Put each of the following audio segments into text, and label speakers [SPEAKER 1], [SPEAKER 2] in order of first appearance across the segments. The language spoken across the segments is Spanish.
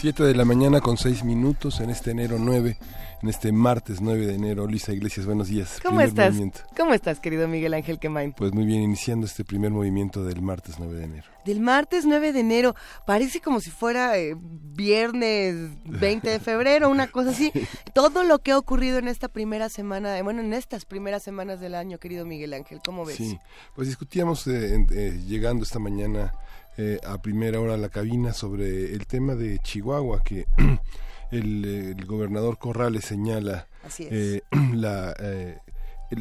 [SPEAKER 1] Siete de la mañana con seis minutos en este enero 9 en este martes 9 de enero. Luisa Iglesias, buenos días.
[SPEAKER 2] ¿Cómo estás? ¿Cómo estás, querido Miguel Ángel Quemain?
[SPEAKER 1] Pues muy bien, iniciando este primer movimiento del martes 9 de enero.
[SPEAKER 2] Del martes 9 de enero. Parece como si fuera eh, viernes 20 de febrero, una cosa así. Todo lo que ha ocurrido en esta primera semana, eh, bueno, en estas primeras semanas del año, querido Miguel Ángel, ¿cómo ves?
[SPEAKER 1] Sí, pues discutíamos eh, llegando esta mañana a primera hora la cabina sobre el tema de Chihuahua, que el, gobernador Corrales señala eh, la, eh,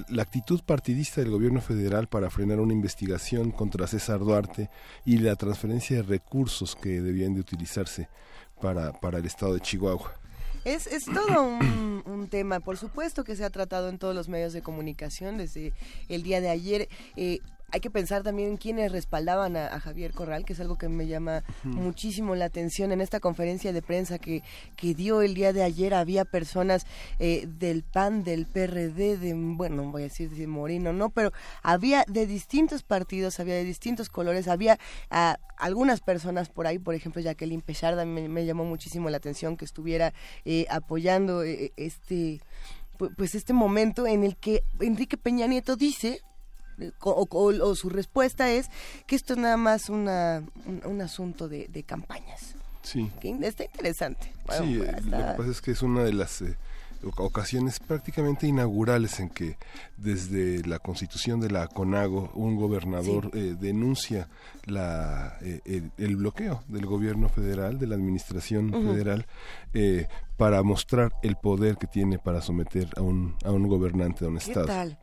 [SPEAKER 1] la actitud partidista del gobierno federal para frenar una investigación contra César Duarte y la transferencia de recursos que debían de utilizarse para, para el estado de Chihuahua.
[SPEAKER 2] Es, es todo un, un, tema, por supuesto que se ha tratado en todos los medios de comunicación desde el día de ayer. Eh, hay que pensar también en quienes respaldaban a, Javier Corral, que es algo que me llama muchísimo la atención. En esta conferencia de prensa que, que dio el día de ayer había personas eh, del PAN, del PRD, de, bueno, voy a decir de Morino, no, pero había de distintos partidos, había de distintos colores, había ah, algunas personas por ahí, por ejemplo, Jacqueline Pecharda, me, llamó muchísimo la atención que estuviera eh, apoyando eh, este pues este momento en el que Enrique Peña Nieto dice o, su respuesta es que esto es nada más una, un, asunto de, campañas.
[SPEAKER 1] Sí.
[SPEAKER 2] está interesante.
[SPEAKER 1] sí, pues, lo que pasa es que es una de las eh, ocasiones prácticamente inaugurales en que desde la constitución de la CONAGO un gobernador eh, denuncia la, eh, el, bloqueo del gobierno federal, de la administración federal, para mostrar el poder que tiene para someter a un, a un gobernante de un
[SPEAKER 2] ¿Qué
[SPEAKER 1] estado.
[SPEAKER 2] Tal?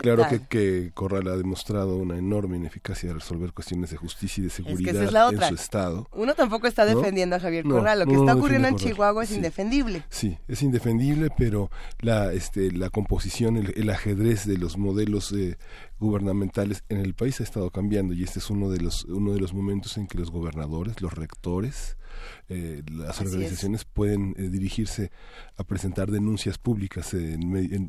[SPEAKER 1] Claro que, que, Corral ha demostrado una enorme ineficacia de resolver cuestiones de justicia y de seguridad en su estado.
[SPEAKER 2] Uno tampoco está defendiendo a Javier Corral. Lo que está ocurriendo en Chihuahua es indefendible.
[SPEAKER 1] Sí, es indefendible, pero la, este, la composición, el, ajedrez de los modelos eh, gubernamentales en el país ha estado cambiando y este es uno de los uno de los momentos en que los gobernadores, los rectores, eh, las organizaciones pueden eh, dirigirse a presentar denuncias públicas en,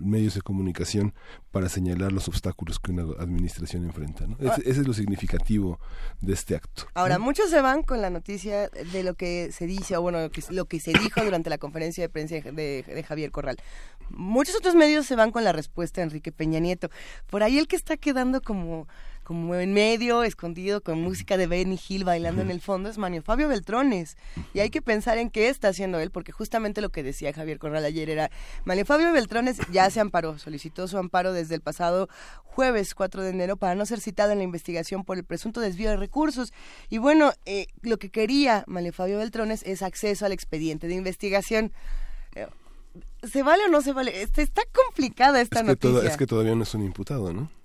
[SPEAKER 1] medios de comunicación para señalar los obstáculos que una administración enfrenta. Ah. ese es lo significativo de este acto.
[SPEAKER 2] Ahora, muchos se van con la noticia de lo que se dice, o bueno, lo que, se dijo durante la conferencia de prensa de, de Javier Corral. Muchos otros medios se van con la respuesta de Enrique Peña Nieto. Por ahí el que está quedando como como en medio, escondido, con música de Benny Hill bailando en el fondo, es Manio Fabio Beltrones. Y hay que pensar en qué está haciendo él, porque justamente lo que decía Javier Corral ayer era, Manio Fabio Beltrones ya se amparó, solicitó su amparo desde el pasado jueves 4 de enero para no ser citado en la investigación por el presunto desvío de recursos. Y bueno, eh, lo que quería Manio Fabio Beltrones es acceso al expediente de investigación. Eh, ¿Se vale o no se vale? Está, está complicada esta noticia.
[SPEAKER 1] es que todavía no es un imputado, ¿no?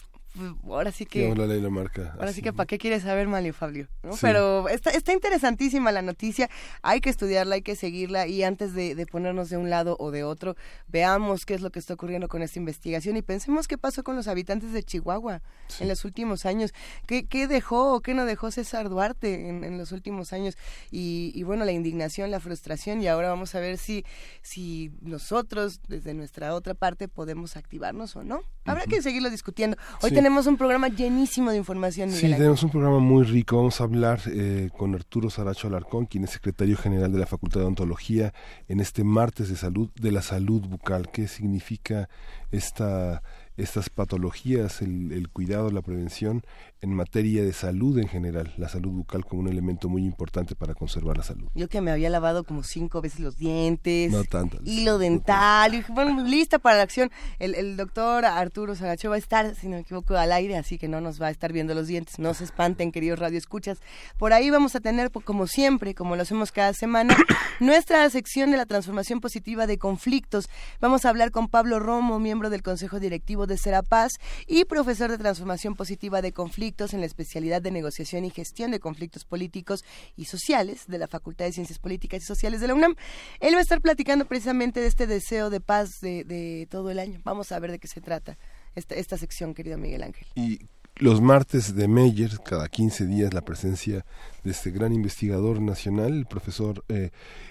[SPEAKER 2] Ahora sí que...
[SPEAKER 1] la ley la marca.
[SPEAKER 2] Ahora sí que ¿para qué quieres saber, Malio Fabio? Pero está, está interesantísima la noticia, hay que estudiarla, hay que seguirla y antes de, ponernos de un lado o de otro, veamos qué es lo que está ocurriendo con esta investigación y pensemos qué pasó con los habitantes de Chihuahua en los últimos años, qué, qué dejó o qué no dejó César Duarte en, los últimos años y, bueno, la indignación, la frustración y ahora vamos a ver si, si nosotros desde nuestra otra parte podemos activarnos o no. Habrá que seguirlo discutiendo. Hoy tenemos un programa llenísimo de información.
[SPEAKER 1] sí, tenemos un programa muy rico. Vamos a hablar eh, con Arturo Saracho Alarcón, quien es secretario general de la Facultad de Odontología, en este martes de salud, de la salud bucal. ¿Qué significa esta estas patologías, el, el, cuidado, la prevención en materia de salud en general, la salud bucal como un elemento muy importante para conservar la salud.
[SPEAKER 2] Yo que me había lavado como cinco veces los dientes,
[SPEAKER 1] no tanto,
[SPEAKER 2] hilo dental, y bueno, lista para la acción. El, el doctor Arturo Sagacho va a estar, si no me equivoco, al aire, así que no nos va a estar viendo los dientes. No se espanten, queridos radioescuchas. Por ahí vamos a tener, como siempre, como lo hacemos cada semana, nuestra sección de la transformación positiva de conflictos. Vamos a hablar con Pablo Romo, miembro del Consejo Directivo de Serapaz y profesor de transformación positiva de conflictos en la especialidad de negociación y gestión de conflictos políticos y sociales de la Facultad de Ciencias Políticas y Sociales de la UNAM. Él va a estar platicando precisamente de este deseo de paz de, todo el año. Vamos a ver de qué se trata esta, esta sección, querido Miguel Ángel.
[SPEAKER 1] Y los martes de Meyer, cada 15 días, la presencia de este gran investigador nacional, el profesor eh,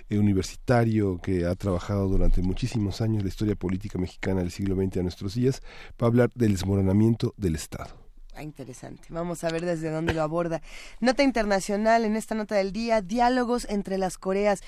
[SPEAKER 1] universitario que ha trabajado durante muchísimos años la historia política mexicana del siglo XX a nuestros días, va a hablar del desmoronamiento del Estado.
[SPEAKER 2] Ah, interesante. Vamos a ver desde dónde lo aborda. Nota internacional en esta nota del día, diálogos entre las Coreas.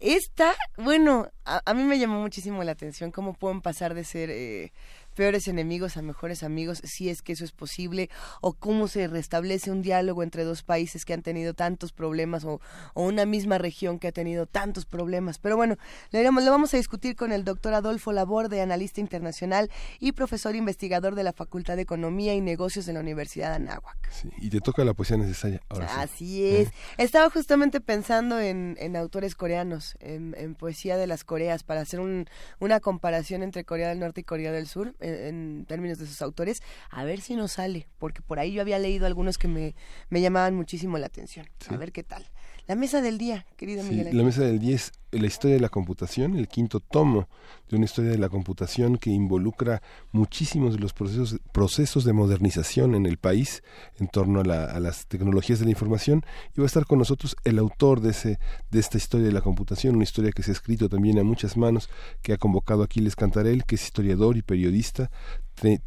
[SPEAKER 2] Esta, bueno, a, mí me llamó muchísimo la atención cómo pueden pasar de ser... Eh, peores enemigos a mejores amigos, si es que eso es posible, o cómo se restablece un diálogo entre dos países que han tenido tantos problemas, o, una misma región que ha tenido tantos problemas. Pero bueno, lo, lo vamos a discutir con el doctor Adolfo Laborde, analista internacional y profesor investigador de la Facultad de Economía y Negocios de la Universidad de Anáhuac.
[SPEAKER 1] Sí, y te toca la poesía necesaria. Ahora
[SPEAKER 2] Así es. ¿Eh? Estaba justamente pensando en, autores coreanos, en, poesía de las Coreas, para hacer una comparación entre Corea del Norte y Corea del Sur en, términos de sus autores, a ver si nos sale, porque por ahí yo había leído algunos que me, me llamaban muchísimo la atención. A ver qué tal. La mesa del día, querido Miguel.
[SPEAKER 1] La mesa del día es la historia de la computación, el quinto tomo de una historia de la computación que involucra muchísimos de los procesos, procesos de modernización en el país en torno a, la, a, las tecnologías de la información. Y va a estar con nosotros el autor de, ese, de esta historia de la computación, una historia que se ha escrito también a muchas manos, que ha convocado Aquiles Cantarel, que es historiador y periodista,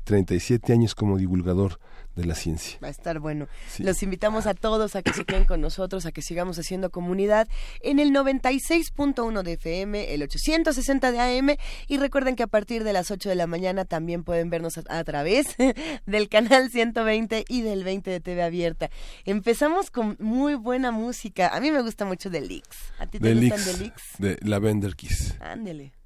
[SPEAKER 1] 37 años como divulgador de la ciencia.
[SPEAKER 2] Va a estar bueno. Los invitamos a todos a que se queden con nosotros, a que sigamos haciendo comunidad en el 96.1 de FM, el 860 de AM y recuerden que a partir de las 8 de la mañana también pueden vernos a, través del canal 120 y del 20 de TV Abierta. Empezamos con muy buena música. A mí me gusta mucho The Leaks. ¿A ti te gustan The Leaks?
[SPEAKER 1] De Lavender Kiss.
[SPEAKER 2] Ándele.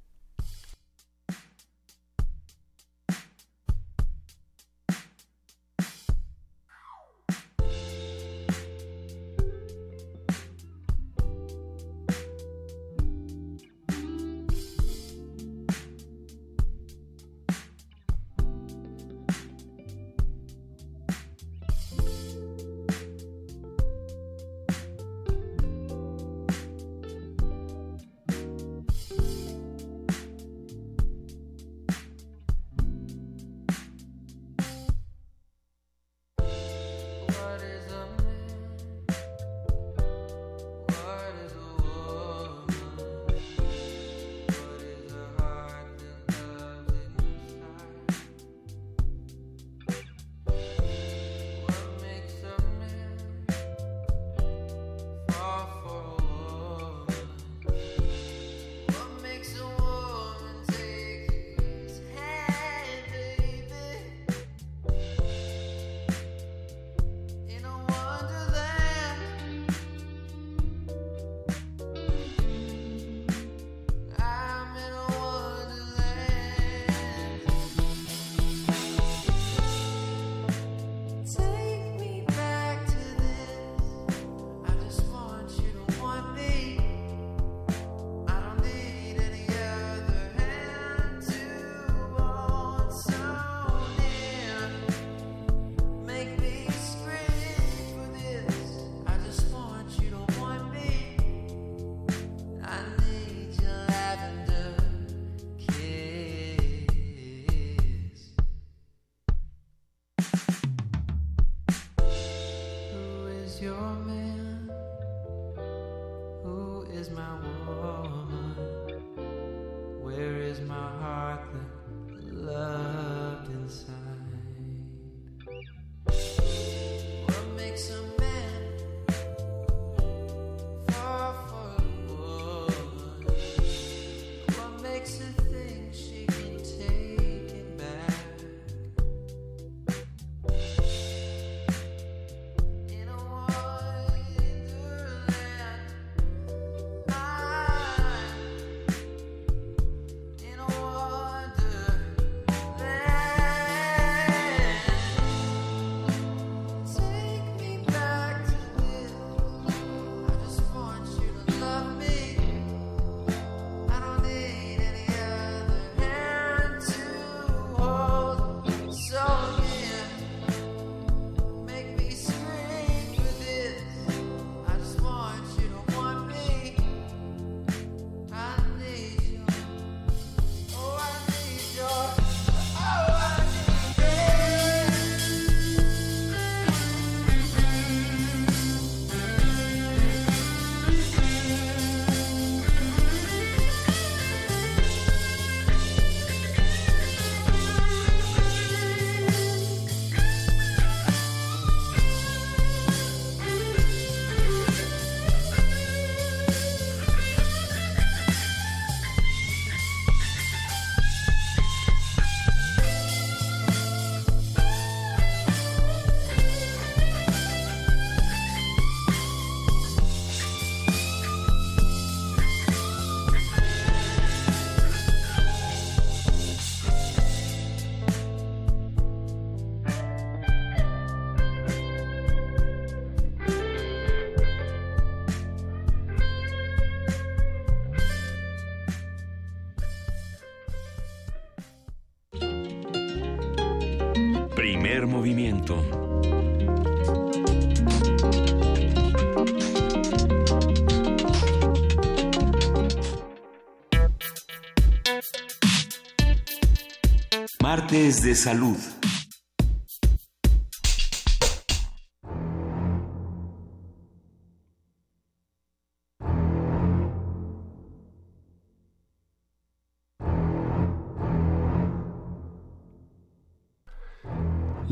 [SPEAKER 3] De salud.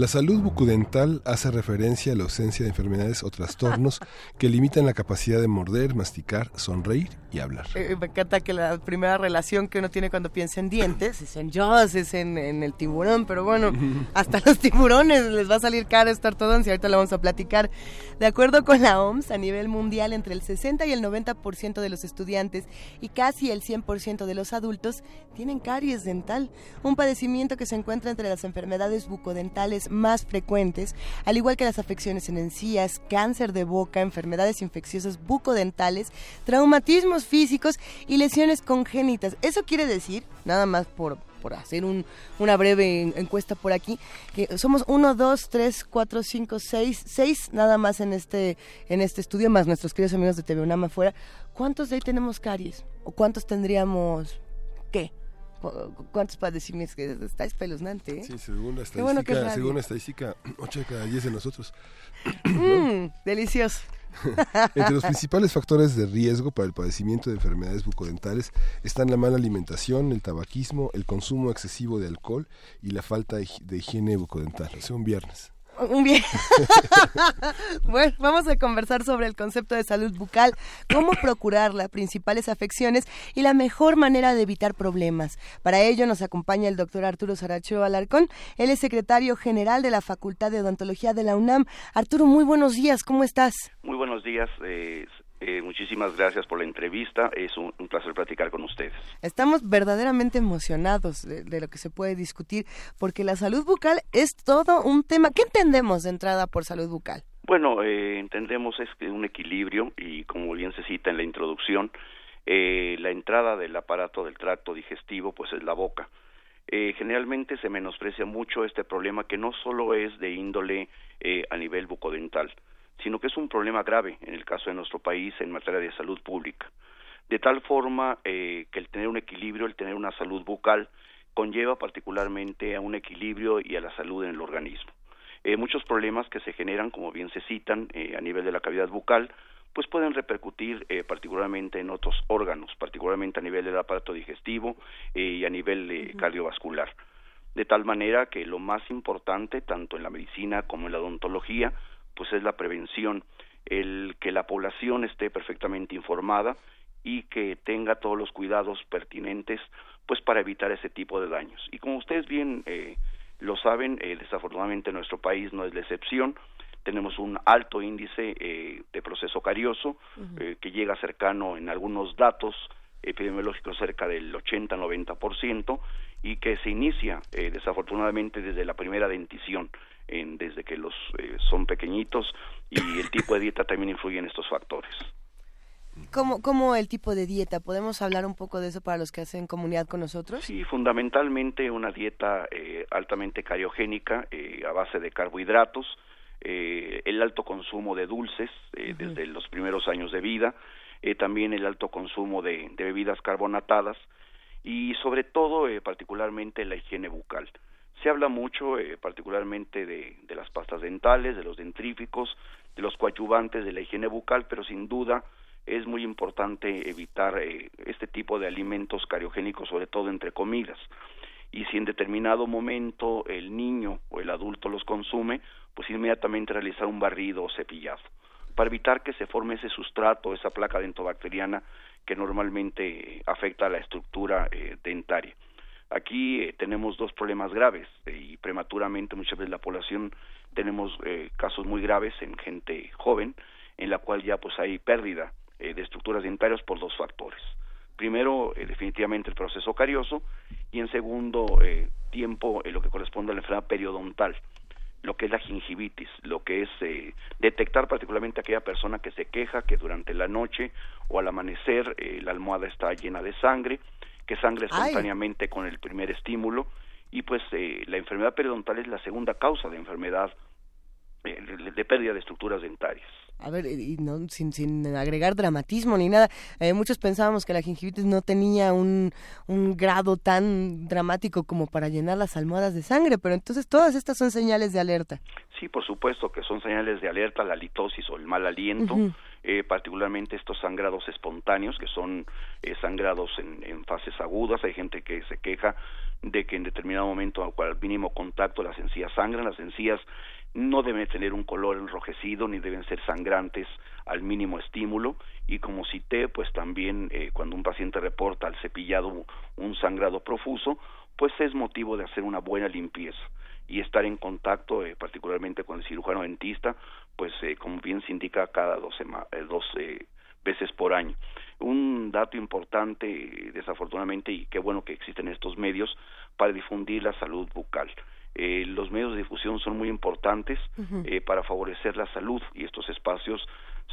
[SPEAKER 1] La salud bucodental hace referencia a la ausencia de enfermedades o trastornos que limitan la capacidad de morder, masticar, sonreír y hablar.
[SPEAKER 2] Eh, me encanta que la primera relación que uno tiene cuando piensa en dientes es en Jaws, es en, el tiburón, pero bueno, hasta los tiburones les va a salir caro esta ortodoncia, ahorita la vamos a platicar. De acuerdo con la OMS, a nivel mundial, entre el 60 y el 90% de los estudiantes y casi el 100% de los adultos tienen caries dental, un padecimiento que se encuentra entre las enfermedades bucodentales más frecuentes, al igual que las afecciones en encías, cáncer de boca, enfermedades infecciosas bucodentales, traumatismos físicos y lesiones congénitas. Eso quiere decir, nada más por, por hacer una breve encuesta por aquí, que somos 1, 2, 3, 4, 5, 6, 6 nada más en este, en este estudio, más nuestros queridos amigos de TV UNAM afuera. ¿Cuántos de ahí tenemos caries? ¿O cuántos tendríamos qué? ¿Cuántos padecimientos? Que está espeluznante, ¿eh?
[SPEAKER 1] Sí, según la estadística, según la estadística 8 de cada 10 de nosotros.
[SPEAKER 2] Mm, delicioso.
[SPEAKER 1] Entre los principales factores de riesgo para el padecimiento de enfermedades bucodentales están la mala alimentación, el tabaquismo, el consumo excesivo de alcohol y la falta de higiene bucodental. O sea, un viernes.
[SPEAKER 2] Un bien. bueno, vamos a conversar sobre el concepto de salud bucal, cómo procurarla, principales afecciones y la mejor manera de evitar problemas. Para ello nos acompaña el doctor Arturo Saracho Alarcón. Él es secretario general de la Facultad de Odontología de la UNAM. Arturo, muy buenos días, ¿cómo estás?
[SPEAKER 4] Muy buenos días. Eh, eh, muchísimas gracias por la entrevista. Es un, placer platicar con ustedes.
[SPEAKER 2] Estamos verdaderamente emocionados de, lo que se puede discutir, porque la salud bucal es todo un tema. ¿Qué entendemos de entrada por salud bucal?
[SPEAKER 4] Bueno, eh, entendemos es un equilibrio y como bien se cita en la introducción, eh, la entrada del aparato del tracto digestivo pues es la boca. generalmente se menosprecia mucho este problema que no solo es de índole a nivel bucodental, sino que es un problema grave en el caso de nuestro país en materia de salud pública. De tal forma eh, que el tener un equilibrio, el tener una salud bucal, conlleva particularmente a un equilibrio y a la salud en el organismo. Eh, muchos problemas que se generan, como bien se citan, eh, a nivel de la cavidad bucal, pues pueden repercutir particularmente en otros órganos, particularmente a nivel del aparato digestivo y a nivel cardiovascular. De tal manera que lo más importante, tanto en la medicina como en la odontología, pues es la prevención, el que la población esté perfectamente informada y que tenga todos los cuidados pertinentes pues para evitar ese tipo de daños. Y como ustedes bien eh, lo saben, eh, desafortunadamente nuestro país no es la excepción. Tenemos un alto índice eh, de proceso carioso que llega cercano en algunos datos epidemiológicos cerca del 80-90% y que se inicia desafortunadamente desde la primera dentición en, desde que los eh, son pequeñitos y el tipo de dieta también influye en estos factores.
[SPEAKER 2] ¿Cómo, ¿Cómo el tipo de dieta? ¿Podemos hablar un poco de eso para los que hacen comunidad con nosotros?
[SPEAKER 4] Sí, fundamentalmente una dieta eh, altamente cariogénica eh, a base de carbohidratos, el alto consumo de dulces desde los primeros años de vida, también el alto consumo de, de, bebidas carbonatadas y sobre todo particularmente la higiene bucal. Se habla mucho, eh, particularmente, de, las pastas dentales, de los dentríficos, de los coadyuvantes, de la higiene bucal, pero sin duda es muy importante evitar eh, este tipo de alimentos cariogénicos, sobre todo entre comidas. Y si en determinado momento el niño o el adulto los consume, pues inmediatamente realizar un barrido o cepillado, para evitar que se forme ese sustrato, esa placa dentobacteriana que normalmente afecta a la estructura eh, dentaria. Aquí eh, tenemos dos problemas graves eh, y prematuramente muchas veces la población tenemos eh, casos muy graves en gente joven en la cual ya pues hay pérdida de estructuras dentarias por dos factores. Primero, definitivamente el proceso carioso y en segundo tiempo lo que corresponde a la enfermedad periodontal, lo que es la gingivitis, lo que es detectar particularmente aquella persona que se queja que durante la noche o al amanecer la almohada está llena de sangre, que sangre espontáneamente con el primer estímulo y pues eh, la enfermedad periodontal es la segunda causa de enfermedad de pérdida de estructuras dentarias.
[SPEAKER 2] A ver, y no, sin, sin agregar dramatismo ni nada, eh, muchos pensábamos que la gingivitis no tenía un, un grado tan dramático como para llenar las almohadas de sangre, pero entonces todas estas son señales de alerta.
[SPEAKER 4] Sí, por supuesto que son señales de alerta, la litosis o el mal aliento, eh, particularmente estos sangrados espontáneos, que son eh, sangrados en, en, fases agudas. Hay gente que se queja de que en determinado momento, al mínimo contacto, las encías sangran, las encías no deben tener un color enrojecido ni deben ser sangrantes al mínimo estímulo. Y como cité pues también eh, cuando un paciente reporta al cepillado un sangrado profuso pues es motivo de hacer una buena limpieza y estar en contacto eh, particularmente con el cirujano dentista pues eh, como bien se indica cada dos, dos veces por año. Un dato importante desafortunadamente y qué bueno que existen estos medios para difundir la salud bucal eh, los medios de difusión son muy importantes eh, para favorecer la salud y estos espacios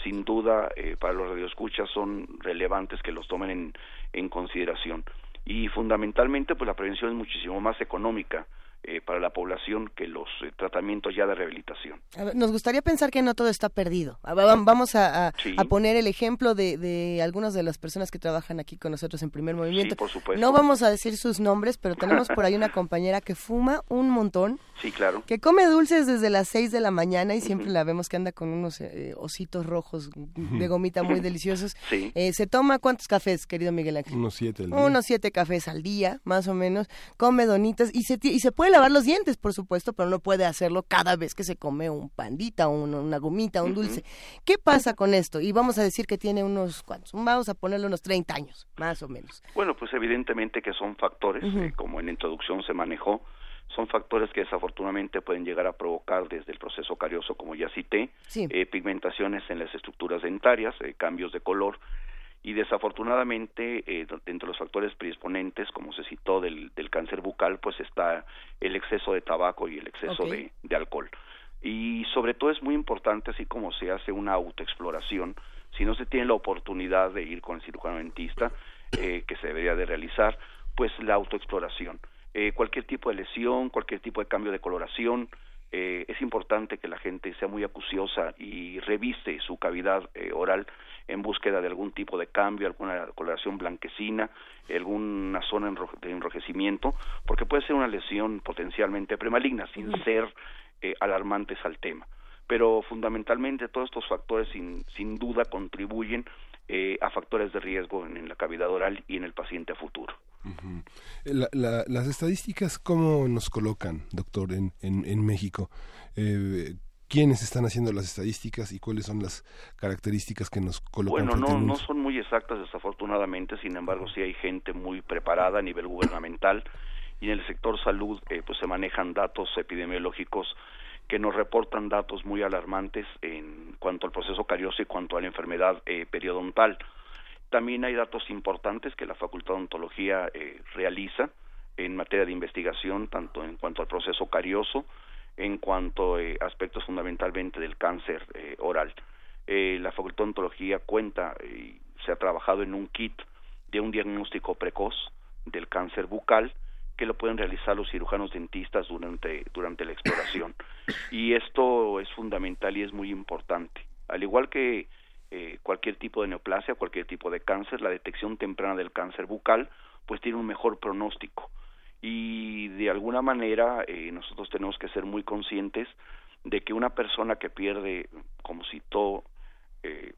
[SPEAKER 4] sin duda eh, para los radioescuchas son relevantes que los tomen en, en consideración. Y fundamentalmente pues la prevención es muchísimo más económica eh, para la población que los eh, tratamientos ya de rehabilitación.
[SPEAKER 2] nos gustaría pensar que no todo está perdido. Vamos a, poner el ejemplo de, de, algunas de las personas que trabajan aquí con nosotros en primer movimiento.
[SPEAKER 4] por supuesto.
[SPEAKER 2] No vamos a decir sus nombres, pero tenemos por ahí una compañera que fuma un montón.
[SPEAKER 4] Sí, claro.
[SPEAKER 2] Que come dulces desde las 6 de la mañana y siempre la vemos que anda con unos eh, ositos rojos de gomita muy deliciosos.
[SPEAKER 4] Sí.
[SPEAKER 2] ¿Se toma cuántos cafés, querido Miguel Ángel?
[SPEAKER 1] Unos siete al día.
[SPEAKER 2] Unos siete cafés al día, más o menos. Come donitas y se, y se puede lavar los dientes, por supuesto, pero no puede hacerlo cada vez que se come un pandita, un, una gomita, un dulce. ¿Qué pasa con esto? Y vamos a decir que tiene unos, ¿cuántos? Vamos a ponerle unos 30 años, más o menos.
[SPEAKER 4] Bueno, pues evidentemente que son factores, eh, como en la introducción se manejó, son factores que desafortunadamente pueden llegar a provocar desde el proceso carioso, como ya cité, eh, pigmentaciones en las estructuras dentarias, eh, cambios de color, y desafortunadamente eh, entre los factores predisponentes, como se citó del, del, cáncer bucal, pues está el exceso de tabaco y el exceso de, de, alcohol. Y sobre todo es muy importante, así como se hace una autoexploración, si no se tiene la oportunidad de ir con el cirujano dentista, eh, que se debería de realizar, pues la autoexploración. Eh, cualquier tipo de lesión, cualquier tipo de cambio de coloración, eh, es importante que la gente sea muy acuciosa y revise su cavidad eh, oral en búsqueda de algún tipo de cambio, alguna coloración blanquecina, alguna zona de enrojecimiento, porque puede ser una lesión potencialmente premaligna, sin ser eh, alarmantes al tema. Pero fundamentalmente todos estos factores sin, sin duda contribuyen eh, a factores de riesgo en, la cavidad oral y en el paciente a futuro.
[SPEAKER 1] las estadísticas, ¿cómo nos colocan, doctor, en, en, en México? Eh, quiénes están haciendo las estadísticas y cuáles son las características que nos colocan.
[SPEAKER 4] Bueno, no, no son muy exactas desafortunadamente, sin embargo sí hay gente muy preparada a nivel gubernamental y en el sector salud eh, pues se manejan datos epidemiológicos que nos reportan datos muy alarmantes en cuanto al proceso carioso y cuanto a la enfermedad eh, periodontal. También hay datos importantes que la Facultad de Odontología eh, realiza en materia de investigación, tanto en cuanto al proceso carioso, en cuanto a eh, aspectos fundamentalmente del cáncer eh, oral. Eh, la Facultad de Ontología cuenta y se ha trabajado en un kit de un diagnóstico precoz del cáncer bucal que lo pueden realizar los cirujanos dentistas durante, durante la exploración. Y esto es fundamental y es muy importante. Al igual que cualquier tipo de neoplasia, cualquier tipo de cáncer, la detección temprana del cáncer bucal pues tiene un mejor pronóstico y de alguna manera eh, nosotros tenemos que ser muy conscientes de que una persona que pierde, como citó eh,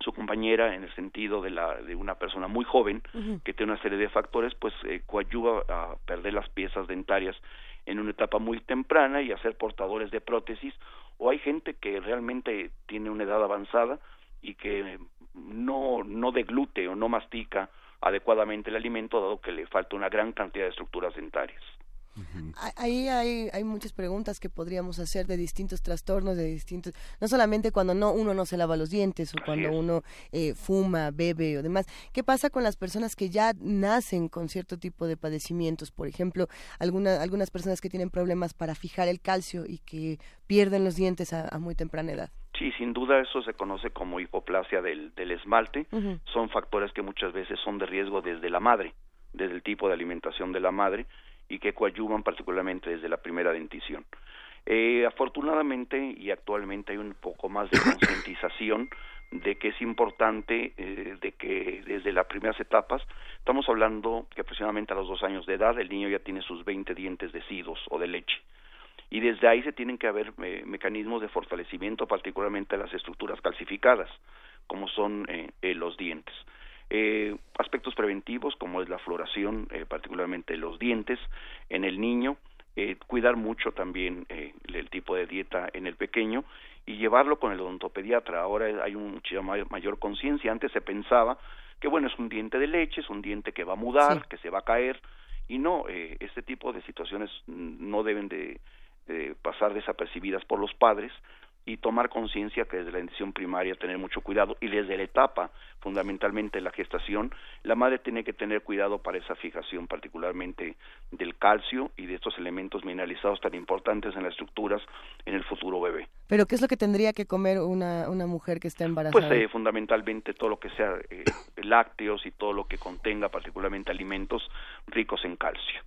[SPEAKER 4] su compañera en el sentido de la de una persona muy joven que tiene una serie de factores, pues eh, coadyuva a perder las piezas dentarias en una etapa muy temprana y a ser portadores de prótesis o hay gente que realmente tiene una edad avanzada y que no no deglute o no mastica adecuadamente el alimento, dado que le falta una gran cantidad de estructuras dentarias.
[SPEAKER 2] Ahí hay, hay muchas preguntas que podríamos hacer de distintos trastornos, de distintos, no solamente cuando no uno no se lava los dientes o cuando uno eh, fuma, bebe o demás. ¿Qué pasa con las personas que ya nacen con cierto tipo de padecimientos? Por ejemplo, alguna, algunas personas que tienen problemas para fijar el calcio y que pierden los dientes a muy temprana edad.
[SPEAKER 4] Sí, sin duda eso se conoce como hipoplasia del, del esmalte. Son factores que muchas veces son de riesgo desde la madre, desde el tipo de alimentación de la madre y que coadyuvan particularmente desde la primera dentición. Eh, afortunadamente y actualmente hay un poco más de concientización de que es importante eh, de que desde las primeras etapas, estamos hablando que aproximadamente a los dos años de edad el niño ya tiene sus 20 dientes decidos o de leche. Y desde ahí se tienen que haber eh, mecanismos de fortalecimiento, particularmente de las estructuras calcificadas, como son eh, los dientes. aspectos preventivos como es la floración, particularmente los dientes en el niño, cuidar mucho también el tipo de dieta en el pequeño y llevarlo con el odontopediatra. Ahora hay mucha mayor conciencia. Antes se pensaba que, bueno, es un diente de leche, es un diente que va a mudar, que se va a caer, y no, eh, este tipo de situaciones no deben de pasar desapercibidas por los padres y tomar conciencia que desde la dentición primaria tener mucho cuidado y desde la etapa fundamentalmente la gestación la madre tiene que tener cuidado para esa fijación particularmente del calcio y de estos elementos mineralizados tan importantes en las estructuras en el futuro bebé.
[SPEAKER 2] Pero ¿qué es lo que tendría que comer una, una mujer que está embarazada?
[SPEAKER 4] Pues eh, fundamentalmente todo lo que sea eh, lácteos y todo lo que contenga particularmente alimentos ricos en calcio.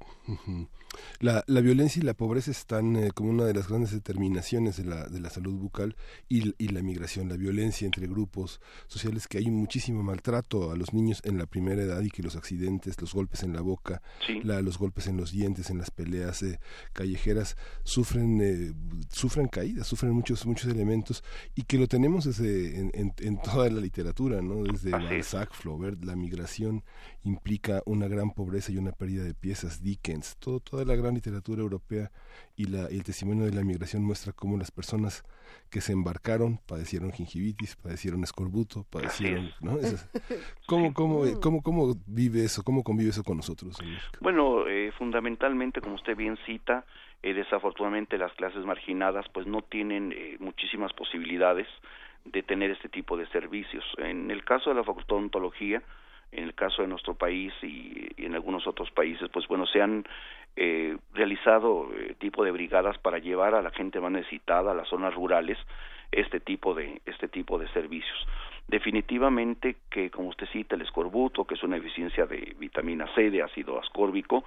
[SPEAKER 1] La, la violencia y la pobreza están eh, como una de las grandes determinaciones de la, de la salud bucal y, y, la migración, la violencia entre grupos sociales, que hay muchísimo maltrato a los niños en la primera edad y que los accidentes, los golpes en la boca, la, los golpes en los dientes, en las peleas eh, callejeras, sufren, eh, sufren caídas, sufren muchos, muchos elementos y que lo tenemos desde en, en, toda la literatura, ¿no? desde Balzac, Flaubert, la migración implica una gran pobreza y una pérdida de piezas, Dickens, todo, toda la gran literatura europea y, la, el testimonio de la migración muestra cómo las personas que se embarcaron padecieron gingivitis, padecieron escorbuto, padecieron, ¿no? ¿cómo, cómo, mm. cómo, ¿Cómo vive eso? ¿Cómo convive eso con nosotros?
[SPEAKER 4] Bueno, eh, fundamentalmente, como usted bien cita, eh, desafortunadamente las clases marginadas pues no tienen eh, muchísimas posibilidades de tener este tipo de servicios. En el caso de la Facultad de Ontología, en el caso de nuestro país y, en algunos otros países, pues bueno, se han eh, realizado eh, tipo de brigadas para llevar a la gente más necesitada a las zonas rurales este tipo de este tipo de servicios. Definitivamente que como usted cita el escorbuto, que es una deficiencia de vitamina C, de ácido ascórbico,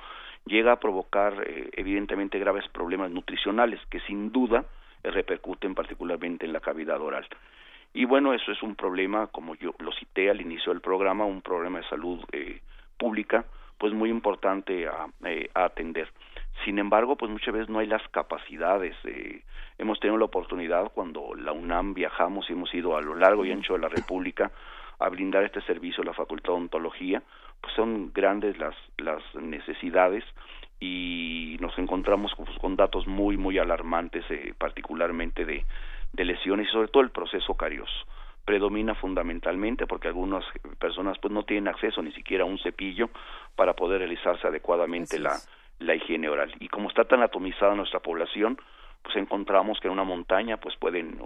[SPEAKER 4] llega a provocar eh, evidentemente graves problemas nutricionales que sin duda repercuten particularmente en la cavidad oral. Y bueno, eso es un problema, como yo lo cité al inicio del programa, un problema de salud eh, pública, pues muy importante a, eh, a, atender. Sin embargo, pues muchas veces no hay las capacidades. Eh, hemos tenido la oportunidad cuando la UNAM viajamos y hemos ido a lo largo y ancho de la República a brindar este servicio a la Facultad de Ontología, pues son grandes las, las necesidades y nos encontramos pues, con datos muy, muy alarmantes, eh, particularmente de de lesiones y sobre todo el proceso carioso. Predomina fundamentalmente porque algunas personas pues no tienen acceso ni siquiera a un cepillo para poder realizarse adecuadamente la, la higiene oral. Y como está tan atomizada nuestra población pues encontramos que en una montaña pues pueden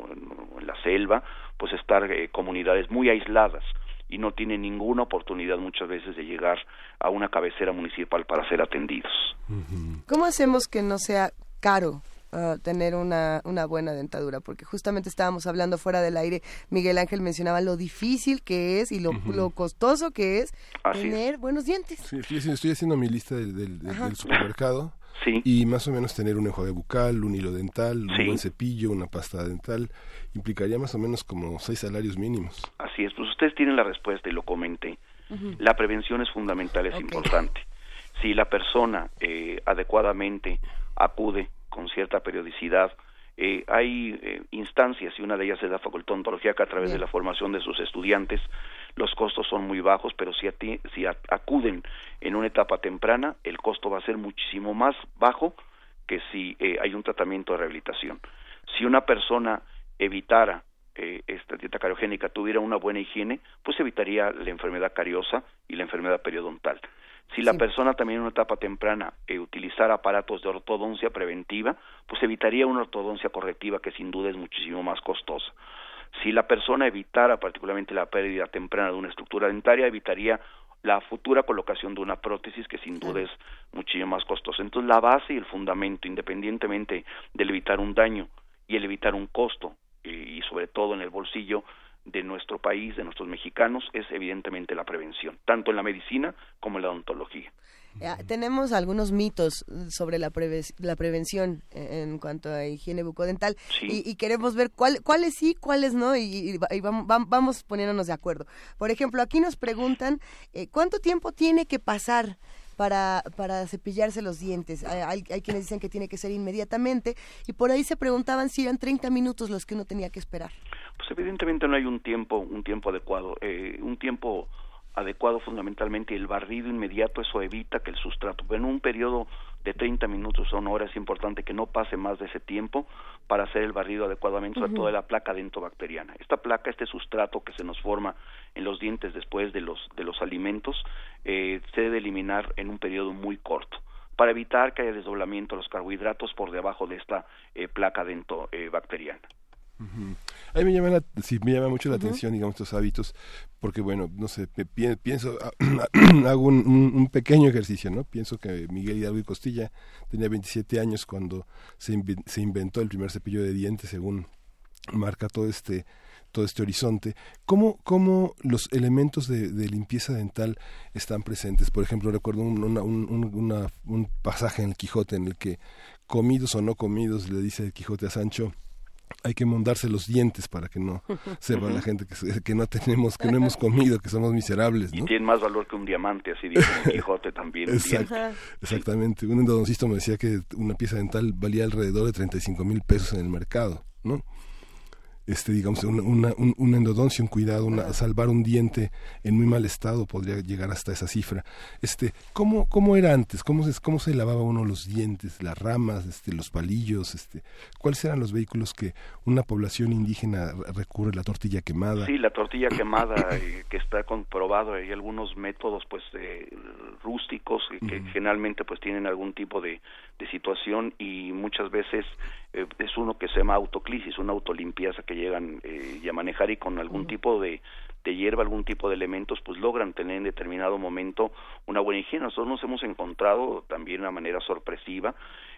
[SPEAKER 4] en la selva pues estar eh, comunidades muy aisladas y no tienen ninguna oportunidad muchas veces de llegar a una cabecera municipal para ser atendidos.
[SPEAKER 2] ¿Cómo hacemos que no sea caro tener una, una buena dentadura, porque justamente estábamos hablando fuera del aire, Miguel Ángel mencionaba lo difícil que es y lo, lo costoso que es tener buenos dientes.
[SPEAKER 1] Sí, estoy haciendo mi lista del, del, supermercado. Y más o menos tener un enjuague bucal, un hilo dental, un buen cepillo, una pasta dental, implicaría más o menos como seis salarios mínimos.
[SPEAKER 4] Así es, pues ustedes tienen la respuesta y lo comenté. La prevención es fundamental, es importante. Si la persona eh, adecuadamente acude con cierta periodicidad. Eh, hay eh, instancias y una de ellas es la Facultad de Ontología que a través de la formación de sus estudiantes los costos son muy bajos, pero si, si acuden en una etapa temprana, el costo va a ser muchísimo más bajo que si eh, hay un tratamiento de rehabilitación. Si una persona evitara esta dieta cariogénica, tuviera una buena higiene, pues evitaría la enfermedad cariosa y la enfermedad periodontal. Si la persona también en una etapa temprana eh, utilizara aparatos de ortodoncia preventiva, pues evitaría una ortodoncia correctiva que sin duda es muchísimo más costosa. Si la persona evitara particularmente la pérdida temprana de una estructura dentaria, evitaría la futura colocación de una prótesis que sin duda es muchísimo más costosa. Entonces la base y el fundamento, independientemente del evitar un daño y el evitar un costo, y sobre todo en el bolsillo, de nuestro país, de nuestros mexicanos, es evidentemente la prevención, tanto en la medicina como en la odontología.
[SPEAKER 2] tenemos algunos mitos sobre la, la prevención en cuanto a higiene bucodental y, queremos ver cuál, cuáles sí, cuáles no y, vamos, poniéndonos de acuerdo. Por ejemplo, aquí nos preguntan eh, cuánto tiempo tiene que pasar para, para cepillarse los dientes. Hay, hay, quienes dicen que tiene que ser inmediatamente y por ahí se preguntaban si eran 30 minutos los que uno tenía que esperar.
[SPEAKER 4] Pues evidentemente no hay un tiempo, un tiempo adecuado. Eh, un tiempo adecuado fundamentalmente el barrido inmediato, eso evita que el sustrato, en un periodo de 30 minutos o una hora es importante que no pase más de ese tiempo para hacer el barrido adecuadamente, sobre todo de la placa dentobacteriana. Esta placa, este sustrato que se nos forma en los dientes después de los, de los alimentos, eh, se debe eliminar en un periodo muy corto para evitar que haya desdoblamiento de los carbohidratos por debajo de esta eh, placa dentobacteriana.
[SPEAKER 1] A mí me llama, sí, me llama mucho la atención, digamos, estos hábitos, porque, bueno, no sé, pienso, hago un, pequeño ejercicio, ¿no? Pienso que Miguel Hidalgo y Costilla tenía 27 años cuando se, se inventó el primer cepillo de dientes, según marca todo este todo este horizonte, ¿cómo, cómo los elementos de, limpieza dental están presentes? Por ejemplo, recuerdo un, un pasaje en el Quijote en el que comidos o no comidos, le dice el Quijote a Sancho, hay que mondarse los dientes para que no sepa la gente que, que, no tenemos, que no hemos comido, que somos miserables. ¿no?
[SPEAKER 4] Y tiene más valor que un diamante, así dice Quijote también.
[SPEAKER 1] exactamente. Un endodoncista me decía que una pieza dental valía alrededor de 35 mil pesos en el mercado, ¿no? Este digamos una, una, un, endodoncia, un cuidado, una, salvar un diente en muy mal estado podría llegar hasta esa cifra. Este, ¿cómo, cómo era antes? ¿Cómo se, cómo se lavaba uno los dientes, las ramas, este, los palillos? Este, ¿Cuáles eran los vehículos que una población indígena recurre? La tortilla quemada.
[SPEAKER 4] Sí, la tortilla quemada, eh, que está comprobado. Hay algunos métodos, pues, eh, rústicos que generalmente, pues, tienen algún tipo de, de situación y muchas veces eh, es uno que se llama autoclisis, una autolimpieza que llegan eh, y a manejar y con algún tipo de, de hierba, algún tipo de elementos, pues logran tener en determinado momento una buena higiene. Nosotros nos hemos encontrado también de una manera sorpresiva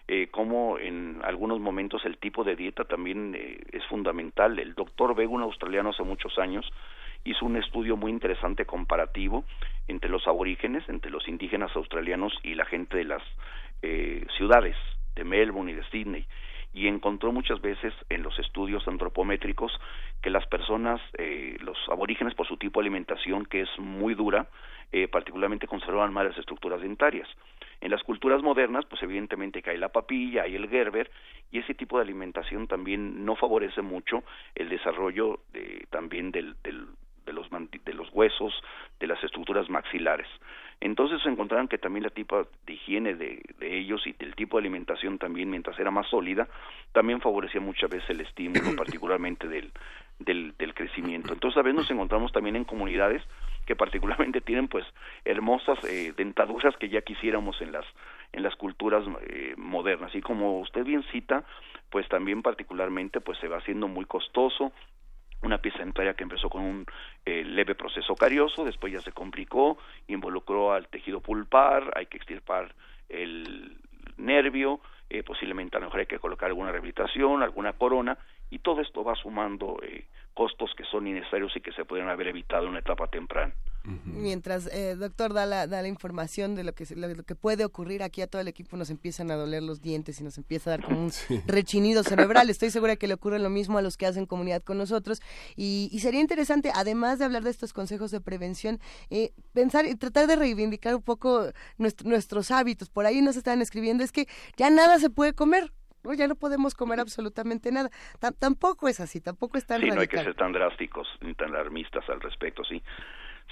[SPEAKER 4] eh, como en algunos momentos el tipo de dieta también eh, es fundamental. El doctor Vega, un australiano hace muchos años, hizo un estudio muy interesante comparativo entre los aborígenes, entre los indígenas australianos y la gente de las eh, ciudades de Melbourne y de Sydney y encontró muchas veces en los estudios antropométricos que las personas, eh, los aborígenes por su tipo de alimentación que es muy dura, eh, particularmente conservaban malas estructuras dentarias. En las culturas modernas, pues evidentemente que hay la papilla, hay el Gerber, y ese tipo de alimentación también no favorece mucho el desarrollo de, también del, del, de, los, de los huesos, de las estructuras maxilares. Entonces se encontraron que también la tipo de higiene de, ellos y el tipo de alimentación también, mientras era más sólida, también favorecía muchas veces el estímulo, particularmente del, del, del crecimiento. Entonces a veces nos encontramos también en comunidades que particularmente tienen pues hermosas eh, dentaduras que ya quisiéramos en las en las culturas eh, modernas y como usted bien cita pues también particularmente pues se va haciendo muy costoso una pieza dentaria que empezó con un eh, leve proceso carioso, después ya se complicó, involucró al tejido pulpar, hay que extirpar el nervio, eh, posiblemente a lo mejor hay que colocar alguna rehabilitación, alguna corona, y todo esto va sumando eh, costos que son innecesarios y que se podrían haber evitado en una etapa temprana.
[SPEAKER 2] Mientras, eh, doctor, da la, da la información de lo que, lo, que puede ocurrir aquí a todo el equipo, nos empiezan a doler los dientes y nos empieza a dar como un rechinido cerebral. Estoy segura que le ocurre lo mismo a los que hacen comunidad con nosotros. Y, sería interesante, además de hablar de estos consejos de prevención, eh, pensar y tratar de reivindicar un poco nuestros hábitos. Por ahí nos están escribiendo, es que ya nada se puede comer ya no podemos comer absolutamente nada. tampoco es así, tampoco es tan
[SPEAKER 4] Sí, no hay que ser tan drásticos ni tan alarmistas al respecto, sí.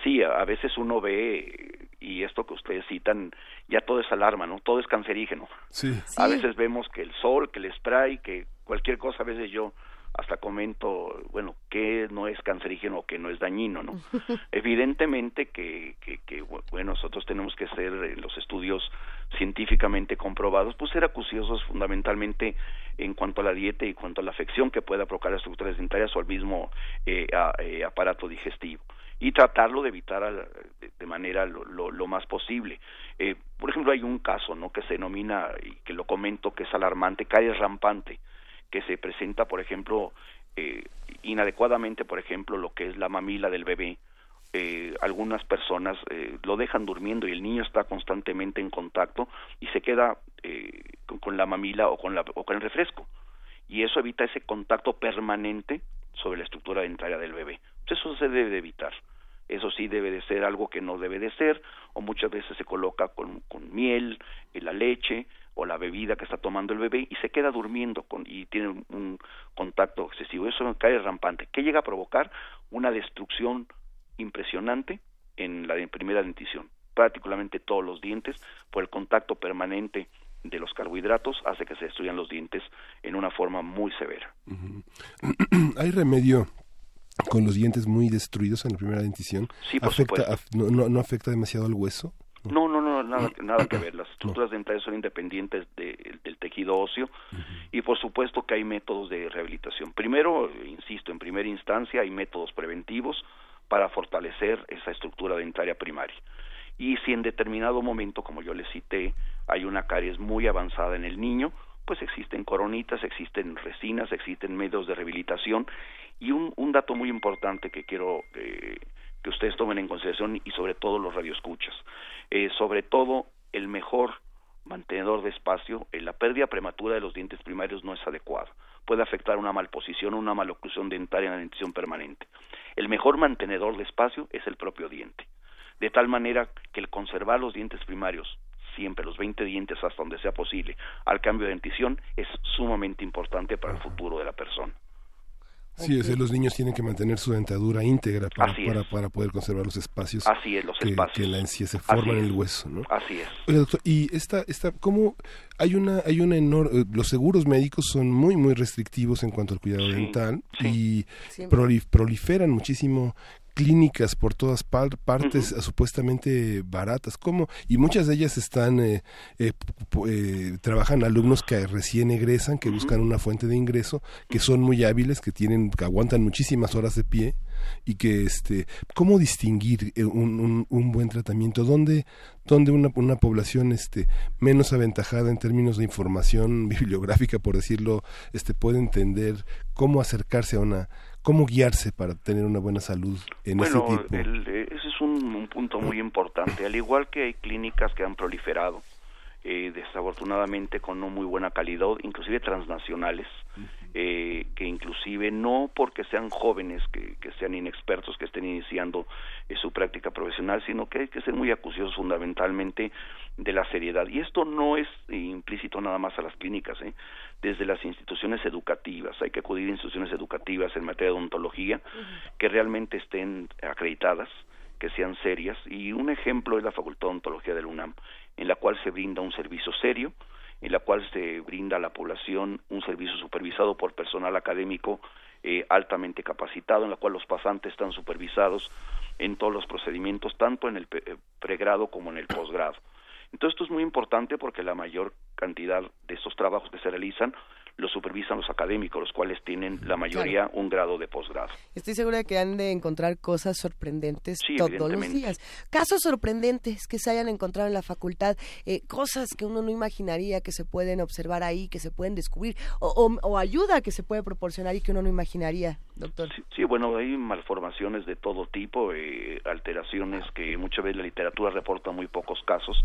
[SPEAKER 4] Sí, a, veces uno ve, y esto que ustedes citan, ya todo es alarma, ¿no? Todo es cancerígeno.
[SPEAKER 1] Sí.
[SPEAKER 4] A veces vemos que el sol, que el spray, que cualquier cosa, a veces yo hasta comento, bueno, qué no es cancerígeno o qué no es dañino, ¿no? Evidentemente que, que, que, bueno, nosotros tenemos que ser en los estudios científicamente comprobados, pues ser acuciosos fundamentalmente en cuanto a la dieta y en cuanto a la afección que pueda provocar las estructuras dentarias o al mismo eh, eh, aparato digestivo y tratarlo de evitar de, manera lo, lo, más posible. Eh, por ejemplo, hay un caso ¿no? que se denomina, y que lo comento, que es alarmante, caries rampante que se presenta, por ejemplo, eh, inadecuadamente, por ejemplo, lo que es la mamila del bebé, eh, algunas personas eh, lo dejan durmiendo y el niño está constantemente en contacto y se queda eh, con, la mamila o con, la, o con el refresco. Y eso evita ese contacto permanente sobre la estructura dentaria del bebé. Eso se debe de evitar. Eso sí debe de ser algo que no debe de ser, o muchas veces se coloca con, con miel, en la leche o la bebida que está tomando el bebé y se queda durmiendo con, y tiene un contacto excesivo. Eso cae rampante. ¿Qué llega a provocar? Una destrucción impresionante en la primera dentición. Particularmente todos los dientes, por el contacto permanente de los carbohidratos, hace que se destruyan los dientes en una forma muy severa.
[SPEAKER 1] ¿Hay remedio con los dientes muy destruidos en la primera dentición?
[SPEAKER 4] Sí, por
[SPEAKER 1] ¿Afecta, no, no, afecta demasiado al hueso?
[SPEAKER 4] No, no, no, nada, nada que ver. Las estructuras dentales son independientes del tejido óseo y por supuesto que hay métodos de rehabilitación. Primero, insisto, en primera instancia hay métodos preventivos para fortalecer esa estructura dentaria primaria. Y si en determinado momento, como yo le cité, hay una caries muy avanzada en el niño, pues existen coronitas, existen resinas, existen medios de rehabilitación y un, un dato muy importante que quiero eh, que ustedes tomen en consideración y sobre todo los radioescuchas, eh, sobre todo el mejor mantenedor de espacio, eh, la pérdida prematura de los dientes primarios no es adecuada. Puede afectar una malposición o una maloclusión dentaria en la dentición permanente. El mejor mantenedor de espacio es el propio diente. De tal manera que el conservar los dientes primarios, siempre los 20 dientes hasta donde sea posible, al cambio de dentición es sumamente importante para el futuro de la persona.
[SPEAKER 1] Sí, es, los niños tienen que mantener su dentadura íntegra para, para, poder conservar los espacios,
[SPEAKER 4] Así es, los
[SPEAKER 1] que,
[SPEAKER 4] espacios.
[SPEAKER 1] que la encía se forman en el hueso, ¿no?
[SPEAKER 4] Así es.
[SPEAKER 1] Oye, doctor, y esta, esta, ¿cómo hay una, hay una enorme, eh, los seguros médicos son muy, muy restrictivos en cuanto al cuidado dental y proliferan muchísimo clínicas por todas partes supuestamente baratas. Como y muchas de ellas están eh, eh, eh, trabajan alumnos que recién egresan que buscan una fuente de ingreso que son muy hábiles que tienen que aguantan muchísimas horas de pie y que este cómo distinguir un, un, buen tratamiento dónde dónde una, una población este menos aventajada en términos de información bibliográfica por decirlo este puede entender cómo acercarse a una ¿Cómo guiarse para tener una buena salud en ese tipo?
[SPEAKER 4] Bueno, ese es un, punto muy importante. Al igual que hay clínicas que han proliferado, eh, desafortunadamente con no muy buena calidad, inclusive transnacionales, eh, que inclusive no porque sean jóvenes, que, sean inexpertos, que estén iniciando eh, su práctica profesional, sino que hay que ser muy acuciosos fundamentalmente de la seriedad. Y esto no es implícito nada más a las clínicas, ¿eh? desde las instituciones educativas. Hay que acudir a instituciones educativas en materia de odontología que realmente estén acreditadas, que sean serias. Y un ejemplo es la Facultad de Odontología del UNAM, en la cual se brinda un servicio serio, en la cual se brinda a la población un servicio supervisado por personal académico eh, altamente capacitado, en la cual los pasantes están supervisados en todos los procedimientos, tanto en el eh, pregrado como en el posgrado. Entonces esto es muy importante porque la mayor cantidad de estos trabajos que se realizan los supervisan los académicos, los cuales tienen la mayoría un grado de posgrado.
[SPEAKER 2] Estoy segura de que han de encontrar cosas sorprendentes todos los días. Casos sorprendentes que se hayan encontrado en la facultad, eh, cosas que uno no imaginaría que se pueden observar ahí, que se pueden descubrir, o, ayuda que se puede proporcionar y que uno no imaginaría, doctor.
[SPEAKER 4] Sí, bueno, hay malformaciones de todo tipo, eh, alteraciones que muchas veces la literatura reporta muy pocos casos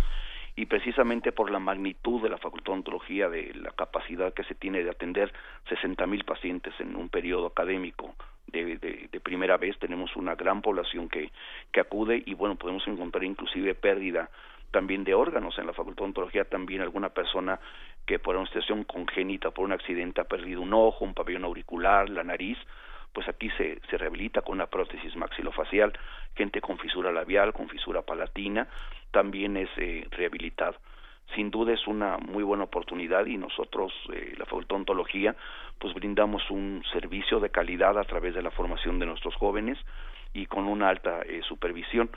[SPEAKER 4] y precisamente por la magnitud de la Facultad de Ontología, de la capacidad que se tiene de atender 60 mil pacientes en un periodo académico de, de, primera vez, tenemos una gran población que, que acude y bueno, podemos encontrar inclusive pérdida también de órganos en la Facultad de Ontología, también alguna persona que por una situación congénita, por un accidente ha perdido un ojo, un pabellón auricular, la nariz, pues aquí se, se rehabilita con una prótesis maxilofacial, gente con fisura labial, con fisura palatina, también es eh, rehabilitado. Sin duda es una muy buena oportunidad y nosotros, eh, la Facultad de Ontología, pues brindamos un servicio de calidad a través de la formación de nuestros jóvenes y con una alta eh, supervisión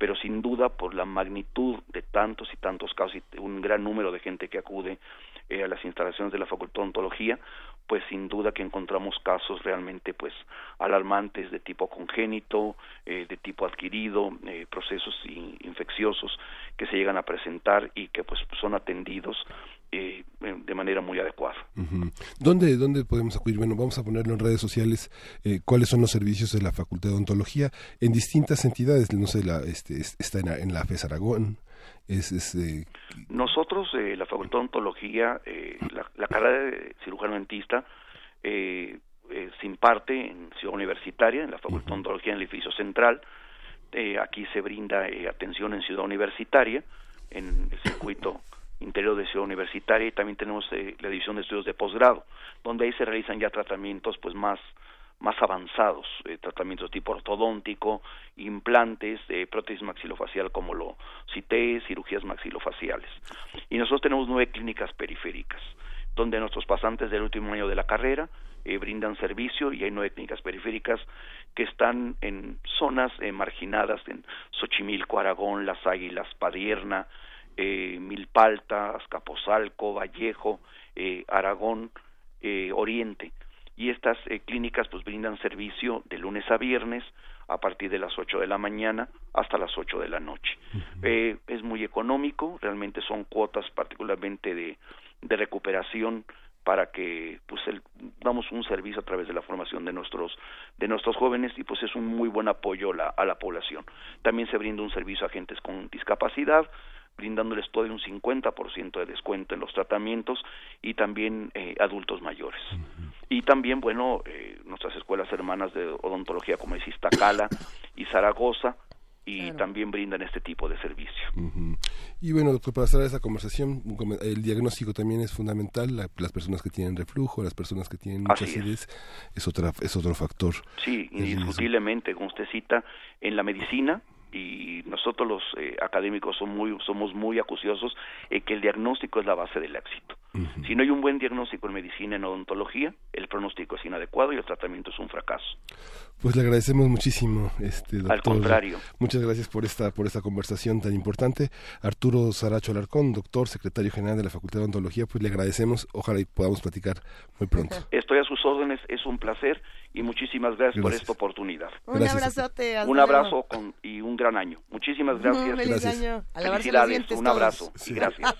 [SPEAKER 4] pero sin duda por la magnitud de tantos y tantos casos y un gran número de gente que acude eh, a las instalaciones de la Facultad de Ontología, pues sin duda que encontramos casos realmente pues alarmantes de tipo congénito, eh, de tipo adquirido, eh, procesos infecciosos que se llegan a presentar y que pues son atendidos eh, de manera muy adecuada.
[SPEAKER 1] ¿Dónde, ¿Dónde podemos acudir? Bueno, vamos a ponerlo en redes sociales. Eh, ¿Cuáles son los servicios de la Facultad de Odontología en distintas entidades? No sé, la, este, está en, en la FES Aragón. Es, es eh,
[SPEAKER 4] Nosotros, eh, la Facultad de Odontología, la, la, carrera de cirujano dentista, se imparte en Ciudad Universitaria, en la Facultad de Odontología en el edificio central. aquí se brinda atención en Ciudad Universitaria, en el circuito interior de Ciudad Universitaria y también tenemos eh, la división de estudios de posgrado, donde ahí se realizan ya tratamientos pues más más avanzados, eh, tratamientos tipo ortodóntico, implantes, eh, prótesis maxilofacial como lo cité, cirugías maxilofaciales. Y nosotros tenemos nueve clínicas periféricas, donde nuestros pasantes del último año de la carrera eh, brindan servicio y hay nueve clínicas periféricas que están en zonas marginadas en Xochimilco, Aragón, Las Águilas, Padierna, eh, Milpalta, Azcapotzalco, Vallejo, eh, Aragón, eh, Oriente. Y estas eh, clínicas pues brindan servicio de lunes a viernes a partir de las 8 de la mañana hasta las 8 de la noche. es muy económico, realmente son cuotas particularmente de, de recuperación para que pues el, damos un servicio a través de la formación de nuestros de nuestros jóvenes y pues es un muy buen apoyo la, a la población. También se brinda un servicio a agentes con discapacidad, brindándoles todo un 50% de descuento en los tratamientos y también eh, adultos mayores. Y también, bueno, eh, nuestras escuelas hermanas de odontología como es Iztacala y Zaragoza, y también brindan este tipo de servicio.
[SPEAKER 1] Y bueno, doctor, para cerrar esa conversación, el diagnóstico también es fundamental. las personas que tienen reflujo, las personas que tienen mucha acidez, es. otra, es otro factor.
[SPEAKER 4] Sí, indiscutiblemente, como usted cita, en la medicina y nosotros los eh, académicos somos muy, somos muy acuciosos en que el diagnóstico es la base del éxito. Si no hay un buen diagnóstico en medicina, en odontología, el pronóstico es inadecuado y el tratamiento es un fracaso.
[SPEAKER 1] Pues le agradecemos muchísimo, este doctor.
[SPEAKER 4] Al contrario.
[SPEAKER 1] Muchas gracias por esta por esta conversación tan importante. Arturo Saracho Alarcón, doctor, secretario general de la Facultad de Odontología, pues le agradecemos. Ojalá y podamos platicar muy pronto.
[SPEAKER 4] Estoy a sus órdenes, es un placer y muchísimas gracias, por esta oportunidad.
[SPEAKER 2] Un abrazote.
[SPEAKER 4] Un abrazo con, y un gran año. Muchísimas gracias.
[SPEAKER 2] feliz
[SPEAKER 4] gracias.
[SPEAKER 2] año.
[SPEAKER 4] Felicidades, un abrazo y gracias.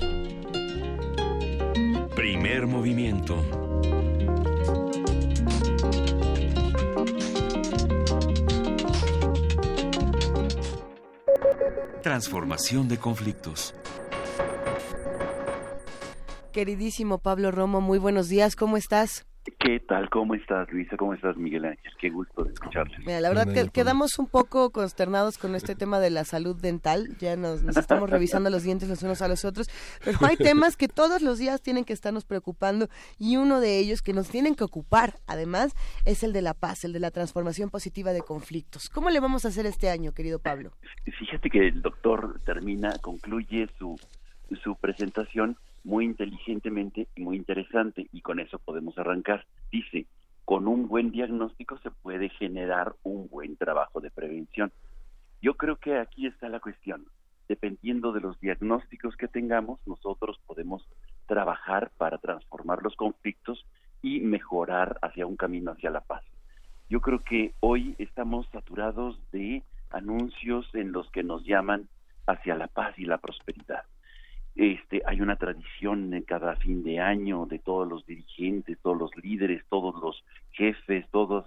[SPEAKER 3] Primer movimiento. Transformación de conflictos.
[SPEAKER 2] Queridísimo Pablo Romo, muy buenos días, ¿cómo estás?
[SPEAKER 5] ¿Qué tal? ¿Cómo estás, Luisa? ¿Cómo estás, Miguel Ángel? Qué gusto de escucharte.
[SPEAKER 2] Mira, la verdad que quedamos un poco consternados con este tema de la salud dental. Ya nos, estamos revisando los dientes los unos a los otros. Pero hay temas que todos los días tienen que estarnos preocupando y uno de ellos que nos tienen que ocupar, además, es el de la paz, el de la transformación positiva de conflictos. ¿Cómo le vamos a hacer este año, querido Pablo?
[SPEAKER 5] Fíjate que el doctor termina, concluye su, su presentación muy inteligentemente y muy interesante y con eso podemos arrancar. Dice, con un buen diagnóstico se puede generar un buen trabajo de prevención. Yo creo que aquí está la cuestión. Dependiendo de los diagnósticos que tengamos, nosotros podemos trabajar para transformar los conflictos y mejorar hacia un camino hacia la paz. Yo creo que hoy estamos saturados de anuncios en los que nos llaman hacia la paz y la prosperidad. Este, hay una tradición en cada fin de año de todos los dirigentes, todos los líderes, todos los jefes, todos,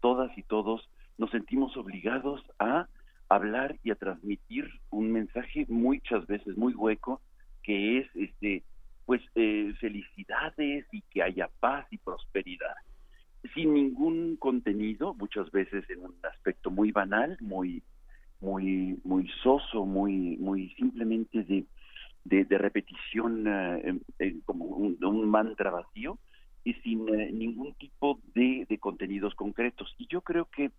[SPEAKER 5] todas y todos nos sentimos obligados a hablar y a transmitir un mensaje muchas veces muy hueco que es este pues eh, felicidades y que haya paz y prosperidad. Sin ningún contenido muchas veces en un aspecto muy banal muy muy muy soso muy muy simplemente de de, repetición eh, como un, mantra vacío y sin eh, ningún tipo de, contenidos concretos. Y yo creo que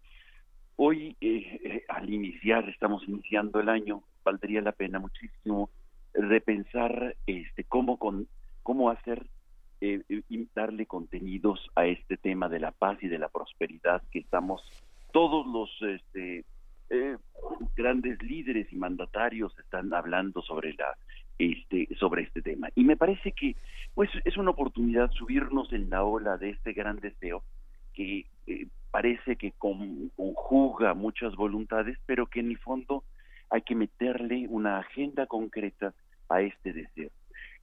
[SPEAKER 5] hoy, eh, al iniciar, estamos iniciando el año, valdría la pena muchísimo repensar este, cómo, con, cómo hacer y darle contenidos a este tema de la paz y de la prosperidad que estamos todos los este, grandes líderes y mandatarios están hablando sobre la este, sobre este tema. Y me parece que pues es una oportunidad subirnos en la ola de este gran deseo que eh, parece que conjuga muchas voluntades, pero que en el fondo hay que meterle una agenda concreta a este deseo.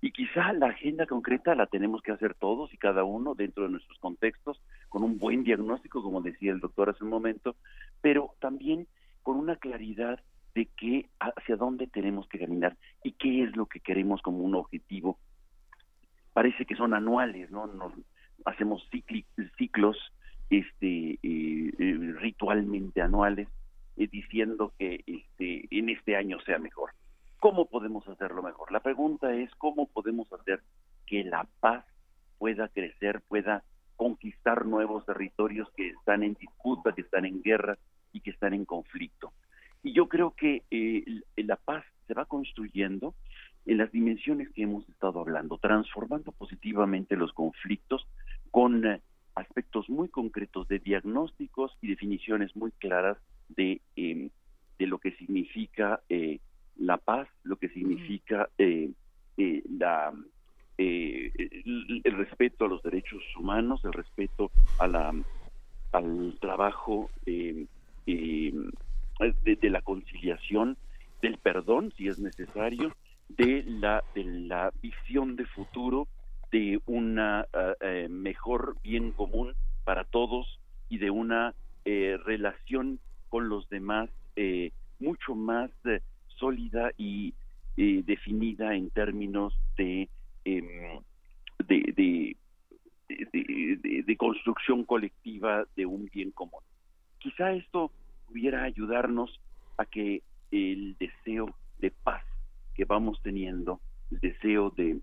[SPEAKER 5] Y quizá la agenda concreta la tenemos que hacer todos y cada uno dentro de nuestros contextos, con un buen diagnóstico, como decía el doctor hace un momento, pero también con una claridad de qué hacia dónde tenemos que caminar y qué es lo que queremos como un objetivo. Parece que son anuales, ¿no? Nos, hacemos ciclos este, eh, eh, ritualmente anuales eh, diciendo que este, en este año sea mejor. ¿Cómo podemos hacerlo mejor? La pregunta es cómo podemos hacer que la paz pueda crecer, pueda conquistar nuevos territorios que están en disputa, que están en guerra y que están en conflicto. Y yo creo que eh, la paz se va construyendo en las dimensiones que hemos estado hablando, transformando positivamente los conflictos con eh, aspectos muy concretos de diagnósticos y definiciones muy claras de, em, de lo que significa eh, la paz, lo que significa la, el, el, respeto a los derechos humanos, el respeto a la, al trabajo em, em, de, la conciliación, del perdón, si es necesario, de la, de la visión de futuro, de una eh, eh, mejor bien común para todos y de una eh, relación con los demás mucho más sólida y definida en términos de, em, de, de, de, construcción colectiva de un bien común. Quizá esto pudiera ayudarnos a que el deseo de paz que vamos teniendo, el deseo de,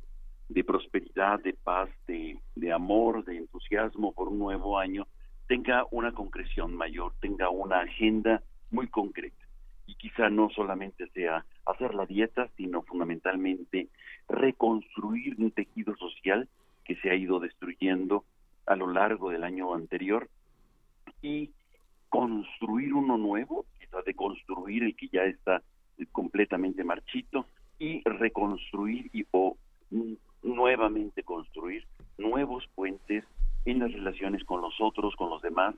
[SPEAKER 5] prosperidad, de paz, de, de amor, de entusiasmo por un nuevo año, tenga una concreción mayor, tenga una agenda muy concreta. Y quizá no solamente sea hacer la dieta, sino fundamentalmente reconstruir un tejido social que se ha ido destruyendo a lo largo del año anterior y construir uno nuevo, quizás de construir el que ya está completamente marchito y reconstruir y o nuevamente construir nuevos puentes en las relaciones con los otros, con los demás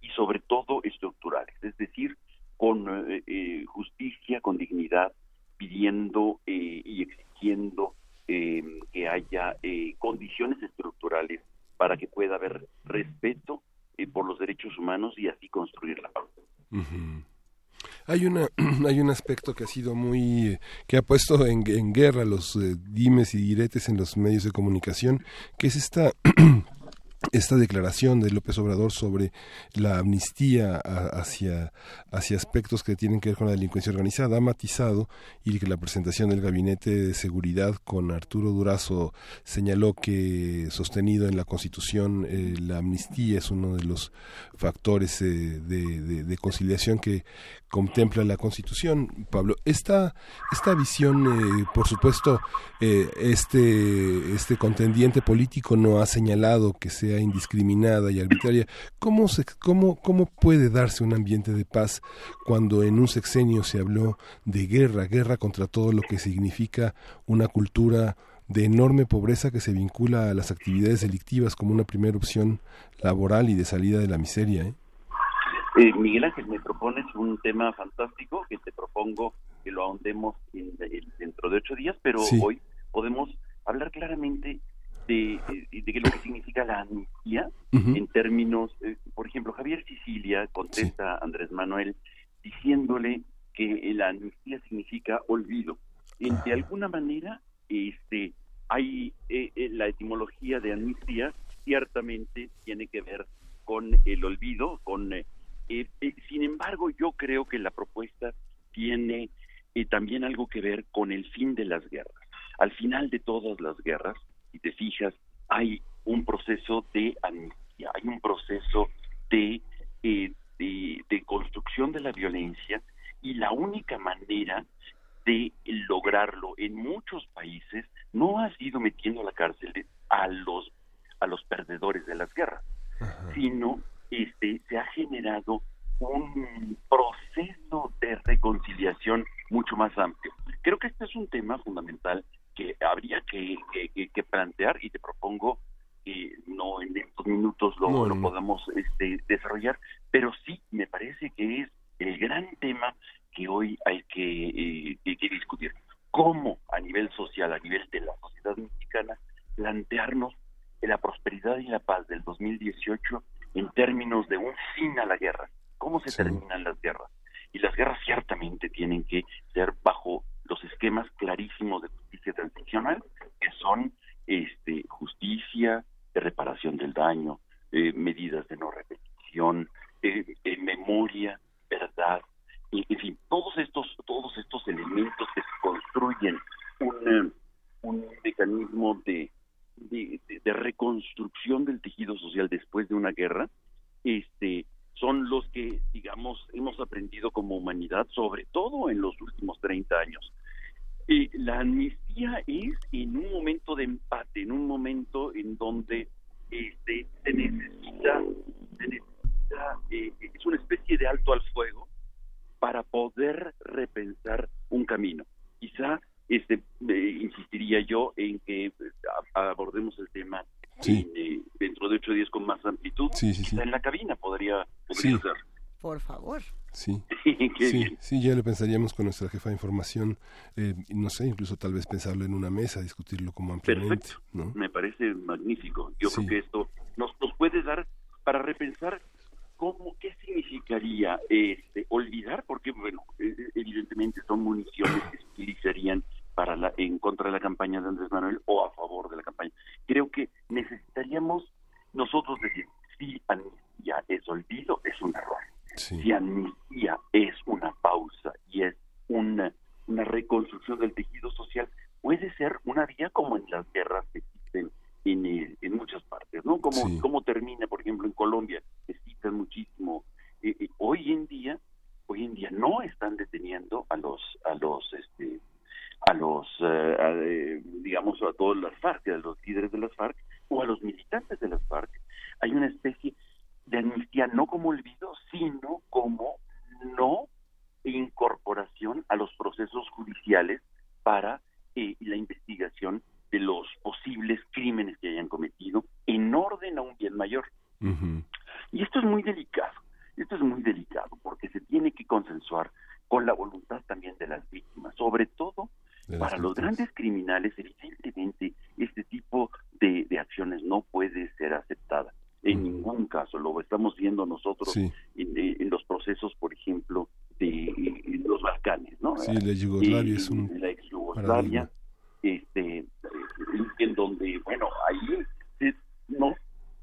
[SPEAKER 5] y sobre todo estructurales, es decir, con eh, eh, justicia, con dignidad, pidiendo eh, y exigiendo que haya condiciones estructurales para que pueda haber humanos y así construir la paz.
[SPEAKER 1] Hay una hay un aspecto que ha sido muy que ha puesto en, guerra los eh, dimes y diretes en los medios de comunicación, que es esta esta declaración de López Obrador sobre la amnistía hacia, hacia aspectos que tienen que ver con la delincuencia organizada ha matizado y que la presentación del gabinete de seguridad con Arturo Durazo señaló que sostenido en la Constitución eh, la amnistía es uno de los factores eh, de, conciliación que contempla la Constitución. Pablo, esta, esta visión, eh, por supuesto, este, este contendiente político no ha señalado que sea indiscriminada y arbitraria. ¿Cómo, se, cómo, ¿Cómo puede darse un ambiente de paz cuando en un sexenio se habló de guerra, guerra contra todo lo que significa una cultura de enorme pobreza que se vincula a las actividades delictivas como una primera opción laboral y de salida de la miseria?
[SPEAKER 5] ¿eh? Eh, Miguel Ángel, me propones un tema fantástico que te propongo que lo ahondemos dentro de ocho días, pero hoy podemos hablar claramente de, de, lo que significa la amnistía en términos, eh, por ejemplo, Javier Sicilia contesta a Andrés Manuel diciéndole que la amnistía significa olvido. En, de alguna manera, este, hay eh, eh, la etimología de amnistía ciertamente tiene que ver con el olvido, con sin embargo, yo creo que la propuesta tiene también algo que ver con el fin de las guerras. Al final de todas las guerras, si te fijas, hay un proceso de amnistía, hay un proceso de, eh, de, construcción de la violencia y la única manera de lograrlo en muchos países no ha sido metiendo a la cárcel a los a los perdedores de las guerras, sino este se ha generado un proceso de reconciliación mucho más amplio. Creo que este es un tema fundamental que habría que, que, plantear y te propongo que no en estos minutos lo, lo podamos este, desarrollar, pero sí me parece que es el gran tema que hoy hay que, eh, que discutir. ¿Cómo a nivel social, a nivel de la sociedad plantearnos la prosperidad y la paz del 2018 en términos de un fin a la guerra. ¿Cómo se terminan las guerras? Y las guerras ciertamente tienen que ser bajo los esquemas clarísimos de justicia transicional, que son este, justicia, de reparación del daño, eh, medidas de no repetición, eh, memoria, verdad, en fin, todos estos, todos estos elementos que construyen un, un mecanismo de, de, reconstrucción del tejido social después de una guerra, este, son los que, digamos, hemos aprendido como humanidad, sobre todo en los últimos 30 años. y la amnistía es en un momento de empate, en un momento en donde este, se necesita, se necesita eh, es una especie de alto al fuego para poder repensar un camino. Quizá este, insistiría yo en que abordemos el tema eh, dentro de ocho días con más amplitud.
[SPEAKER 1] Sí,
[SPEAKER 5] en la cabina podría, podría ser.
[SPEAKER 2] Por favor.
[SPEAKER 1] Sí, sí, ya lo pensaríamos con nuestra jefa de información, eh, no sé, incluso tal vez pensarlo en una mesa, discutirlo como ampliamente.
[SPEAKER 5] Perfecto, me parece magnífico. Yo creo que esto nos, nos puede dar para repensar cómo, qué significaría este, olvidar, porque bueno, e, e, evidentemente son municiones que se utilizarían para la, en contra de la campaña de Andrés Manuel o a favor de la campaña. Creo que necesitaríamos nosotros decir, si amnistía es olvido, es un error. Si amnistía es una pausa y es una, una reconstrucción del tejido social, puede ser una vía como en las guerras que existen en, eh, en muchas partes, ¿no? Como, como termina, por ejemplo, en Colombia, que citan muchísimo. Eh, eh, hoy en día, hoy en día no están deteniendo a los, a los, este, a los, digamos, a todas las FARC, a los líderes de las FARC o a los militantes de las FARC. Hay una especie de amnistía no como olvido, sino como no incorporación a los procesos judiciales para eh, la investigación de los posibles crímenes que hayan cometido en orden a un bien mayor. Y esto es muy delicado, esto es muy delicado porque se tiene que consensuar con la voluntad también de las víctimas, sobre todo para los grandes criminales, evidentemente este tipo de, de acciones no puede ser aceptada en ningún caso. Lo estamos viendo nosotros eh, en, los procesos, por ejemplo, de los Balcanes, ¿no?
[SPEAKER 1] Sí, la Yugoslavia es un
[SPEAKER 5] la ex Yugoslavia, este, en donde, bueno, ahí no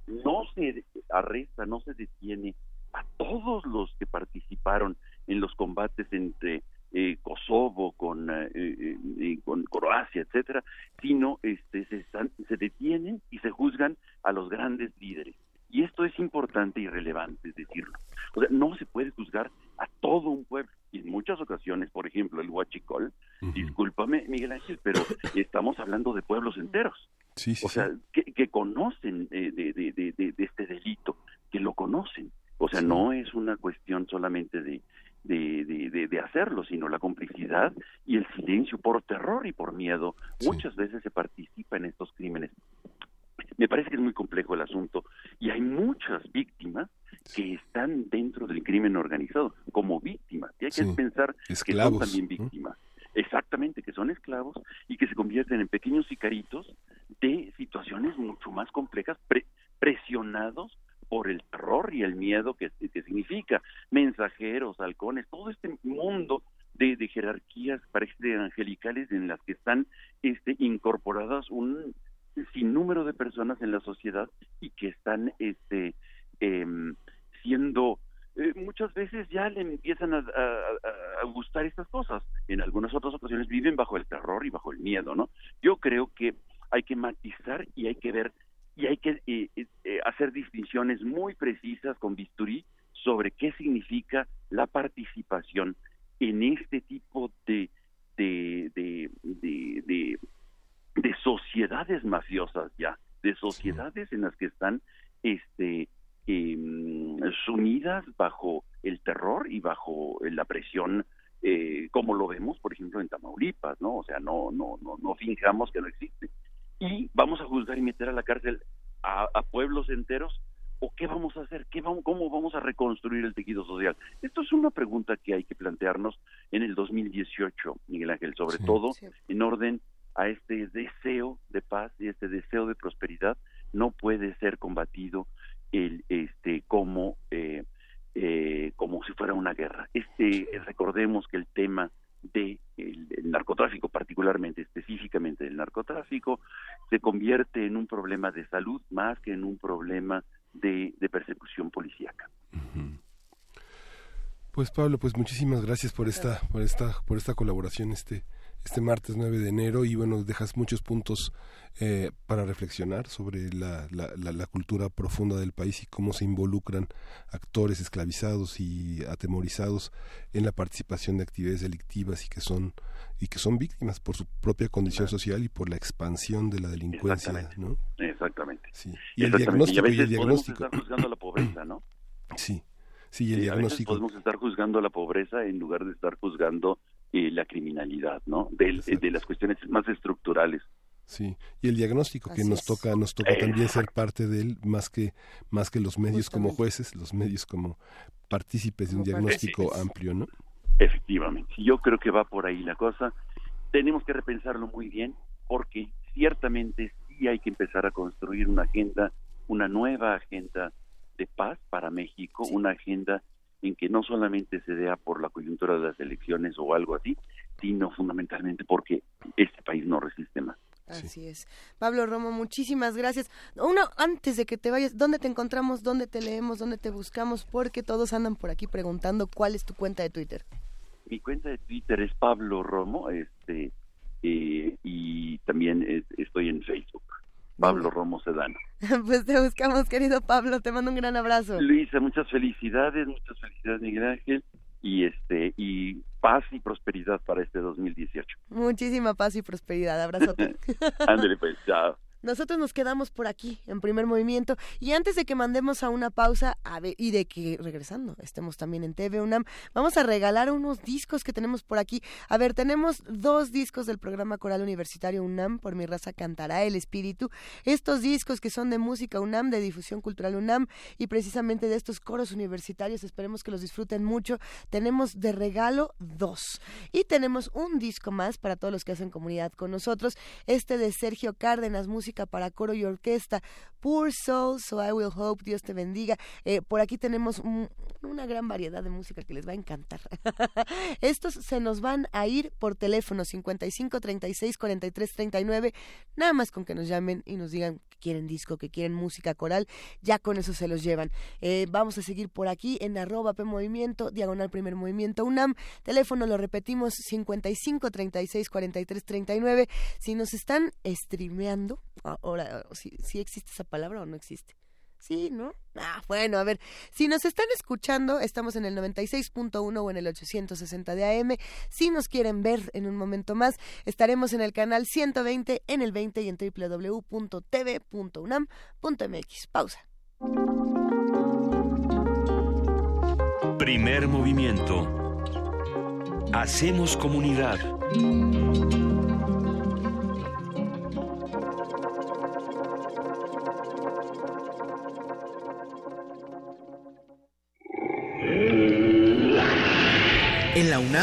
[SPEAKER 5] no se arresta, no se detiene a todos los que participaron en los combates entre eh, Kosovo con eh, con Croacia, etcétera, sino este se, se detienen y se juzgan a los grandes líderes. Y esto es importante y relevante decirlo. O sea, no se puede juzgar a todo un pueblo. Y en muchas ocasiones, por ejemplo, el Huachicol, discúlpame, Miguel Ángel, pero estamos hablando de pueblos enteros.
[SPEAKER 1] Sí,
[SPEAKER 5] o sea, que, conocen eh, de, de, de, este delito, que lo conocen. O sea, no es una cuestión solamente de, y el silencio por terror y por miedo. Muchas veces se participa en estos crímenes. Me parece que es muy complejo el asunto y hay muchas víctimas que están dentro del crimen organizado como víctimas y hay que pensar que son también víctimas que son esclavos y que se convierten en pequeños sicaritos de situaciones mucho más complejas, presionados por el terror y el miedo que, significa mensajeros, halcones, todo este mundo de, de jerarquías parece angelicales en las que están este, incorporadas un sin número de personas en la sociedad y que están este em, siendo eh, muchas veces ya le empiezan a, gustar estas cosas en algunas otras ocasiones viven bajo el terror y bajo el miedo no yo creo que hay que matizar y hay que ver y hay que eh, eh, hacer distinciones muy precisas con bisturí sobre qué significa la participación en este tipo de de, de, de de sociedades mafiosas ya, de sociedades en las que están este em, sumidas bajo el terror y bajo la presión eh, como lo vemos por ejemplo en Tamaulipas no o sea no no no no fingamos que no existe y vamos a juzgar y meter a la cárcel a, pueblos enteros o qué vamos a hacer qué vamos cómo vamos a reconstruir el tejido social esto es una pregunta que hay que plantearnos en el 2018 Miguel Ángel sobre todo en orden a este deseo de paz y este deseo de prosperidad no puede ser combatido el, este, como, eh, eh, como si fuera una guerra. Este, recordemos que el tema del de narcotráfico, particularmente, específicamente del narcotráfico, se convierte en un problema de salud más que en un problema de, persecución policíaca.
[SPEAKER 1] Pues muchísimas gracias por esta, por esta, por esta colaboración este, este martes 9 de enero y bueno, dejas muchos puntos eh, para reflexionar sobre la, la, la, cultura profunda del país y cómo se involucran actores esclavizados y atemorizados en la participación de actividades delictivas y que son y que son víctimas por su propia condición social y por la expansión de la delincuencia,
[SPEAKER 5] Exactamente.
[SPEAKER 1] ¿no?
[SPEAKER 5] Exactamente.
[SPEAKER 1] Sí. Y el diagnóstico y, el diagnóstico.
[SPEAKER 5] Estar juzgando la pobreza, ¿no?
[SPEAKER 1] Sí. Sí, el diagnóstico.
[SPEAKER 5] podemos estar juzgando la pobreza en lugar de estar juzgando eh, la criminalidad, ¿no? De, de, las cuestiones más estructurales.
[SPEAKER 1] Sí, y el diagnóstico que nos toca nos toca también ser parte de él más que más que los medios como jueces, los medios como partícipes de un diagnóstico amplio, ¿no?
[SPEAKER 5] Efectivamente. Yo creo que va por ahí la cosa. Tenemos que repensarlo muy bien porque ciertamente sí hay que empezar a construir una agenda, una nueva agenda de paz para México, una agenda en que no solamente se vea por la coyuntura de las elecciones o algo así, sino fundamentalmente porque este país no resiste más.
[SPEAKER 2] Así es. Pablo Romo, muchísimas gracias. Uno, antes de que te vayas, ¿dónde te encontramos? ¿Dónde te leemos? ¿Dónde te buscamos? Porque todos andan por aquí preguntando cuál es tu cuenta de Twitter.
[SPEAKER 5] Mi cuenta de Twitter es Pablo Romo, este, eh, y también estoy en Facebook. Pablo Romo Sedano.
[SPEAKER 2] pues te buscamos, querido Pablo, te mando un gran abrazo.
[SPEAKER 5] Luisa, muchas felicidades, muchas felicidades, Miguel Ángel, y este y paz y prosperidad para este 2018.
[SPEAKER 2] Muchísima paz y prosperidad, abrazote.
[SPEAKER 5] Ándale pues, chao.
[SPEAKER 2] Nosotros nos quedamos por aquí en primer movimiento y antes de que mandemos a una pausa a ver, y de que regresando estemos también en TV UNAM, vamos a regalar unos discos que tenemos por aquí. A ver, tenemos dos discos del programa coral universitario UNAM, por mi raza cantará el espíritu. Estos discos que son de música UNAM, de difusión cultural UNAM y precisamente de estos coros universitarios, esperemos que los disfruten mucho. Tenemos de regalo dos y tenemos un disco más para todos los que hacen comunidad con nosotros, este de Sergio Cárdenas, música para coro y orquesta. Poor Soul, So I Will Hope, Dios te bendiga. Eh, por aquí tenemos una gran variedad de música que les va a encantar. Estos se nos van a ir por teléfono 55 36 43 39. Nada más con que nos llamen y nos digan que quieren disco, que quieren música coral, ya con eso se los llevan. Eh, vamos a seguir por aquí en arroba P Movimiento, diagonal primer movimiento UNAM. Teléfono lo repetimos 55 36 43 39. Si nos están streameando, ahora, si, existe esa palabra o no existe. Sí, ¿no? Ah, bueno, a ver, si nos están escuchando, estamos en el 96.1 o en el 860 de AM. Si nos quieren ver en un momento más, estaremos en el canal 120, en el 20 y en www.tv.unam.mx. Pausa.
[SPEAKER 3] Primer movimiento. Hacemos comunidad.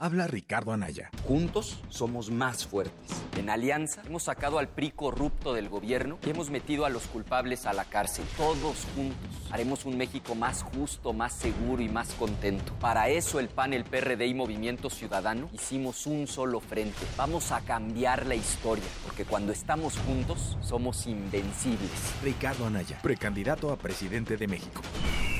[SPEAKER 6] Habla Ricardo Anaya.
[SPEAKER 7] Juntos somos más fuertes. En alianza hemos sacado al PRI corrupto del gobierno y hemos metido a los culpables a la cárcel. Todos juntos haremos un México más justo, más seguro y más contento. Para eso el PAN, el PRD y Movimiento Ciudadano hicimos un solo frente. Vamos a cambiar la historia, porque cuando estamos juntos somos invencibles.
[SPEAKER 6] Ricardo Anaya, precandidato a presidente de México.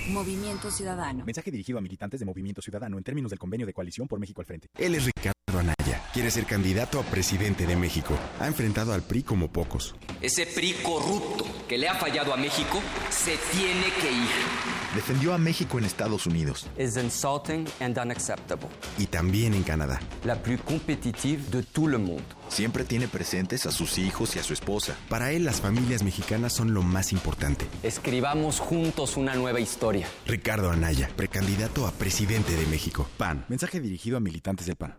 [SPEAKER 8] Movimiento Ciudadano.
[SPEAKER 6] Mensaje dirigido a militantes de Movimiento Ciudadano en términos del convenio de coalición por México al frente.
[SPEAKER 9] Él es Ricardo Anaya. Quiere ser candidato a presidente de México. Ha enfrentado al PRI como pocos.
[SPEAKER 7] Ese PRI corrupto que le ha fallado a México se tiene que ir.
[SPEAKER 10] Defendió a México en Estados Unidos.
[SPEAKER 7] Es insulting and unacceptable.
[SPEAKER 10] Y también en Canadá.
[SPEAKER 7] La plus compétitive de tout le monde.
[SPEAKER 10] Siempre tiene presentes a sus hijos y a su esposa. Para él, las familias mexicanas son lo más importante.
[SPEAKER 7] Escribamos juntos una nueva historia.
[SPEAKER 10] Ricardo Anaya, precandidato a presidente de México. PAN.
[SPEAKER 11] Mensaje dirigido a militantes del PAN.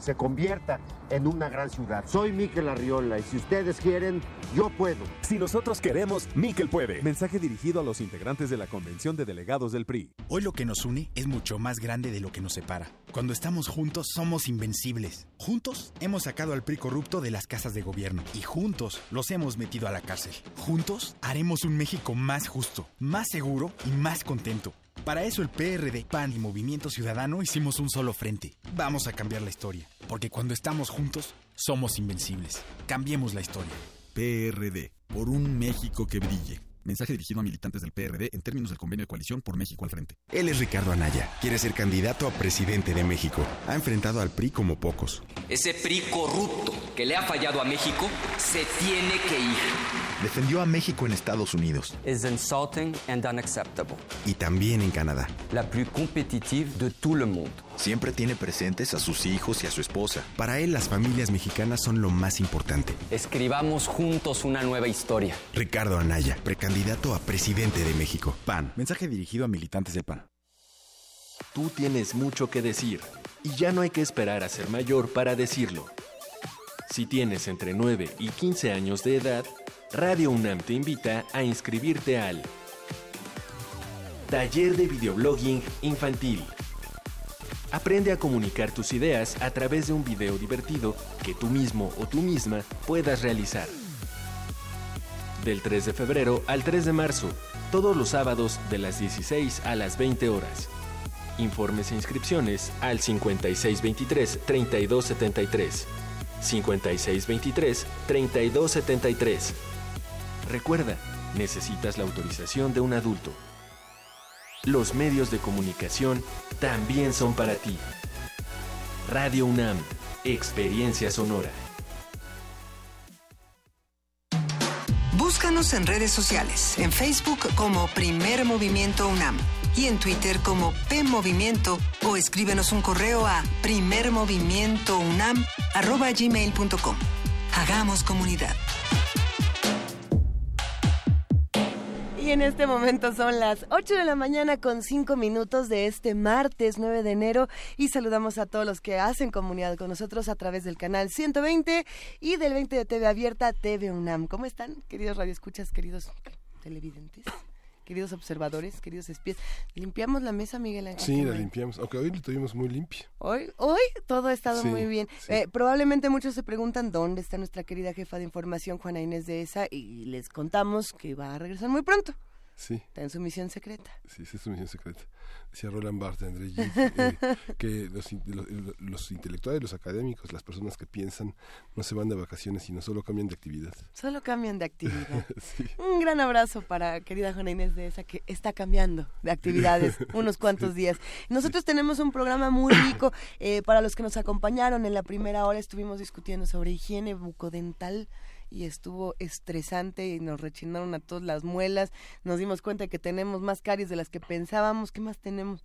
[SPEAKER 12] se convierta en una gran ciudad. Soy Miquel Arriola y si ustedes quieren, yo puedo.
[SPEAKER 13] Si nosotros queremos, Miquel puede. Mensaje dirigido a los integrantes de la Convención de Delegados del PRI.
[SPEAKER 14] Hoy lo que nos une es mucho más grande de lo que nos separa. Cuando estamos juntos somos invencibles. Juntos hemos sacado al PRI corrupto de las casas de gobierno y juntos los hemos metido a la cárcel. Juntos haremos un México más justo, más seguro y más contento. Para eso el PRD, PAN y Movimiento Ciudadano hicimos un solo frente. Vamos a cambiar la historia, porque cuando estamos juntos, somos invencibles. Cambiemos la historia.
[SPEAKER 15] PRD, por un México que brille. Mensaje dirigido a militantes del PRD en términos del convenio de coalición por México al frente.
[SPEAKER 10] Él es Ricardo Anaya. Quiere ser candidato a presidente de México. Ha enfrentado al PRI como pocos.
[SPEAKER 7] Ese PRI corrupto que le ha fallado a México se tiene que ir.
[SPEAKER 10] Defendió a México en Estados Unidos.
[SPEAKER 7] Es insulting and unacceptable.
[SPEAKER 10] Y también en Canadá.
[SPEAKER 7] La plus compétitive de tout le monde.
[SPEAKER 10] Siempre tiene presentes a sus hijos y a su esposa. Para él, las familias mexicanas son lo más importante.
[SPEAKER 7] Escribamos juntos una nueva historia.
[SPEAKER 10] Ricardo Anaya, precandidato a presidente de México. PAN.
[SPEAKER 11] Mensaje dirigido a militantes del PAN.
[SPEAKER 16] Tú tienes mucho que decir y ya no hay que esperar a ser mayor para decirlo. Si tienes entre 9 y 15 años de edad, Radio UNAM te invita a inscribirte al Taller de Videoblogging Infantil. Aprende a comunicar tus ideas a través de un video divertido que tú mismo o tú misma puedas realizar. Del 3 de febrero al 3 de marzo, todos los sábados de las 16 a las 20 horas. Informes e inscripciones al 5623-3273. 5623-3273. Recuerda, necesitas la autorización de un adulto. Los medios de comunicación también son para ti. Radio UNAM, Experiencia Sonora.
[SPEAKER 17] Búscanos en redes sociales, en Facebook como Primer Movimiento UNAM y en Twitter como P Movimiento o escríbenos un correo a primermovimientounam@gmail.com. Hagamos comunidad.
[SPEAKER 2] En este momento son las 8 de la mañana con 5 minutos de este martes 9 de enero y saludamos a todos los que hacen comunidad con nosotros a través del canal 120 y del 20 de TV Abierta TV UNAM. ¿Cómo están, queridos radioescuchas, queridos televidentes? Queridos observadores, queridos espías, limpiamos la mesa, Miguel Ángel.
[SPEAKER 1] Sí, la limpiamos, aunque hoy la tuvimos muy limpia.
[SPEAKER 2] Hoy, hoy todo ha estado
[SPEAKER 1] Sí,
[SPEAKER 2] muy bien.
[SPEAKER 1] sí.
[SPEAKER 2] Eh, probablemente muchos se preguntan dónde está nuestra querida jefa de información, Juana Inés de ESA, y les contamos que va a regresar muy pronto.
[SPEAKER 1] Sí.
[SPEAKER 2] Está en su misión secreta.
[SPEAKER 1] Sí, esa es su misión secreta. Decía Roland Barthes, André Gide, eh, que los, in- los, los intelectuales, los académicos, las personas que piensan, no se van de vacaciones, sino solo cambian de actividad.
[SPEAKER 2] Solo cambian de actividad.
[SPEAKER 1] Sí.
[SPEAKER 2] Un gran abrazo para querida Juana Inés de esa que está cambiando de actividades unos cuantos días. Nosotros tenemos un programa muy rico. eh, para los que nos acompañaron en la primera hora estuvimos discutiendo sobre higiene bucodental y estuvo estresante y nos rechinaron a todas las muelas. Nos dimos cuenta que tenemos más caries de las que pensábamos. ¿Qué más tenemos?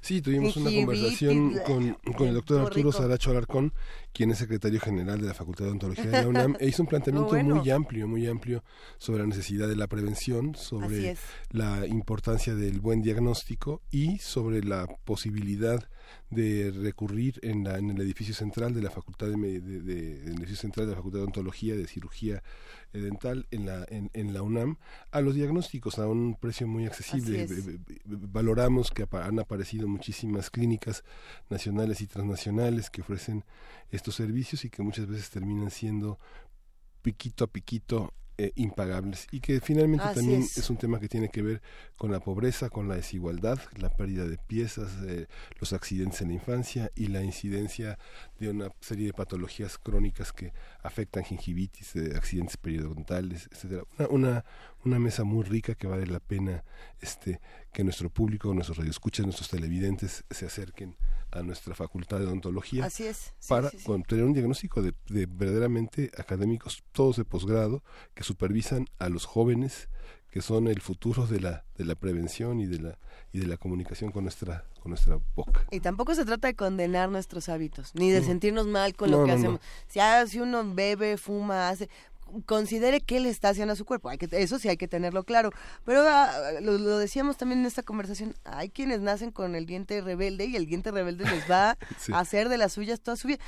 [SPEAKER 1] Sí, tuvimos una conversación con, con el doctor Arturo Saracho Alarcón, quien es secretario general de la Facultad de Ontología de la UNAM, e hizo un planteamiento muy amplio, muy amplio sobre la necesidad de la prevención, sobre la importancia del buen diagnóstico y sobre la posibilidad de recurrir en, la, en el edificio central de la Facultad de, de, edificio central de la Facultad de Ontología de Cirugía eh, dental en la, en, la UNAM a los diagnósticos a un precio muy accesible. Valoramos que han aparecido muchísimas clínicas nacionales y transnacionales que ofrecen estos servicios y que muchas veces terminan siendo piquito a piquito eh, impagables y que finalmente también es. un tema que tiene que ver con la pobreza, con la desigualdad, la pérdida de piezas, eh, los accidentes en la infancia y la incidencia de una serie de patologías crónicas que afectan gingivitis, eh, accidentes periodontales, etcétera. Una, una, una mesa muy rica que vale la pena este que nuestro público, nuestros radioescuchas, nuestros televidentes se acerquen a nuestra facultad de odontología
[SPEAKER 2] Así es,
[SPEAKER 1] para tener un diagnóstico de, verdaderamente académicos, todos de posgrado, que supervisan a los jóvenes que son el futuro de la de la prevención y de la y de la comunicación con nuestra con nuestra boca.
[SPEAKER 2] Y tampoco se trata de condenar nuestros hábitos, ni de sentirnos mal con lo que hacemos. Si, ah, si uno bebe, fuma, hace, considere qué le está haciendo a su cuerpo. Hay que, eso sí hay que tenerlo claro. Pero ah, lo, decíamos también en esta conversación, hay quienes nacen con el diente rebelde y el diente rebelde les va a hacer de las suyas toda su vida.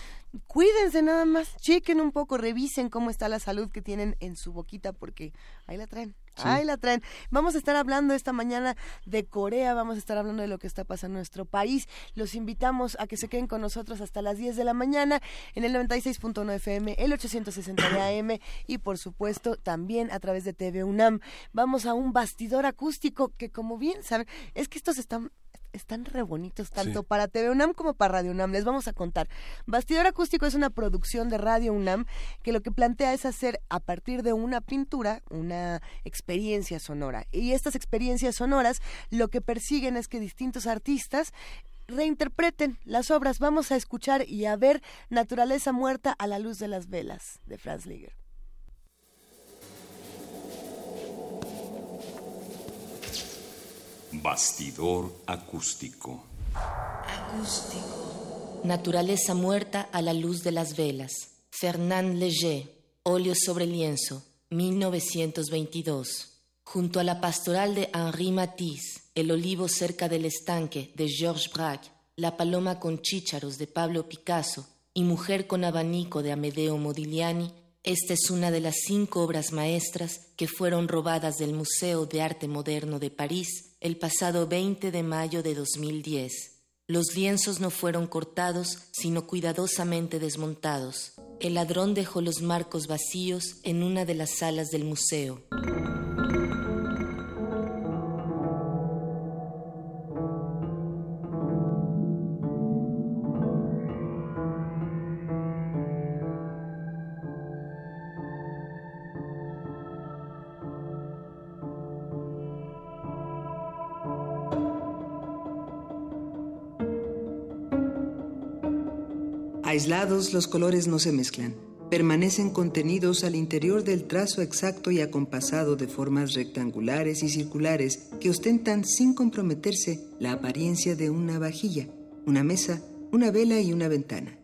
[SPEAKER 2] Cuídense nada más, chequen un poco, revisen cómo está la salud que tienen en su boquita porque ahí la traen. Ahí la traen. Vamos a estar hablando esta mañana de Corea, vamos a estar hablando de lo que está pasando en nuestro país. Los invitamos a que se queden con nosotros hasta las 10 de la mañana en el 96.9 FM, el 860 de AM y por supuesto también a través de TV UNAM. Vamos a un bastidor acústico que como bien saben, es que estos están están re bonitos, tanto para TV UNAM como para Radio UNAM. Les vamos a contar. Bastidor Acústico es una producción de Radio UNAM que lo que plantea es hacer a partir de una pintura una experiencia sonora. Y estas experiencias sonoras lo que persiguen es que distintos artistas reinterpreten las obras. Vamos a escuchar y a ver Naturaleza muerta a la luz de las velas de Franz Liger.
[SPEAKER 18] Bastidor acústico.
[SPEAKER 19] Naturaleza muerta a la luz de las velas. Fernand Léger, óleo sobre lienzo, 1922. Junto a la pastoral de Henri Matisse, El olivo cerca del estanque de Georges Braque, La paloma con chícharos de Pablo Picasso y Mujer con abanico de Amedeo Modigliani, esta es una de las cinco obras maestras que fueron robadas del Museo de Arte Moderno de París el pasado 20 de mayo de 2010. Los lienzos no fueron cortados, sino cuidadosamente desmontados. El ladrón dejó los marcos vacíos en una de las salas del museo.
[SPEAKER 17] Aislados, los colores no se mezclan. Permanecen contenidos al interior del trazo exacto y acompasado de formas rectangulares y circulares que ostentan sin comprometerse la apariencia de una vajilla, una mesa, una vela y una ventana.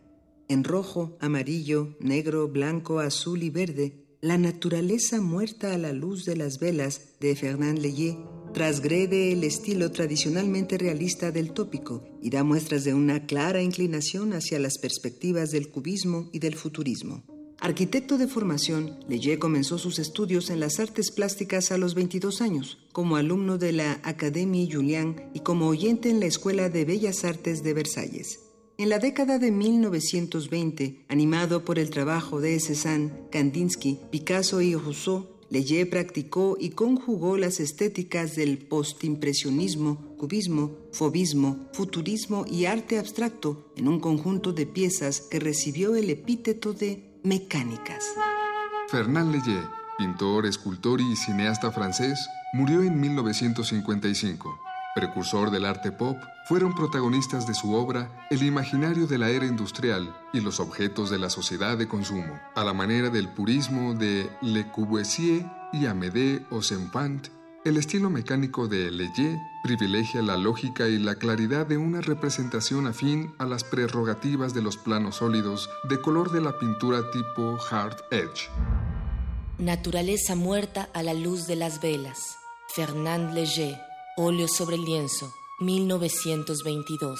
[SPEAKER 17] En rojo, amarillo, negro, blanco, azul y verde, la naturaleza muerta a la luz de las velas de Fernand Leyé trasgrede el estilo tradicionalmente realista del tópico y da muestras de una clara inclinación hacia las perspectivas del cubismo y del futurismo. Arquitecto de formación, Leyé comenzó sus estudios en las artes plásticas a los 22 años, como alumno de la Académie Julian y como oyente en la Escuela de Bellas Artes de Versalles. En la década de 1920, animado por el trabajo de Cézanne, Kandinsky, Picasso y Rousseau, Leyé practicó y conjugó las estéticas del postimpresionismo, cubismo, fobismo, futurismo y arte abstracto en un conjunto de piezas que recibió el epíteto de mecánicas.
[SPEAKER 20] Fernand Leyé, pintor, escultor y cineasta francés, murió en 1955. Precursor del arte pop, fueron protagonistas de su obra el imaginario de la era industrial y los objetos de la sociedad de consumo, a la manera del purismo de Le Corbusier y Amédée Osenfant. El estilo mecánico de Leye privilegia la lógica y la claridad de una representación afín a las prerrogativas de los planos sólidos de color de la pintura tipo Hard Edge.
[SPEAKER 19] Naturaleza muerta a la luz de las velas. Fernand Léger. Óleo sobre lienzo, 1922.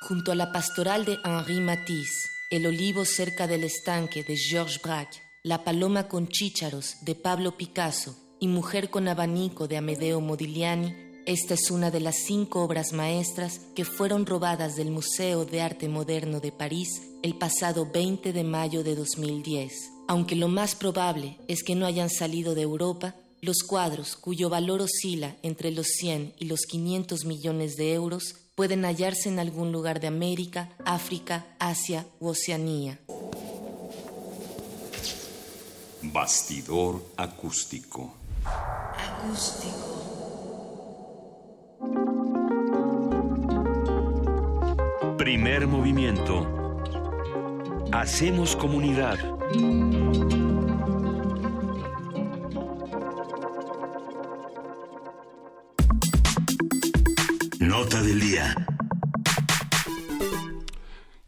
[SPEAKER 19] Junto a la pastoral de Henri Matisse, El olivo cerca del estanque de Georges Braque, La paloma con chícharos de Pablo Picasso y Mujer con abanico de Amedeo Modigliani, esta es una de las cinco obras maestras que fueron robadas del Museo de Arte Moderno de París el pasado 20 de mayo de 2010. Aunque lo más probable es que no hayan salido de Europa, los cuadros, cuyo valor oscila entre los 100 y los 500 millones de euros, pueden hallarse en algún lugar de América, África, Asia u Oceanía.
[SPEAKER 18] Bastidor acústico.
[SPEAKER 19] Acústico.
[SPEAKER 21] Primer movimiento. Hacemos comunidad. Nota del día.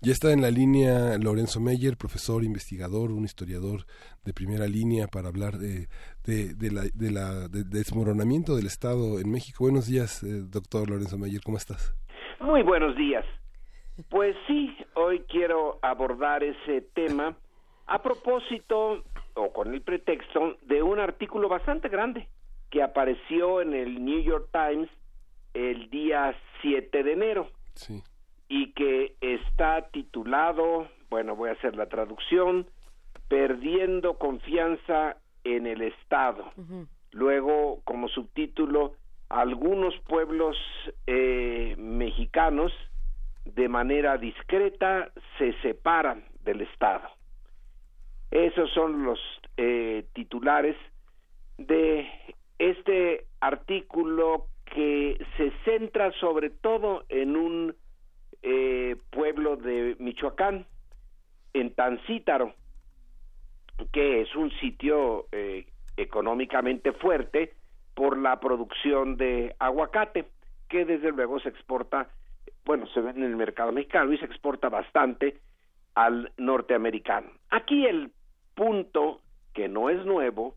[SPEAKER 1] Ya está en la línea Lorenzo Meyer, profesor, investigador, un historiador de primera línea para hablar de, de, la, de la desmoronamiento del Estado en México. Buenos días, eh, doctor Lorenzo Meyer, ¿cómo estás?
[SPEAKER 22] Muy buenos días. Pues sí, hoy quiero abordar ese tema a propósito o con el pretexto de un artículo bastante grande que apareció en el New York Times el día 7 de enero. Y que está titulado, bueno, voy a hacer la traducción, Perdiendo confianza en el Estado. Luego, como subtítulo, algunos pueblos eh, mexicanos de manera discreta se separan del Estado. Esos son los eh, titulares de este artículo que se centra sobre todo en un eh, pueblo de Michoacán, en Tancítaro, que es un sitio eh, económicamente fuerte por la producción de aguacate, que desde luego se exporta, bueno, se ve en el mercado mexicano y se exporta bastante al norteamericano. Aquí el punto, que no es nuevo,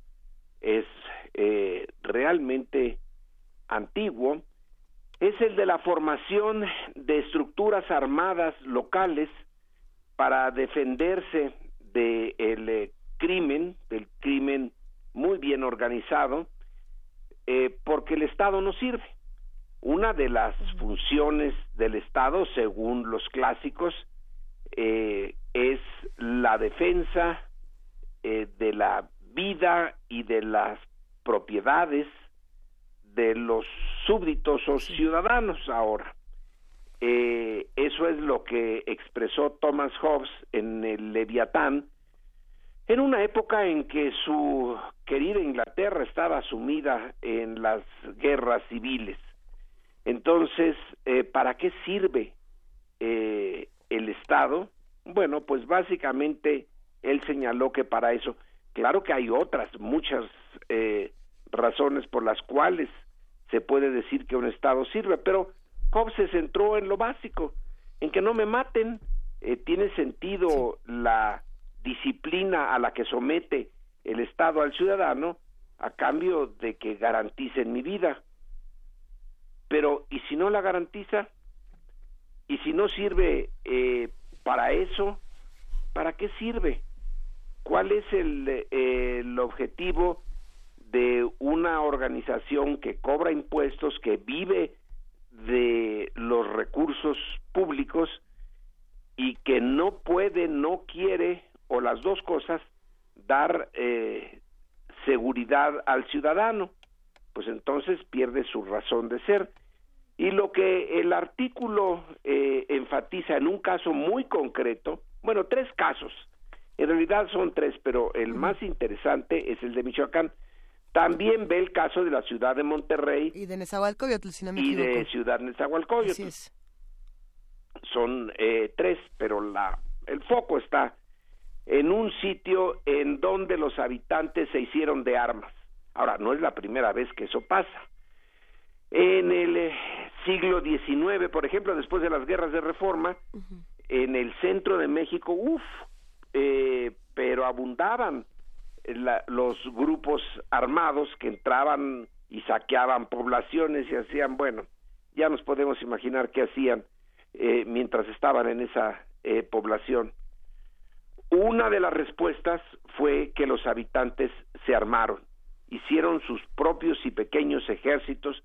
[SPEAKER 22] es eh, realmente antiguo es el de la formación de estructuras armadas locales para defenderse del eh, crimen, del crimen muy bien organizado, eh, porque el Estado no sirve. Una de las funciones del Estado, según los clásicos, eh, es la defensa de la vida y de las propiedades de los súbditos o ciudadanos ahora. Eh, eso es lo que expresó Thomas Hobbes en el Leviatán, en una época en que su querida Inglaterra estaba sumida en las guerras civiles. Entonces, eh, ¿para qué sirve eh, el Estado? Bueno, pues básicamente él señaló que para eso, claro que hay otras, muchas razones por las cuales se puede decir que un Estado sirve, pero Hobbes se centró en lo básico, en que no me maten, eh, tiene sentido la disciplina a la que somete el Estado al ciudadano a cambio de que garanticen mi vida. Pero, ¿y si no la garantiza? ¿Y si no sirve eh, para eso? ¿Para qué sirve? ¿Cuál es el, eh, el objetivo de una organización que cobra impuestos, que vive de los recursos públicos y que no puede, no quiere, o las dos cosas, dar eh, seguridad al ciudadano, pues entonces pierde su razón de ser. Y lo que el artículo eh, enfatiza en un caso muy concreto, bueno, tres casos, en realidad son tres, pero el más interesante es el de Michoacán, También ve el caso de la ciudad de Monterrey
[SPEAKER 2] Y de Nezahualcóyotl, si no me
[SPEAKER 22] y
[SPEAKER 2] equivoco.
[SPEAKER 22] de Ciudad Nezahualcóyotl.
[SPEAKER 2] Así es.
[SPEAKER 22] Son eh, tres, pero la, el foco está en un sitio en donde los habitantes se hicieron de armas. Ahora, no es la primera vez que eso pasa. En el eh, siglo XIX, por ejemplo, después de las guerras de reforma, en el centro de México, uff, eh, pero abundaban la- los grupos armados que entraban y saqueaban poblaciones y hacían, bueno, ya nos podemos imaginar qué hacían eh, mientras estaban en esa eh, población. Una de las respuestas fue que los habitantes se armaron, hicieron sus propios y pequeños ejércitos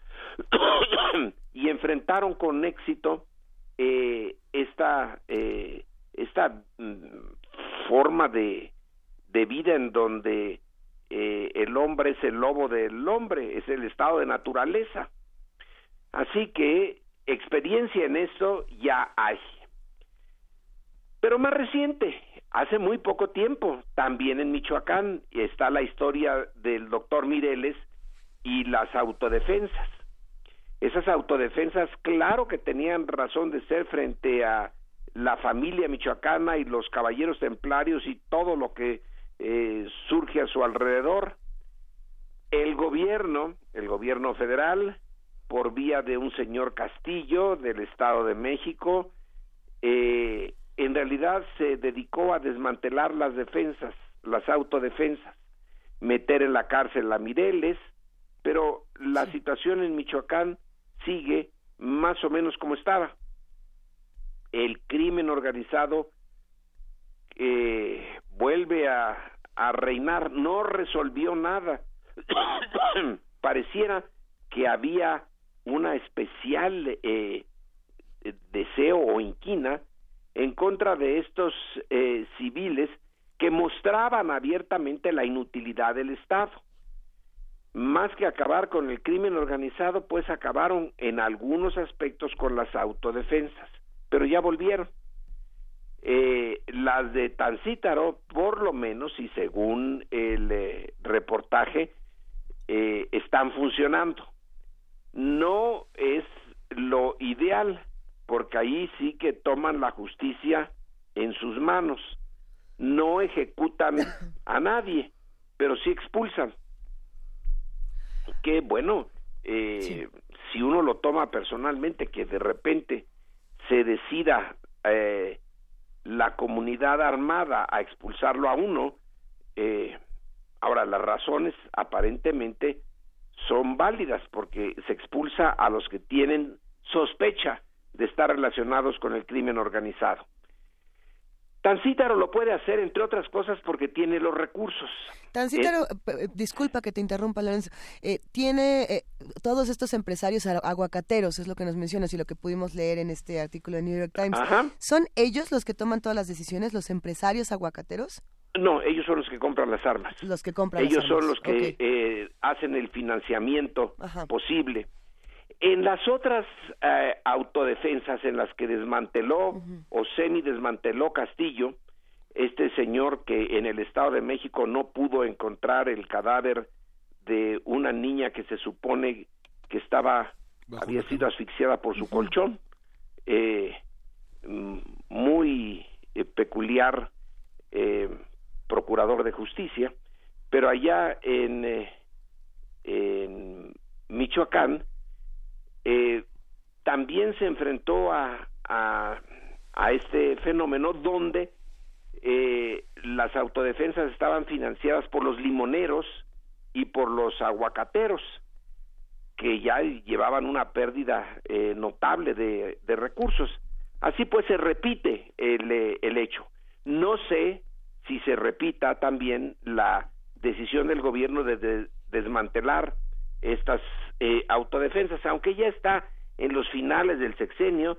[SPEAKER 22] y enfrentaron con éxito eh, esta eh, esta mm, forma de, de vida en donde eh, el hombre es el lobo del hombre, es el estado de naturaleza. Así que experiencia en eso ya hay. Pero más reciente, hace muy poco tiempo, también en Michoacán está la historia del doctor Mireles y las autodefensas. Esas autodefensas, claro que tenían razón de ser frente a la familia michoacana y los caballeros templarios y todo lo que eh, surge a su alrededor. El gobierno, el gobierno federal, por vía de un señor Castillo del Estado de México, eh, en realidad se dedicó a desmantelar las defensas, las autodefensas, meter en la cárcel a Mireles, pero la situación en Michoacán sigue más o menos como estaba. El crimen organizado eh, vuelve a, reinar, no resolvió nada. Pareciera que había una especial eh, deseo o inquina en contra de estos eh, civiles que mostraban abiertamente la inutilidad del Estado. Más que acabar con el crimen organizado, pues acabaron en algunos aspectos con las autodefensas, pero ya volvieron. Eh, las de Tancítaro, por lo menos, y según el eh, reportaje, eh, están funcionando. No es lo ideal, porque ahí sí que toman la justicia en sus manos. No ejecutan a nadie, pero sí expulsan. Que bueno, eh, si uno lo toma personalmente, que de repente se decida eh, la comunidad armada a expulsarlo a uno, eh, ahora las razones aparentemente son válidas porque se expulsa a los que tienen sospecha de estar relacionados con el crimen organizado. Tancítaro lo puede hacer, entre otras cosas, porque tiene los recursos.
[SPEAKER 2] Tancítaro, eh, disculpa que te interrumpa, Lorenzo, eh, tiene eh, todos estos empresarios aguacateros, es lo que nos mencionas y lo que pudimos leer en este artículo de New York Times.
[SPEAKER 22] Ajá.
[SPEAKER 2] ¿Son ellos los que toman todas las decisiones, los empresarios aguacateros?
[SPEAKER 22] No, ellos son los que compran las armas.
[SPEAKER 2] Los que compran
[SPEAKER 22] ellos
[SPEAKER 2] las armas.
[SPEAKER 22] son los que
[SPEAKER 2] Ok.
[SPEAKER 22] eh, hacen el financiamiento
[SPEAKER 2] Ajá.
[SPEAKER 22] posible. En las otras eh, autodefensas en las que desmanteló o semi desmanteló Castillo, este señor que en el Estado de México no pudo encontrar el cadáver de una niña que se supone que estaba había sido asfixiada por su colchón, eh, mm, muy eh, peculiar eh, procurador de justicia, pero allá en, eh, en Michoacán eh, también se enfrentó a, a, este fenómeno donde eh, las autodefensas estaban financiadas por los limoneros y por los aguacateros que ya llevaban una pérdida eh, notable de, recursos. Así pues se repite el, eh, el hecho. No sé si se repita también la decisión del gobierno de- desmantelar estas eh, autodefensas, aunque ya está en los finales del sexenio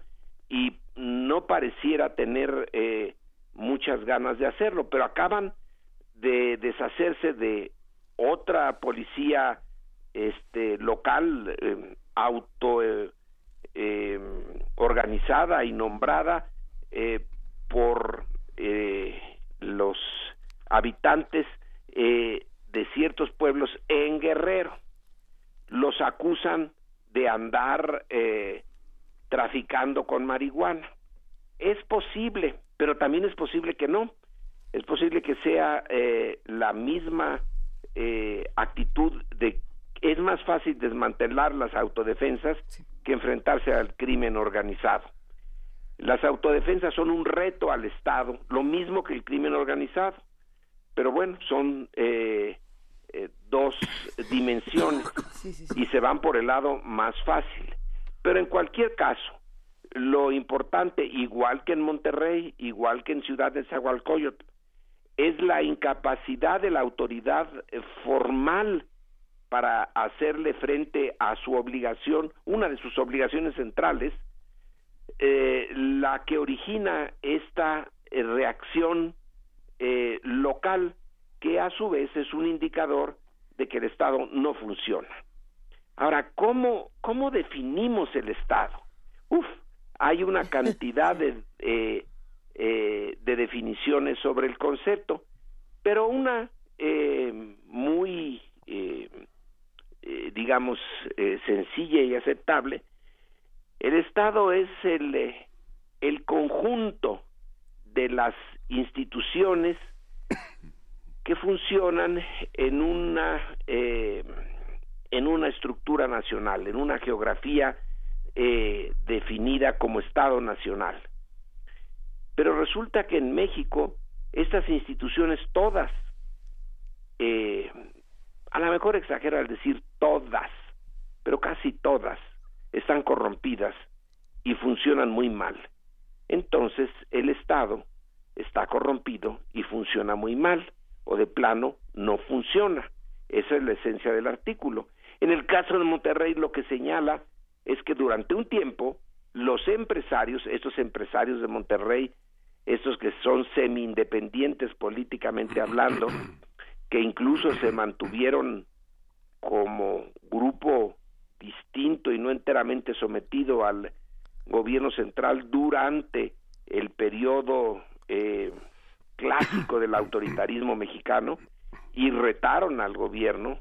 [SPEAKER 22] y no pareciera tener eh, muchas ganas de hacerlo, pero acaban de deshacerse de otra policía este local eh, auto eh, eh, organizada y nombrada eh, por eh, los habitantes eh, de ciertos pueblos en Guerrero. Los acusan de andar eh, traficando con marihuana. Es posible, pero también es posible que no. Es posible que sea eh, la misma eh, actitud de es más fácil desmantelar las autodefensas que enfrentarse al crimen organizado. Las autodefensas son un reto al Estado, lo mismo que el crimen organizado. Pero bueno, son eh, eh, dos dimensiones y se van por el lado más fácil. Pero en cualquier caso, lo importante, igual que en Monterrey, igual que en Ciudad de Zagualcoyot, es la incapacidad de la autoridad eh, formal para hacerle frente a su obligación, una de sus obligaciones centrales, eh, la que origina esta eh, reacción eh, local, que a su vez es un indicador de que el Estado no funciona. Ahora, ¿cómo, cómo definimos el Estado? Uf, hay una cantidad de, eh, eh, de definiciones sobre el concepto, pero una eh, muy, eh, eh, digamos, sencilla y aceptable, el Estado es el, el conjunto de las instituciones que funcionan en una eh, en una estructura nacional, en una geografía eh, definida como Estado nacional. Pero resulta que en México estas instituciones todas, eh, a lo mejor exagero al decir todas, pero casi todas, están corrompidas y funcionan muy mal. Entonces el Estado está corrompido y funciona muy mal, o de plano no funciona. Esa es la esencia del artículo. En el caso de Monterrey lo que señala es que durante un tiempo los empresarios, estos empresarios de Monterrey, estos que son semi-independientes políticamente hablando, que incluso se mantuvieron como grupo distinto y no enteramente sometido al gobierno central durante el periodo eh, clásico del autoritarismo mexicano y retaron al gobierno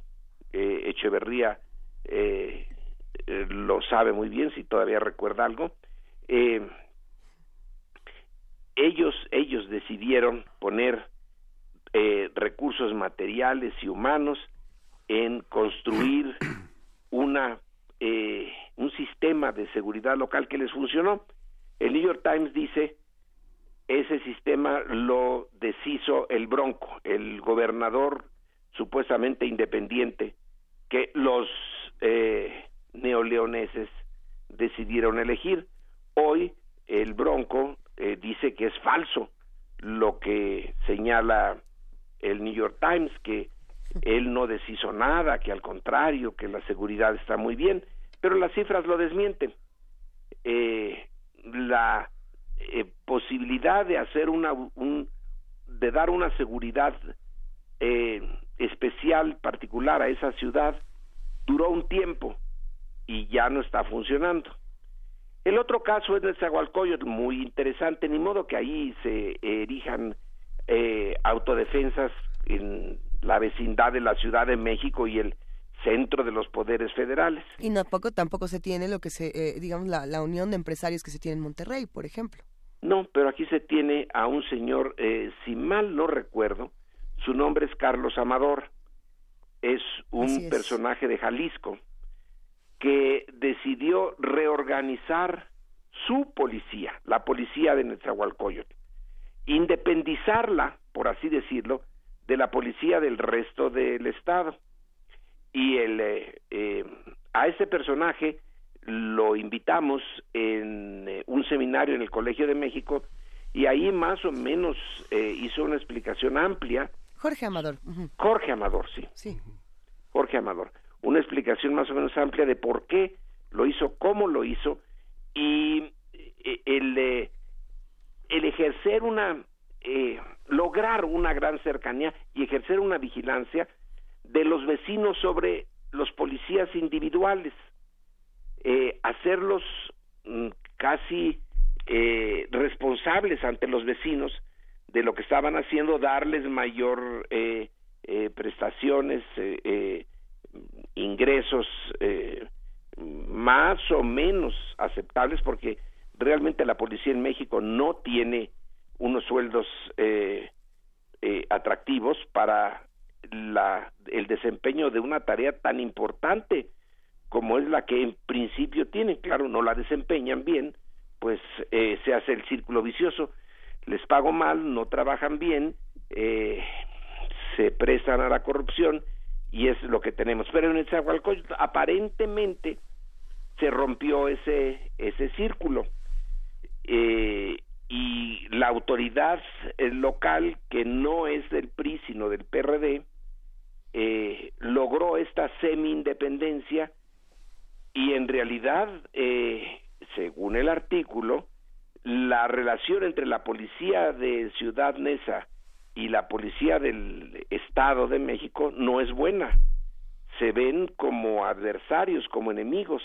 [SPEAKER 22] eh, Echeverría eh, eh, lo sabe muy bien si todavía recuerda algo ellos ellos decidieron poner recursos materiales y humanos en construir una un sistema de seguridad local que les funcionó. El New York Times dice ese sistema lo deshizo el Bronco, el gobernador supuestamente independiente que los eh, neoleoneses decidieron elegir. Hoy el Bronco eh, dice que es falso lo que señala el New York Times, que él no deshizo nada, que al contrario, que la seguridad está muy bien, pero las cifras lo desmienten. Eh, la eh, posibilidad de hacer una, un, de dar una seguridad eh, especial, particular a esa ciudad, duró un tiempo y ya no está funcionando. El otro caso es Nezahualcóyotl, muy interesante, ni modo que ahí se erijan eh, autodefensas en la vecindad de la Ciudad de México y el centro de los poderes federales.
[SPEAKER 2] Y tampoco, tampoco se tiene lo que se, eh, digamos, la, la, unión de empresarios que se tiene en Monterrey, por ejemplo.
[SPEAKER 22] No, pero aquí se tiene a un señor, eh, si mal no recuerdo, su nombre es Carlos Amador, es un es. personaje de Jalisco que decidió reorganizar su policía, la policía de Netzahualcoyotl, independizarla, por así decirlo, de la policía del resto del estado. Y el, eh, eh, a ese personaje lo invitamos en eh, un seminario en el Colegio de México y ahí más o menos eh, hizo una explicación amplia.
[SPEAKER 2] Jorge Amador.
[SPEAKER 22] Uh -huh. Jorge Amador, sí.
[SPEAKER 2] Sí.
[SPEAKER 22] Jorge Amador. Una explicación más o menos amplia de por qué lo hizo, cómo lo hizo y el, el ejercer una eh, lograr una gran cercanía y ejercer una vigilancia de los vecinos sobre los policías individuales, eh, hacerlos mm, casi eh, responsables ante los vecinos de lo que estaban haciendo, darles mayor eh, prestaciones, eh, eh, ingresos más o menos aceptables porque realmente la policía en México no tiene unos sueldos atractivos para la, el desempeño de una tarea tan importante como es la que en principio tienen. Claro, no la desempeñan bien, pues eh, se hace el círculo vicioso. Les pago mal, no trabajan bien, eh, se prestan a la corrupción y es lo que tenemos. Pero en el Zahualcóyotl aparentemente se rompió ese ese círculo eh, y la autoridad eh, local que no es del PRI sino del PRD eh, logró esta semi independencia y en realidad eh, según el artículo la relación entre la policía de Ciudad Neza y la policía del Estado de México no es buena se ven como adversarios como enemigos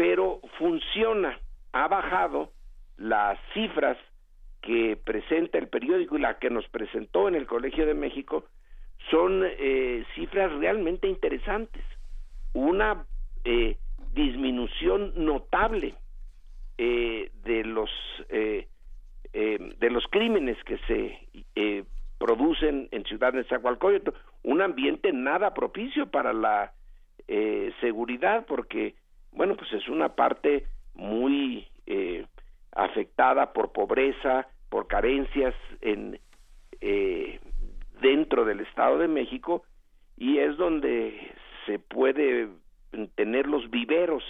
[SPEAKER 22] pero funciona. Ha bajado las cifras que presenta el periódico y la que nos presentó en el Colegio de México son eh, cifras realmente interesantes. Una eh, disminución notable eh, de los de los crímenes que se producen en Ciudad de Zagualcoyotl, un ambiente nada propicio para la seguridad porque bueno, pues es una parte muy afectada por pobreza, por carencias en eh, dentro del Estado de México y es donde se puede tener los viveros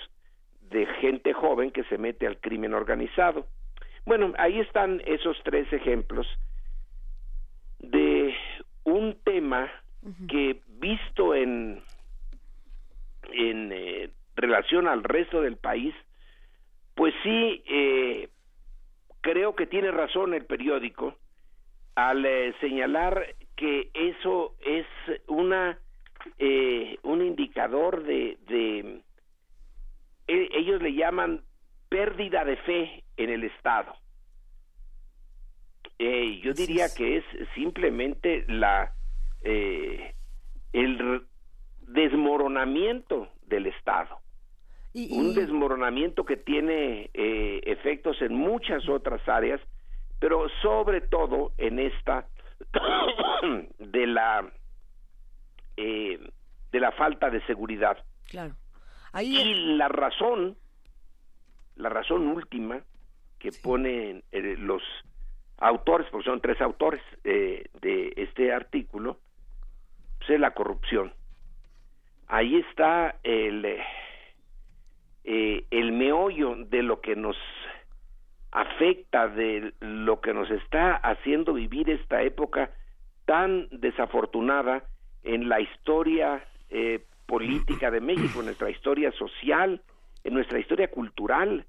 [SPEAKER 22] de gente joven que se mete al crimen organizado. Bueno, ahí están esos tres ejemplos de un tema que visto en en eh, relación al resto del país, pues sí, eh, creo que tiene razón el periódico al eh, señalar que eso es una eh, un indicador de, de e- ellos le llaman pérdida de fe en el Estado. Eh, yo diría que es simplemente la eh, el desmoronamiento del Estado. Un desmoronamiento que tiene eh, efectos en muchas otras áreas, pero sobre todo en esta de la eh, de la falta de seguridad.
[SPEAKER 2] Claro.
[SPEAKER 22] Y la razón, la razón última que ponen eh, los autores, porque son tres autores eh, de este artículo, pues es la corrupción. Ahí está el, eh, el meollo de lo que nos afecta, de lo que nos está haciendo vivir esta época tan desafortunada en la historia eh, política de México, en nuestra historia social, en nuestra historia cultural.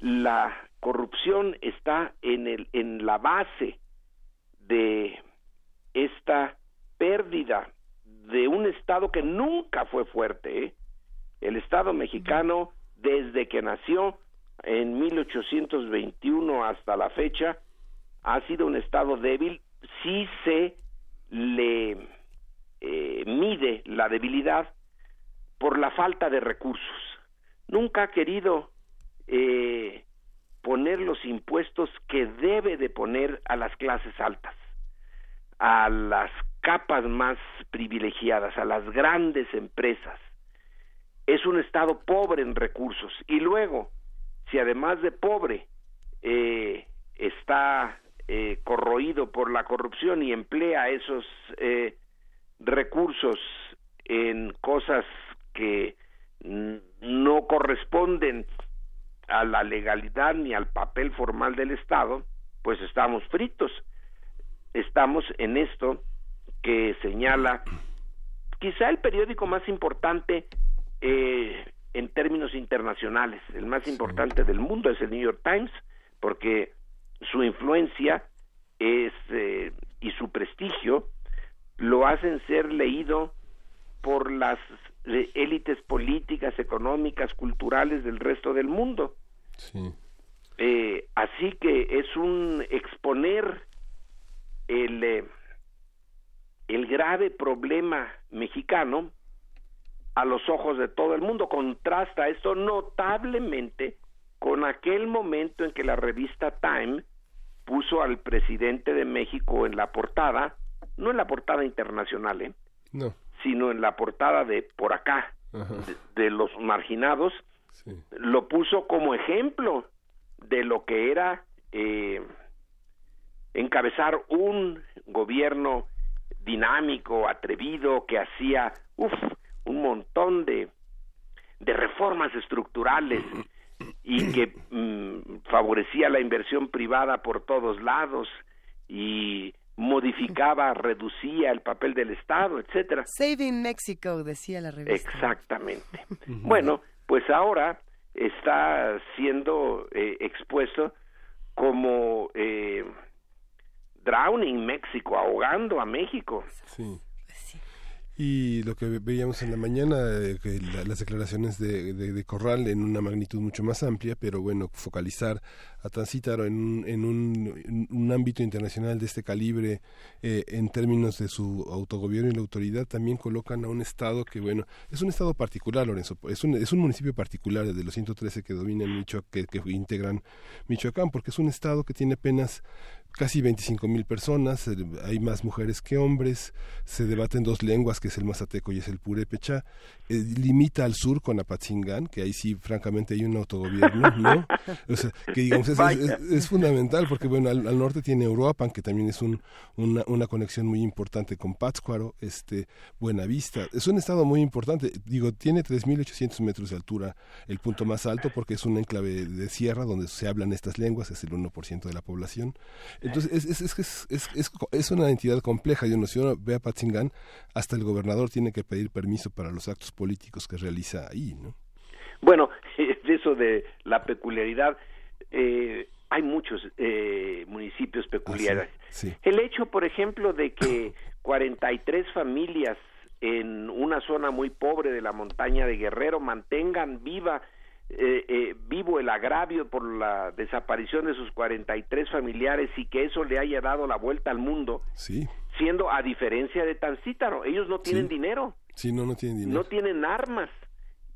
[SPEAKER 22] La corrupción está en, el, en la base de esta pérdida de un Estado que nunca fue fuerte. ¿eh? El Estado mexicano, desde que nació en 1821 hasta la fecha, ha sido un Estado débil. Sí se le eh, mide la debilidad por la falta de recursos. Nunca ha querido eh, poner los impuestos que debe de poner a las clases altas, a las capas más privilegiadas, a las grandes empresas. Es un Estado pobre en recursos. Y luego, si además de pobre eh, está eh, corroído por la corrupción y emplea esos eh, recursos en cosas que no corresponden a la legalidad ni al papel formal del Estado, pues estamos fritos. Estamos en esto que señala quizá el periódico más importante eh, en términos internacionales, el más importante del mundo es el New York Times, porque su influencia es eh, y su prestigio lo hacen ser leído por las eh, élites políticas, económicas, culturales del resto del mundo. Eh, así que es un exponer el, el grave problema mexicano a los ojos de todo el mundo. Contrasta esto notablemente con aquel momento en que la revista Time puso al presidente de México en la portada, no en la portada internacional, ¿eh?
[SPEAKER 1] No.
[SPEAKER 22] sino en la portada de por acá, de, de los marginados, lo puso como ejemplo de lo que era eh, encabezar un gobierno dinámico, atrevido, que hacía uf, un montón de, de reformas estructurales y que mm, favorecía la inversión privada por todos lados y modificaba, reducía el papel del Estado, etcétera.
[SPEAKER 2] Saving Mexico, decía la revista.
[SPEAKER 22] Exactamente. Bueno, pues ahora está siendo eh, expuesto como eh, drowning México, ahogando a México.
[SPEAKER 1] Sí. Y lo que veíamos en la mañana, eh, la- las declaraciones de, de- Corral en una magnitud mucho más amplia, pero bueno, focalizar a Tancítaro en un, en un, en un ámbito internacional de este calibre, eh, en términos de su autogobierno y la autoridad, también colocan a un Estado que, bueno, es un Estado particular, Lorenzo, es un, es un municipio particular de los 113 que dominan que, que integran Michoacán, porque es un Estado que tiene apenas casi 25 mil personas, hay más mujeres que hombres, se debaten dos lenguas, que es el mazateco y es el purépecha, eh, limita al sur con Apatzingán, que ahí sí, francamente, hay un autogobierno, ¿no? O sea, que digamos, es, es- es- es fundamental, porque bueno, al, al norte tiene Uruapan, que también es un, una, una conexión muy importante con Pátzcuaro, este, Buenavista, es un estado muy importante, digo, tiene 3.800 metros de altura, el punto más alto, porque es un enclave de sierra donde se hablan estas lenguas, es el 1% de la población. Entonces, es, es, es, es, es, una entidad compleja. Yo no si uno ve a Patzingán, hasta el gobernador tiene que pedir permiso para los actos políticos que realiza ahí, ¿no?
[SPEAKER 22] Bueno, de eso de la peculiaridad, eh, hay muchos eh, municipios peculiares.
[SPEAKER 1] Sí.
[SPEAKER 22] El hecho, por ejemplo, de que 43 familias en una zona muy pobre de la montaña de Guerrero mantengan viva eh, eh, vivo el agravio por la desaparición de sus 43 familiares y que eso le haya dado la vuelta al mundo,
[SPEAKER 1] Sí,
[SPEAKER 22] siendo a diferencia de Tancítaro, ellos no tienen
[SPEAKER 1] Sí.
[SPEAKER 22] dinero
[SPEAKER 1] sí, no, no tienen dinero.
[SPEAKER 22] no tienen armas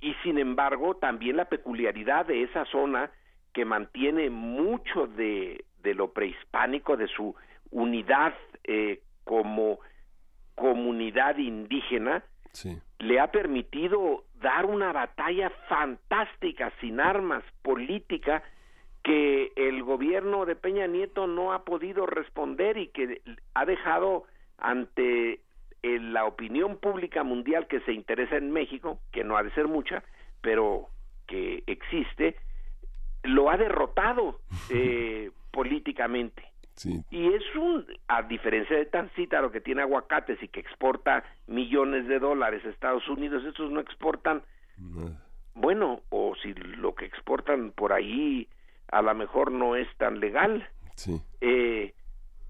[SPEAKER 22] y sin embargo también la peculiaridad de esa zona que mantiene mucho de, de lo prehispánico de su unidad eh, como comunidad indígena
[SPEAKER 1] Sí.
[SPEAKER 22] le ha permitido dar una batalla fantástica sin armas política que el gobierno de Peña Nieto no ha podido responder y que ha dejado ante eh, la opinión pública mundial que se interesa en México, que no ha de ser mucha, pero que existe, lo ha derrotado eh, políticamente.
[SPEAKER 1] Sí.
[SPEAKER 22] Y es un, a diferencia de Tancítaro que tiene aguacates y que exporta millones de dólares a Estados Unidos, estos no exportan, bueno, o si lo que exportan por ahí a lo mejor no es tan legal,
[SPEAKER 1] Sí.
[SPEAKER 22] eh,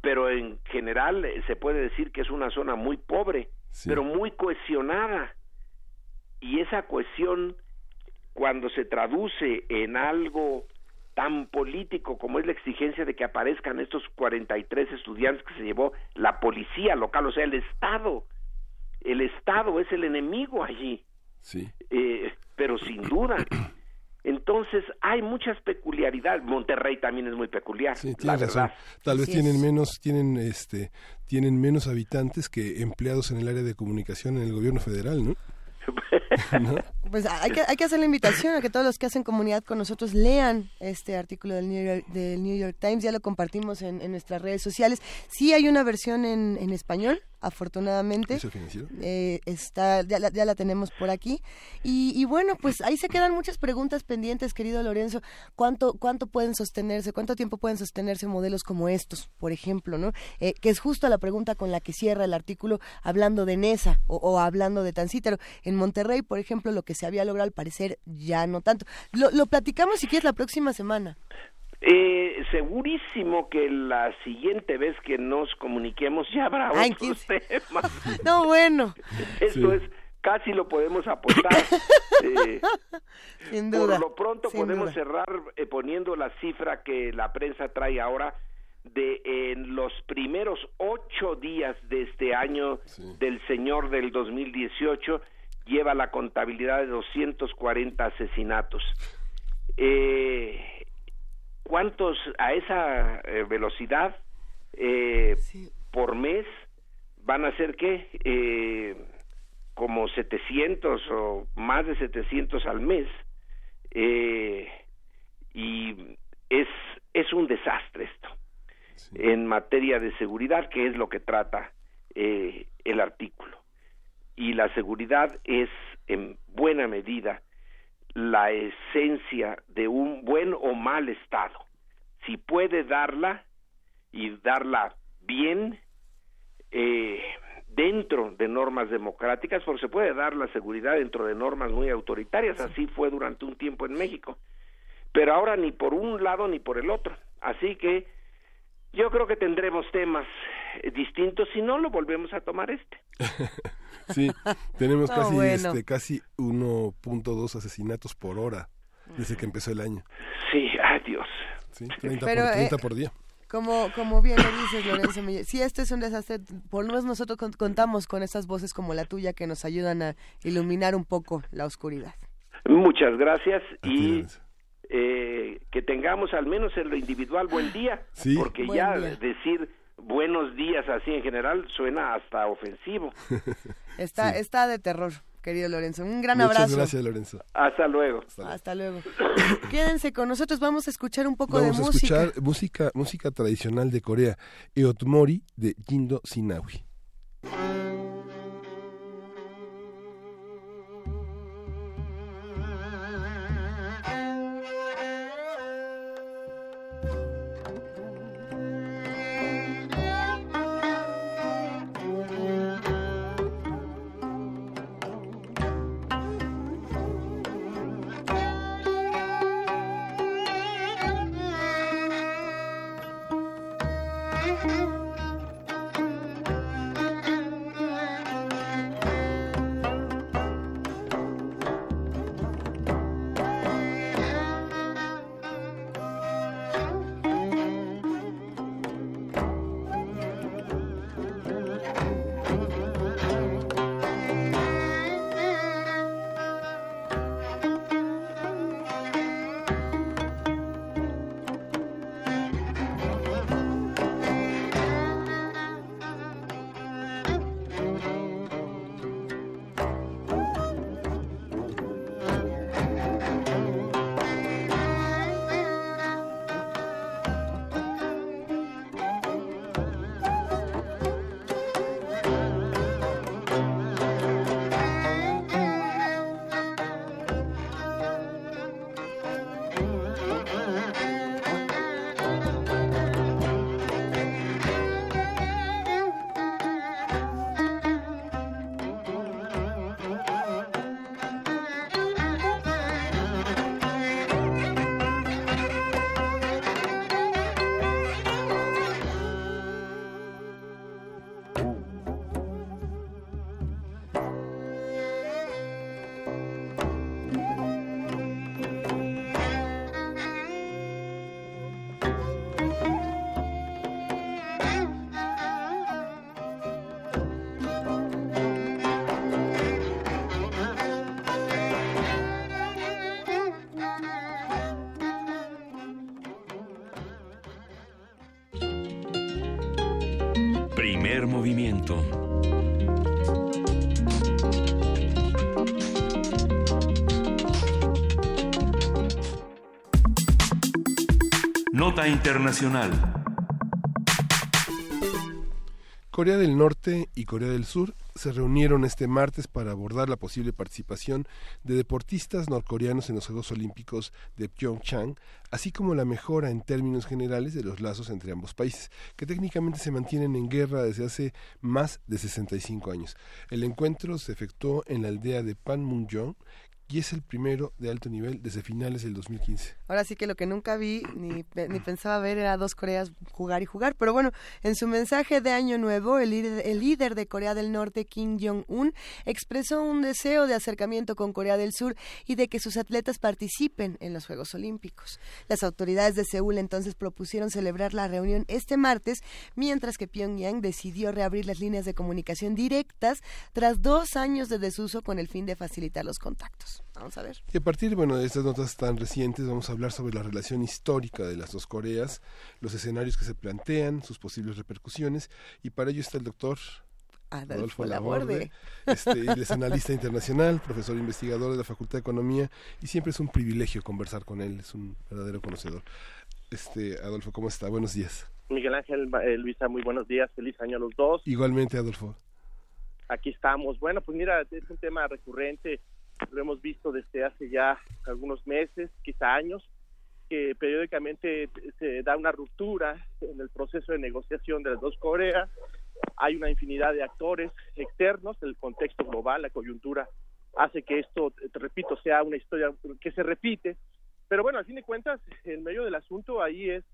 [SPEAKER 22] pero en general eh, se puede decir que es una zona muy pobre, pero muy cohesionada. Y esa cohesión, cuando se traduce en algo tan político como es la exigencia de que aparezcan estos 43 estudiantes que se llevó la policía local, o sea, el Estado, el Estado es el enemigo allí,
[SPEAKER 1] Sí.
[SPEAKER 22] eh, pero sin duda. Entonces hay muchas peculiaridades. Monterrey también es muy peculiar,
[SPEAKER 1] Sí,
[SPEAKER 22] la
[SPEAKER 1] razón. Tal vez tienen
[SPEAKER 22] es.
[SPEAKER 1] menos, tienen este, tienen menos habitantes que empleados en el área de comunicación en el gobierno federal, ¿no? ¿No?
[SPEAKER 2] Pues hay que, hay que hacer la invitación a que todos los que hacen comunidad con nosotros lean este artículo del New York, del New York Times. Ya lo compartimos en, en nuestras redes sociales. Sí hay una versión en, en español, afortunadamente. Eh, está, ya, la, ya la tenemos por aquí. Y, y bueno, pues ahí se quedan muchas preguntas pendientes, querido Lorenzo. ¿Cuánto, ¿Cuánto pueden sostenerse, cuánto tiempo pueden sostenerse modelos como estos, por ejemplo, ¿no? Eh, que es justo la pregunta con la que cierra el artículo hablando de Nesa o, o hablando de Tancítaro. En Monterrey, por ejemplo, lo que se había logrado al parecer ya no tanto. Lo, lo platicamos si quieres la próxima semana.
[SPEAKER 22] Eh, segurísimo que la siguiente vez que nos comuniquemos ya habrá
[SPEAKER 2] Ay,
[SPEAKER 22] otros temas.
[SPEAKER 2] No, bueno.
[SPEAKER 22] Esto es, casi lo podemos apostar. Eh,
[SPEAKER 2] Sin duda.
[SPEAKER 22] Por lo pronto
[SPEAKER 2] sin
[SPEAKER 22] podemos
[SPEAKER 2] duda.
[SPEAKER 22] cerrar eh, poniendo la cifra que la prensa trae ahora de en los primeros ocho días de este año del señor del 2018 lleva la contabilidad de 240 asesinatos. Eh, ¿Cuántos a esa eh, velocidad eh, por mes van a ser qué? Eh, como 700 o más de 700 al mes. Y es, es un desastre esto en materia de seguridad, que es lo que trata eh, el artículo. Y la seguridad es en buena medida la esencia de un buen o mal Estado. Si puede darla y darla bien eh, dentro de normas democráticas, porque se puede dar la seguridad dentro de normas muy autoritarias, así fue durante un tiempo en México, pero ahora ni por un lado ni por el otro. Así que yo creo que tendremos temas eh, distintos, si no lo volvemos a tomar este.
[SPEAKER 1] Sí, tenemos
[SPEAKER 22] No,
[SPEAKER 1] casi,
[SPEAKER 22] bueno.
[SPEAKER 1] este, casi 1.2 asesinatos por hora desde que empezó el año.
[SPEAKER 22] Sí, adiós.
[SPEAKER 1] Sí, 30,
[SPEAKER 2] Pero,
[SPEAKER 1] por,
[SPEAKER 2] eh,
[SPEAKER 1] 30 por día.
[SPEAKER 2] Como, como bien lo dices, Lorenzo Meyer, si este es un desastre, por lo menos nosotros con- contamos con esas voces como la tuya que nos ayudan a iluminar un poco la oscuridad.
[SPEAKER 22] Muchas gracias y eh, que tengamos al menos en lo individual buen día,
[SPEAKER 1] Sí.
[SPEAKER 22] porque
[SPEAKER 1] Buen
[SPEAKER 22] ya
[SPEAKER 1] día.
[SPEAKER 22] decir buenos días así en general suena hasta ofensivo.
[SPEAKER 2] Está, está de terror, querido Lorenzo. Un gran
[SPEAKER 1] Muchas
[SPEAKER 2] abrazo.
[SPEAKER 1] gracias, Lorenzo.
[SPEAKER 22] Hasta luego.
[SPEAKER 2] Hasta luego. Quédense con nosotros, vamos a escuchar un poco
[SPEAKER 1] Vamos
[SPEAKER 2] de
[SPEAKER 1] a
[SPEAKER 2] música.
[SPEAKER 1] escuchar música, música tradicional de Corea, Eotmori de Jindo Sinawi.
[SPEAKER 21] Nota Internacional.
[SPEAKER 1] Corea del Norte y Corea del Sur se reunieron este martes para abordar la posible participación de deportistas norcoreanos en los Juegos Olímpicos de Pyeongchang, así como la mejora en términos generales de los lazos entre ambos países, que técnicamente se mantienen en guerra desde hace más de 65 años. El encuentro se efectuó en la aldea de Panmunjom, y es el primero de alto nivel desde finales del 2015.
[SPEAKER 2] Ahora sí que lo que nunca vi ni, ni pensaba ver era dos Coreas jugar y jugar, pero bueno, en su mensaje de Año Nuevo, el el líder de Corea del Norte, Kim Jong-un, expresó un deseo de acercamiento con Corea del Sur y de que sus atletas participen en los Juegos Olímpicos. Las autoridades de Seúl entonces propusieron celebrar la reunión este martes, mientras que Pyongyang decidió reabrir las líneas de comunicación directas tras dos años de desuso con el fin de facilitar los contactos. Vamos a ver.
[SPEAKER 1] Y a partir bueno, de estas notas tan recientes vamos a hablar sobre la relación histórica de las dos Coreas, los escenarios que se plantean, sus posibles repercusiones y para ello está el doctor
[SPEAKER 2] Adolfo Laborde,
[SPEAKER 1] este, él es analista internacional, profesor investigador de la Facultad de Economía y siempre es un privilegio conversar con él, es un verdadero conocedor. Este, Adolfo, ¿cómo está? Buenos días.
[SPEAKER 23] Miguel Ángel, eh, Luisa, muy buenos días, feliz año a los dos.
[SPEAKER 1] Igualmente, Adolfo.
[SPEAKER 23] Aquí estamos. Bueno, pues mira, es un tema recurrente lo hemos visto desde hace ya algunos meses, quizá años, que periódicamente se da una ruptura en el proceso de negociación de las dos Coreas. Hay una infinidad de actores externos, el contexto global, la coyuntura hace que esto, te repito, sea una historia que se repite. Pero bueno, al fin de cuentas, en medio del asunto ahí es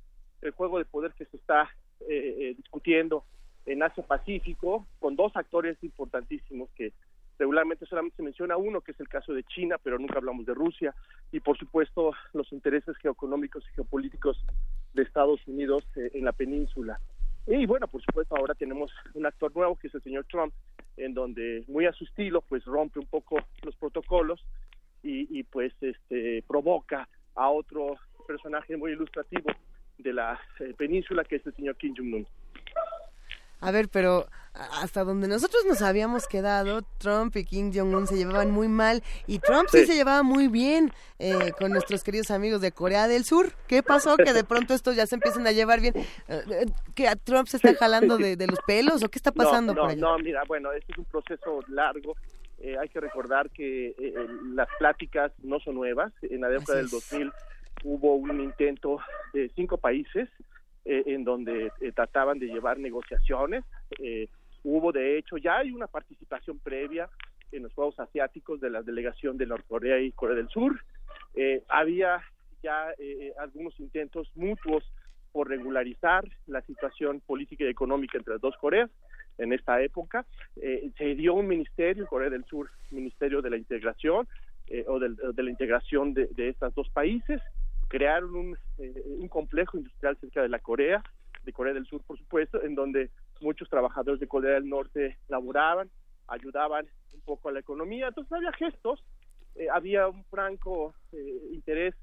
[SPEAKER 23] el juego de poder que se está eh, eh, discutiendo en Asia Pacífico, con dos actores importantísimos que regularmente solamente se menciona uno, que es el caso de China, pero nunca hablamos de Rusia, y por supuesto los intereses geoeconómicos y geopolíticos de Estados Unidos eh, en la península. Y bueno, por supuesto ahora tenemos un actor nuevo, que es el señor Trump, en donde muy a su estilo, pues rompe un poco los protocolos y, pues este provoca a otro personaje muy ilustrativo de la eh, península, que es el señor Kim Jong-un.
[SPEAKER 2] A ver, pero hasta donde nosotros nos habíamos quedado, Trump y Kim Jong-un se llevaban muy mal y Trump sí, se llevaba muy bien eh, con nuestros queridos amigos de Corea del Sur. ¿Qué pasó? Que de pronto estos ya se empiezan a llevar bien. Eh, eh, ¿Que a Trump se está jalando de, los pelos o qué está pasando
[SPEAKER 23] no,
[SPEAKER 2] por allá?
[SPEAKER 23] No, mira, bueno, este es un proceso largo. hay que recordar que las pláticas no son nuevas. En la década del 2000 hubo un intento de cinco países eh, en donde eh, trataban de llevar negociaciones. Eh, hubo, de hecho, ya hay una participación previa en los Juegos Asiáticos de la delegación de Norcorea y Corea del Sur. había ya algunos intentos mutuos por regularizar la situación política y económica entre las dos Coreas en esta época. se dio un ministerio, Corea del Sur, Ministerio de la Integración, o de, la integración de, de, estos dos países crearon un, eh, un complejo industrial cerca de la Corea, de Corea del Sur, por supuesto, en donde muchos trabajadores de Corea del Norte laboraban, ayudaban un poco a la economía. Entonces había gestos, eh, había un franco eh, interés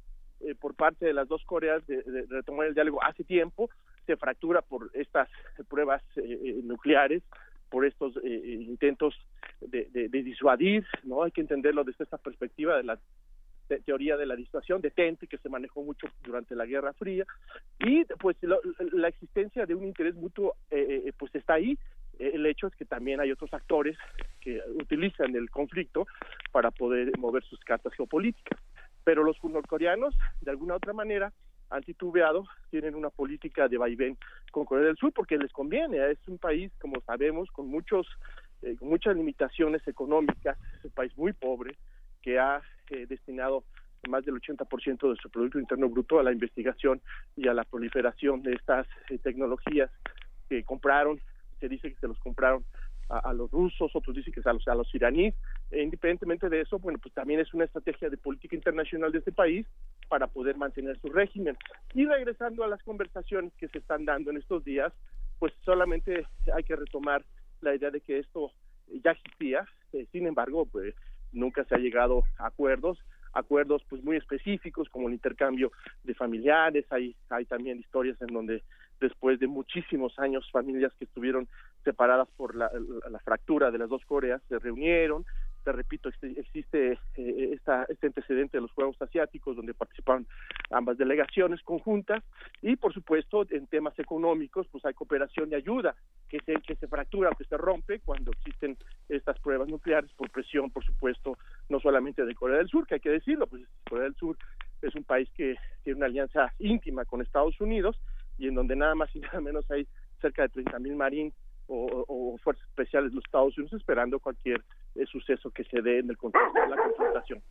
[SPEAKER 23] por parte de las dos Coreas de, retomar el diálogo hace tiempo. Se fractura por estas pruebas nucleares, por estos intentos de, de, disuadir, ¿no? Hay que entenderlo desde esta perspectiva de la teoría de la disuasión, de Tente, que se manejó mucho durante la Guerra Fría, y pues la existencia de un interés mutuo eh, eh, pues está ahí. El hecho es que también hay otros actores que utilizan el conflicto para poder mover sus cartas geopolíticas. Pero los norcoreanos, de alguna otra manera, han titubeado, tienen una política de vaivén con Corea del Sur porque les conviene. Es un país, como sabemos, con muchos eh, muchas limitaciones económicas, es un país muy pobre, que ha destinado más del 80% de su Producto Interno Bruto a la investigación y a la proliferación de estas eh, tecnologías que compraron, se dice que se los compraron a, los rusos, otros dicen que a los, a los iraníes. E independientemente de eso, bueno, pues también es una estrategia de política internacional de este país para poder mantener su régimen. Y regresando a las conversaciones que se están dando en estos días, pues solamente hay que retomar la idea de que esto ya existía, eh, sin embargo, pues nunca se ha llegado a acuerdos acuerdos pues muy específicos como el intercambio de familiares. Hay hay también historias en donde después de muchísimos años familias que estuvieron separadas por la, la fractura de las dos Coreas se reunieron te repito, existe eh, esta, este antecedente de los Juegos Asiáticos donde participaron ambas delegaciones conjuntas y por supuesto en temas económicos pues hay cooperación y ayuda que se, que se fractura o que se rompe cuando existen estas pruebas nucleares por presión por supuesto no solamente de Corea del Sur que hay que decirlo pues Corea del Sur es un país que tiene una alianza íntima con Estados Unidos y en donde nada más y nada menos hay cerca de 30.000 mil marines o, fuerzas especiales de los Estados Unidos esperando cualquier suceso que se dé en el contexto de la confrontación.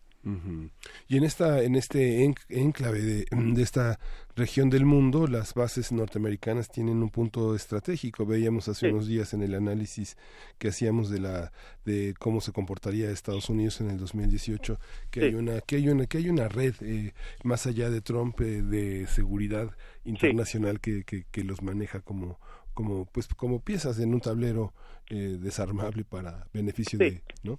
[SPEAKER 1] Y en esta, en este en- enclave de, de esta región del mundo, las bases norteamericanas tienen un punto estratégico. Veíamos hace
[SPEAKER 23] Sí.
[SPEAKER 1] unos días en el análisis que hacíamos de la de cómo se comportaría Estados Unidos en el 2018 que
[SPEAKER 23] Sí.
[SPEAKER 1] hay una que hay una que hay una red eh, más allá de Trump eh, de seguridad internacional que, que, que los maneja como como pues como piezas en un tablero eh, desarmable para beneficio
[SPEAKER 23] Sí.
[SPEAKER 1] de no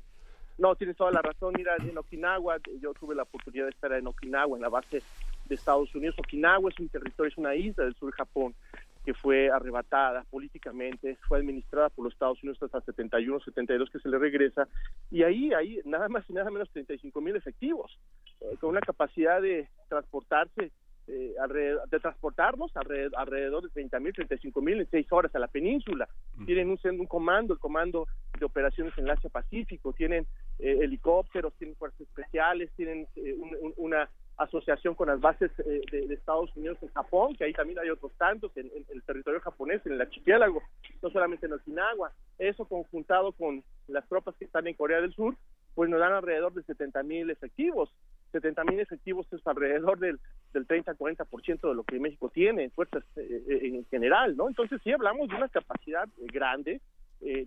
[SPEAKER 23] No, tienes toda la razón. Mira, en Okinawa, yo tuve la oportunidad de estar en Okinawa, en la base de Estados Unidos. Okinawa es un territorio, es una isla del sur de Japón que fue arrebatada políticamente, fue administrada por los Estados Unidos hasta 71, 72 que se le regresa. Y ahí, ahí nada más y nada menos 35 mil efectivos, eh, con una capacidad de transportarse eh, alrededor- de transportarnos alrededor, alrededor de 30 mil, 35 mil en seis horas a la península. Tienen un, un comando, el comando de operaciones en el Asia Pacífico, tienen eh, helicópteros, tienen fuerzas especiales, tienen eh, un- un- una asociación con las bases eh, de, de Estados Unidos en Japón, que ahí también hay otros tantos en, en el territorio japonés, en el archipiélago, no solamente en Okinawa. Eso conjuntado con las tropas que están en Corea del Sur, pues nos dan alrededor de 70 mil efectivos. 70 mil efectivos es alrededor del, del 30-40% de lo que México tiene en fuerzas eh, eh, en general, ¿no? Entonces sí hablamos de una capacidad eh, grande,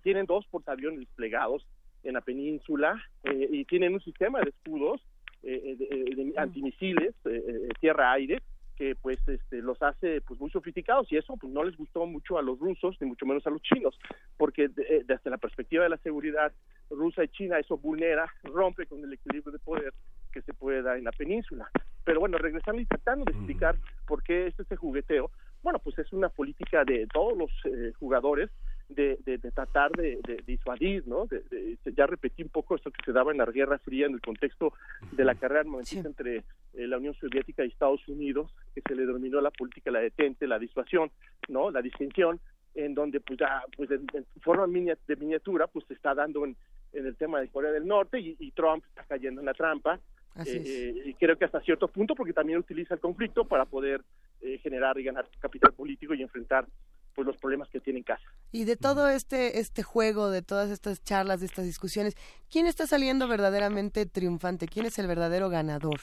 [SPEAKER 23] tienen dos portaaviones desplegados en la península y tienen un sistema de escudos de, de- antimisiles tierra-aire que pues este, los hace pues muy sofisticados y eso pues no les gustó mucho a los rusos ni mucho menos a los chinos porque de- eh, desde la perspectiva de la seguridad rusa y china eso vulnera rompe con el equilibrio de poder que se puede dar en la península. Pero bueno regresando y tratando de explicar por qué es este jugueteo bueno pues es una política de todos los eh, jugadores de, de- de tratar de, de disuadir, ¿no? De- de- ya repetí un poco esto que se daba en la Guerra Fría en el contexto de la carrera armamentista entre eh, la Unión Soviética y Estados Unidos, que se le denominó la política la detente, la disuasión, ¿no? La distinción, en donde pues ya, pues en, en forma de miniatura, pues se está dando en, en el tema de Corea del Norte y, y Trump está cayendo en la trampa.
[SPEAKER 2] Así es.
[SPEAKER 23] Eh, y creo que hasta cierto punto, porque también utiliza el conflicto para poder eh, generar y ganar capital político y enfrentar pues los problemas que tiene en casa.
[SPEAKER 2] Y de todo este este juego, de todas estas charlas, de estas discusiones, ¿quién está saliendo verdaderamente triunfante? ¿Quién es el verdadero ganador?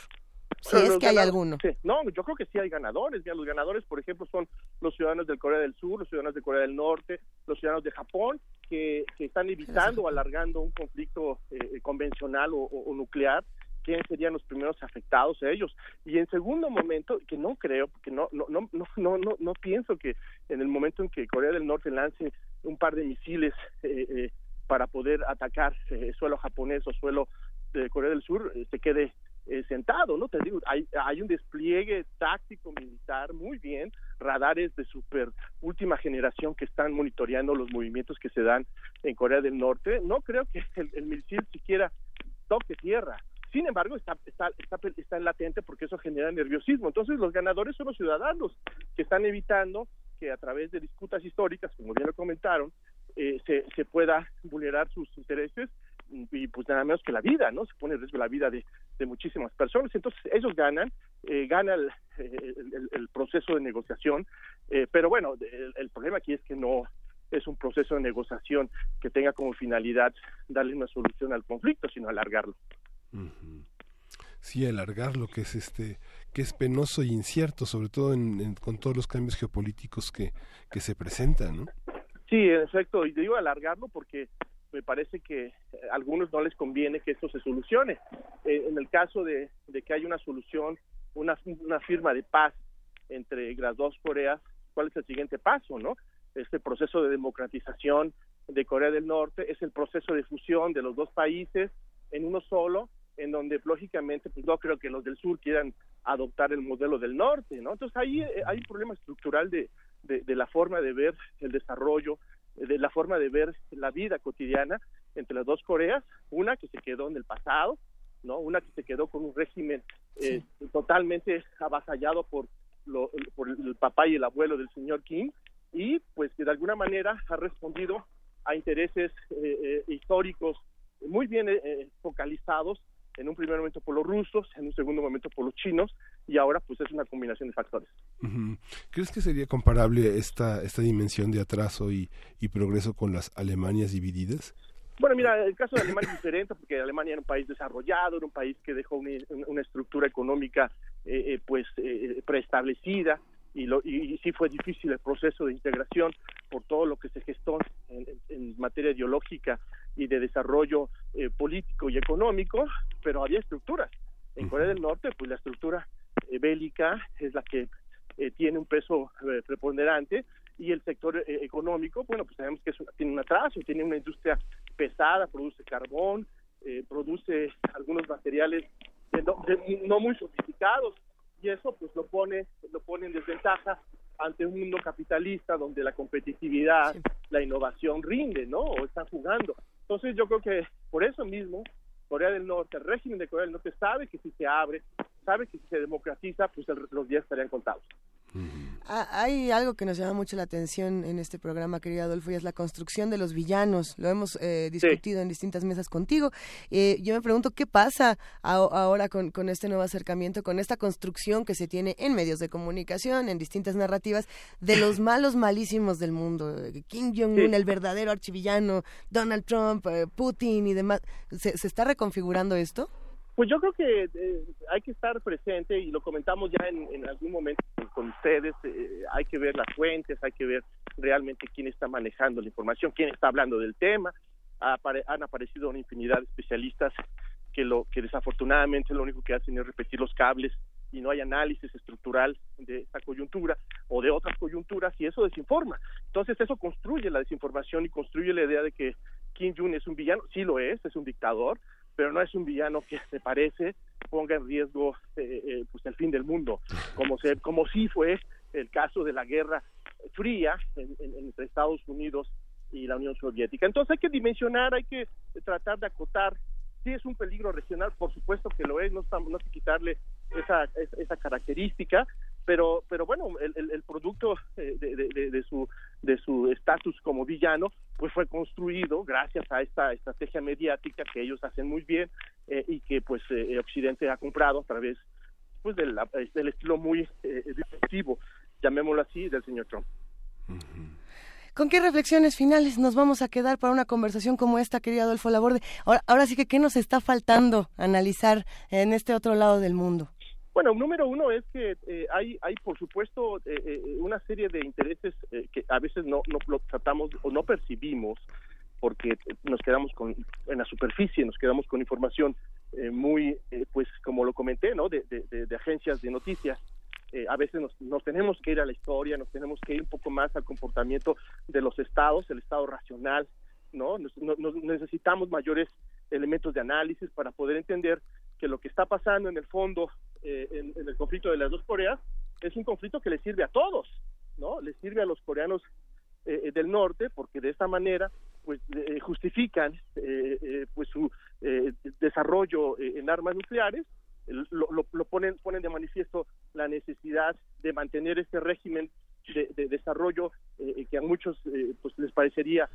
[SPEAKER 2] Si
[SPEAKER 23] Pero
[SPEAKER 2] es que hay alguno.
[SPEAKER 23] sí, no, yo creo que sí hay ganadores. Mira, los ganadores, por ejemplo, son los ciudadanos del Corea del Sur, los ciudadanos de Corea del Norte, los ciudadanos de Japón, que, que están evitando o alargando un conflicto eh, convencional o, o- o nuclear. ¿Quiénes serían los primeros afectados ellos? Y en segundo momento, que no creo, porque no, no, no, no, no, no, no pienso que en el momento en que Corea del Norte lance un par de misiles eh, eh, para poder atacar eh, suelo japonés o suelo de Corea del Sur, eh, se quede eh, sentado, ¿no? Te digo, hay, hay un despliegue táctico militar muy bien, radares de super última generación que están monitoreando los movimientos que se dan en Corea del Norte. No creo que el, el misil siquiera toque tierra. Sin embargo, está, está, está, está en latente porque eso genera nerviosismo. Entonces, los ganadores son los ciudadanos que están evitando que a través de disputas históricas, como bien lo comentaron, eh, se, se pueda vulnerar sus intereses y pues nada menos que la vida, ¿no? Se pone en riesgo la vida de, de muchísimas personas. Entonces ellos ganan, eh, gana el, el- el- proceso de negociación, eh, pero bueno, el, el problema aquí es que no es un proceso de negociación que tenga como finalidad darle una solución al conflicto, sino alargarlo.
[SPEAKER 1] Sí alargar lo que es este que es penoso y incierto sobre todo en- con todos los cambios geopolíticos que que se presentan ¿no?
[SPEAKER 23] Sí, en efecto, y digo alargarlo porque me parece que eh, a algunos no les conviene que esto se solucione. Eh, en el caso de, de que haya una solución, una, una firma de paz entre las dos Coreas, ¿cuál es el siguiente paso, no? Este proceso de democratización de Corea del Norte es el proceso de fusión de los dos países en uno solo, en donde lógicamente pues no creo que los del sur quieran adoptar el modelo del norte, ¿no? Entonces ahí eh, hay un problema estructural de, de, de la forma de ver el desarrollo, de la forma de ver la vida cotidiana entre las dos Coreas, una que se quedó en el pasado, no, una que se quedó con un régimen eh, totalmente avasallado por lo, por el papá y el abuelo del señor Kim y pues que de alguna manera ha respondido a intereses eh, eh, históricos muy bien eh, eh, focalizados en un primer momento por los rusos, en un segundo momento por los chinos y ahora pues es una combinación de factores.
[SPEAKER 1] ¿Crees que sería comparable esta esta dimensión de atraso y, y progreso con las Alemanias divididas?
[SPEAKER 23] Bueno, mira, el caso de Alemania es diferente porque Alemania era un país desarrollado, era un país que dejó una, una estructura económica eh, eh, pues eh, preestablecida y, lo, y, sí fue difícil el proceso de integración por todo lo que se gestó en, en materia ideológica y de desarrollo eh, político y económico, pero había estructuras. En Corea del Norte, pues la estructura eh, bélica es la que eh, tiene un peso eh, preponderante y el sector económico, bueno, pues sabemos que es una- tiene un atraso, tiene una industria pesada, produce carbón, produce algunos materiales de no, de no muy sofisticados y eso pues lo pone lo pone en desventaja ante un mundo capitalista donde la competitividad, la innovación rinde, ¿no? O están jugando. Entonces yo creo que por eso mismo Corea del Norte, el régimen de Corea del Norte sabe que si se abre, sabe que si se democratiza, pues el- los días estarían contados.
[SPEAKER 2] Ah, Hay algo que nos llama mucho la atención en este programa, querido Adolfo, y es la construcción de los villanos. Lo hemos eh, discutido en distintas mesas contigo. Eh, yo me pregunto qué pasa a- ahora con, con este nuevo acercamiento, con esta construcción que se tiene en medios de comunicación, en distintas narrativas, de los malos malísimos del mundo. Eh, Kim Jong-un,
[SPEAKER 23] Sí.
[SPEAKER 2] el verdadero archivillano, Donald Trump, eh, Putin y demás. ¿Se, se está reconfigurando esto?
[SPEAKER 23] Pues yo creo que eh, hay que estar presente y lo comentamos ya en, en algún momento con, ustedes. eh, hay que ver las fuentes, hay que ver realmente quién está manejando la información, quién está hablando del tema. Apare- han aparecido una infinidad de especialistas que lo que desafortunadamente lo único que hacen es repetir los cables y no hay análisis estructural de esta coyuntura o de otras coyunturas y eso desinforma. Entonces eso construye la desinformación y construye la idea de que Kim Jong es un villano, sí lo es, es un dictador, pero no es un villano que se parece ponga en riesgo eh, eh, pues el fin del mundo, como se como sí fue el caso de la Guerra Fría en- en- entre Estados Unidos y la Unión Soviética. Entonces hay que dimensionar, hay que tratar de acotar. Sí es un peligro regional, por supuesto que lo es, no, estamos, no hay que quitarle esa, esa característica, pero, pero bueno, el, producto eh, de, de- su de su estatus como villano, pues fue construido gracias a esta estrategia mediática que ellos hacen muy bien eh, y que pues eh, Occidente ha comprado a través pues del, estilo muy eh, llamémoslo así, del señor Trump.
[SPEAKER 2] ¿Con qué reflexiones finales nos vamos a quedar para una conversación como esta, querido Adolfo Laborde? Ahora sí que, ¿qué nos está faltando analizar en este otro lado del mundo?
[SPEAKER 23] Bueno, número uno es que eh, hay, hay, por supuesto, eh, eh, una serie de intereses eh, que a veces no, no lo tratamos o no percibimos porque nos quedamos con, en la superficie, nos quedamos con información eh, muy, pues como lo comenté, ¿no? De, agencias de noticias. A veces nos, nos tenemos que ir a la historia, nos tenemos que ir un poco más al comportamiento de los estados, el estado racional, no- nos- necesitamos mayores elementos de análisis para poder entender que lo que está pasando en el fondo eh, en, el conflicto de las dos Coreas es un conflicto que le sirve a todos, ¿no? Le sirve a los coreanos eh, eh, del norte porque de esta manera pues eh, justifican eh, eh, pues su desarrollo en armas nucleares lo, lo- lo ponen ponen de manifiesto la necesidad de mantener este régimen de, de desarrollo que a muchos pues les parecería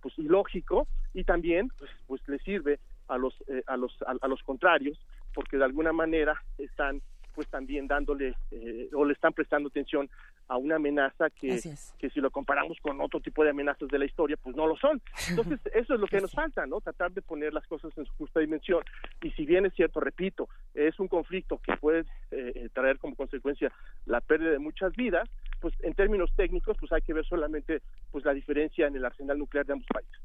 [SPEAKER 23] pues ilógico y también pues, pues les sirve a los a los a los contrarios porque de alguna manera están pues también dándole eh, o le están prestando atención a una amenaza que,
[SPEAKER 2] es.
[SPEAKER 23] que si lo comparamos con otro tipo de amenazas de la historia, pues no lo son. Entonces, eso es lo que nos falta, ¿no? Tratar de poner las cosas en su justa dimensión. Y si bien es cierto, repito, es un conflicto que puede eh, eh, traer como consecuencia la pérdida de muchas vidas, pues en términos técnicos, pues hay que ver solamente pues la diferencia en el arsenal nuclear de ambos países.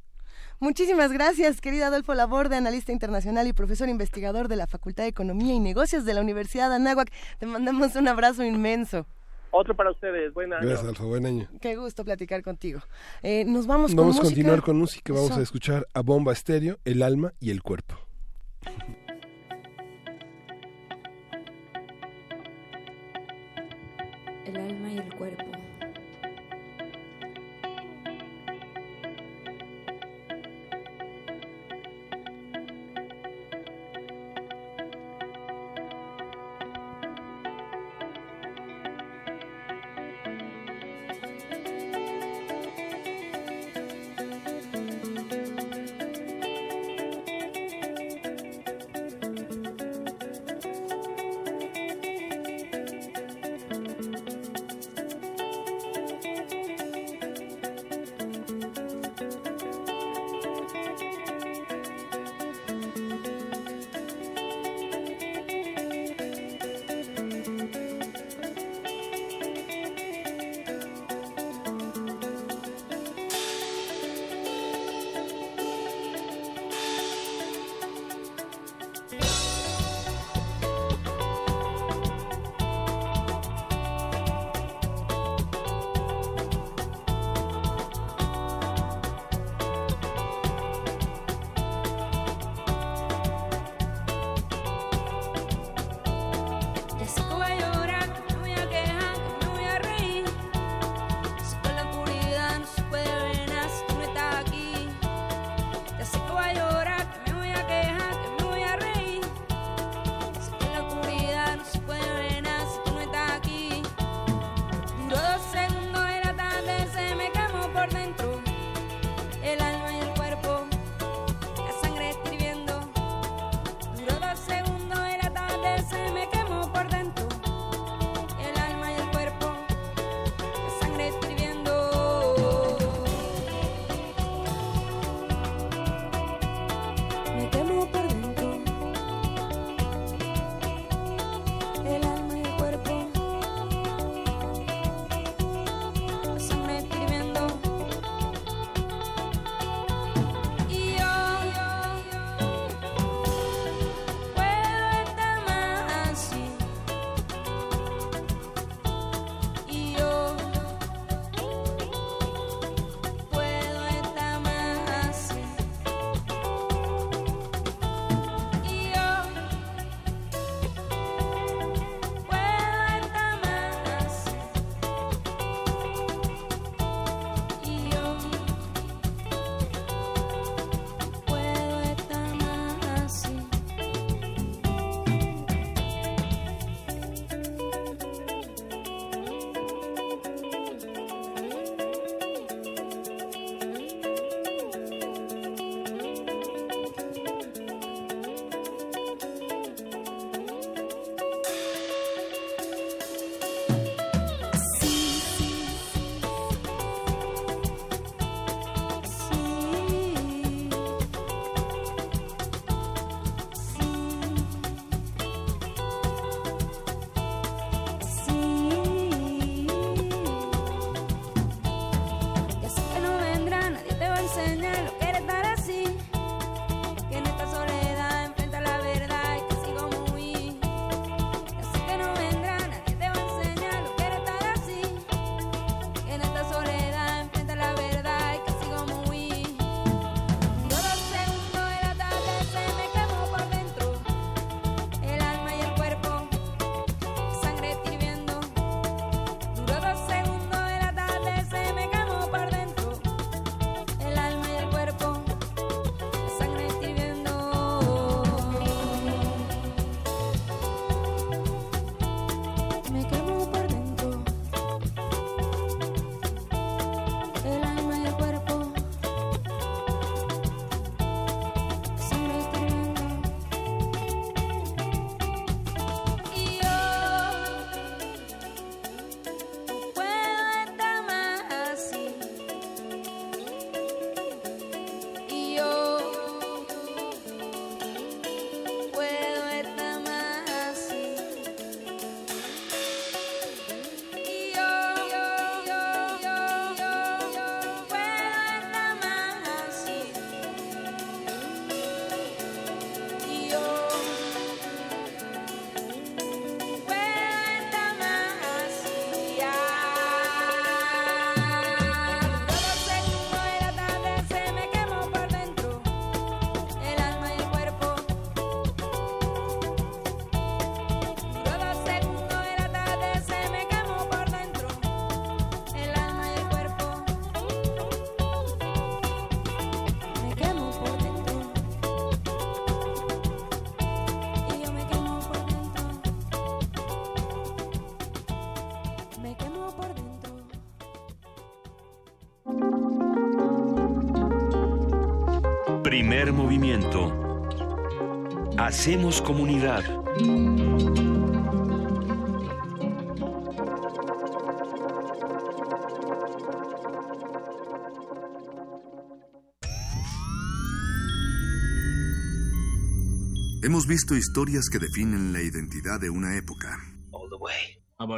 [SPEAKER 2] Muchísimas gracias, querido Adolfo Laborde, analista internacional y profesor investigador de la Facultad de Economía y Negocios de la Universidad de Anáhuac. Te mandamos un abrazo inmenso.
[SPEAKER 23] Otro para ustedes, buen año.
[SPEAKER 1] Gracias, Alfa, buen año.
[SPEAKER 2] Qué gusto platicar contigo. Eh, nos vamos,
[SPEAKER 1] Vamos a
[SPEAKER 2] con
[SPEAKER 1] continuar con música, vamos
[SPEAKER 2] Eso.
[SPEAKER 1] a escuchar a Bomba Estéreo, El alma y el cuerpo.
[SPEAKER 24] el alma y el cuerpo.
[SPEAKER 21] Primer movimiento. Hacemos comunidad.
[SPEAKER 25] Hemos visto historias que definen la identidad de una época.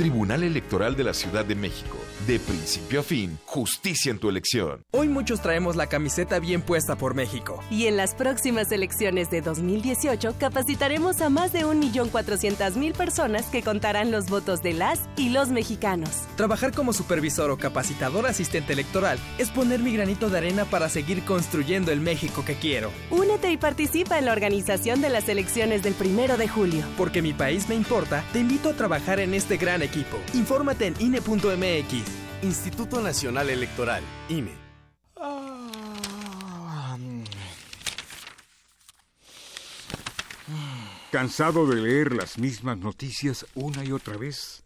[SPEAKER 10] Tribunal Electoral de la Ciudad de México. De principio a fin, justicia en tu elección.
[SPEAKER 26] Hoy muchos traemos la camiseta bien puesta por México.
[SPEAKER 27] Y en las próximas elecciones de 2018 capacitaremos a más de 1.400.000 personas que contarán los votos de las y los mexicanos.
[SPEAKER 26] Trabajar como supervisor o capacitador asistente electoral es poner mi granito de arena para seguir construyendo el México que quiero.
[SPEAKER 27] Únete y participa en la organización de las elecciones del primero de julio.
[SPEAKER 26] Porque mi país me importa, te invito a trabajar en este gran equipo. Infórmate en INE.mx.
[SPEAKER 28] Instituto Nacional Electoral, INE.
[SPEAKER 29] ¿Cansado de leer las mismas noticias una y otra vez?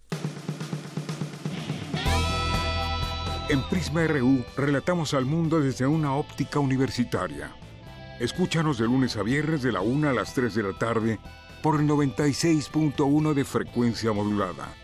[SPEAKER 29] En Prisma RU relatamos al mundo desde una óptica universitaria. Escúchanos de lunes a viernes de la 1 a las 3 de la tarde por el 96.1 de frecuencia modulada.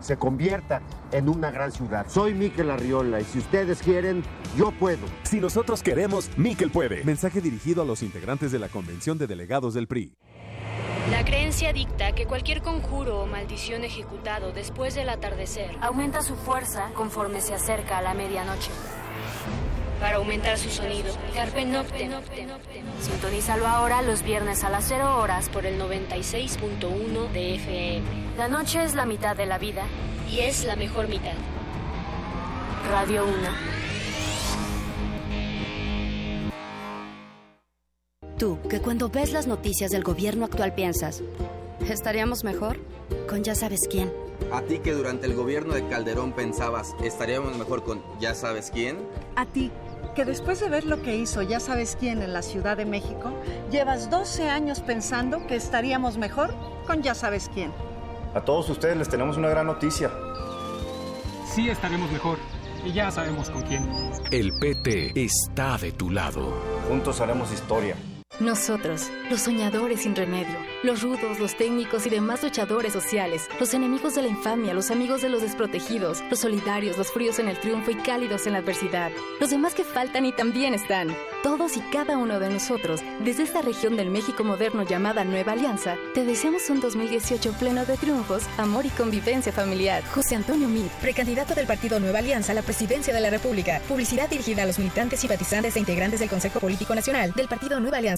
[SPEAKER 12] se convierta en una gran ciudad. Soy Miquel Arriola y si ustedes quieren, yo puedo.
[SPEAKER 14] Si nosotros queremos, Miquel puede. Mensaje dirigido a los integrantes de la Convención de Delegados del PRI.
[SPEAKER 30] La creencia dicta que cualquier conjuro o maldición ejecutado después del atardecer aumenta su fuerza conforme se acerca a la medianoche. Para aumentar su sonido, Carpe Noctem. Sintonízalo ahora los viernes a las 0 horas por el 96.1 de FM. La noche es la mitad de la vida y es la mejor mitad. Radio 1.
[SPEAKER 31] Tú, que cuando ves las noticias del gobierno actual piensas, ¿estaríamos mejor? Con ya sabes quién.
[SPEAKER 32] A ti que durante el gobierno de Calderón pensabas, ¿estaríamos mejor con ya sabes quién?
[SPEAKER 33] A ti que después de ver lo que hizo ya sabes quién en la Ciudad de México, llevas 12 años pensando que estaríamos mejor con ya sabes quién.
[SPEAKER 34] A todos ustedes les tenemos una gran noticia.
[SPEAKER 35] Sí estaremos mejor y ya sabemos con quién.
[SPEAKER 16] El PT está de tu lado.
[SPEAKER 34] Juntos haremos historia.
[SPEAKER 31] Nosotros, los soñadores sin remedio, los rudos, los técnicos y demás luchadores sociales, los enemigos de la infamia, los amigos de los desprotegidos, los solidarios, los fríos en el triunfo y cálidos en la adversidad, los demás que faltan y también están. Todos y cada uno de nosotros, desde esta región del México moderno llamada Nueva Alianza, te deseamos un 2018 pleno de triunfos, amor y convivencia familiar. José Antonio Mid, precandidato del Partido Nueva Alianza a la presidencia de la República. Publicidad dirigida a los militantes, simpatizantes e integrantes del Consejo Político Nacional del Partido Nueva Alianza.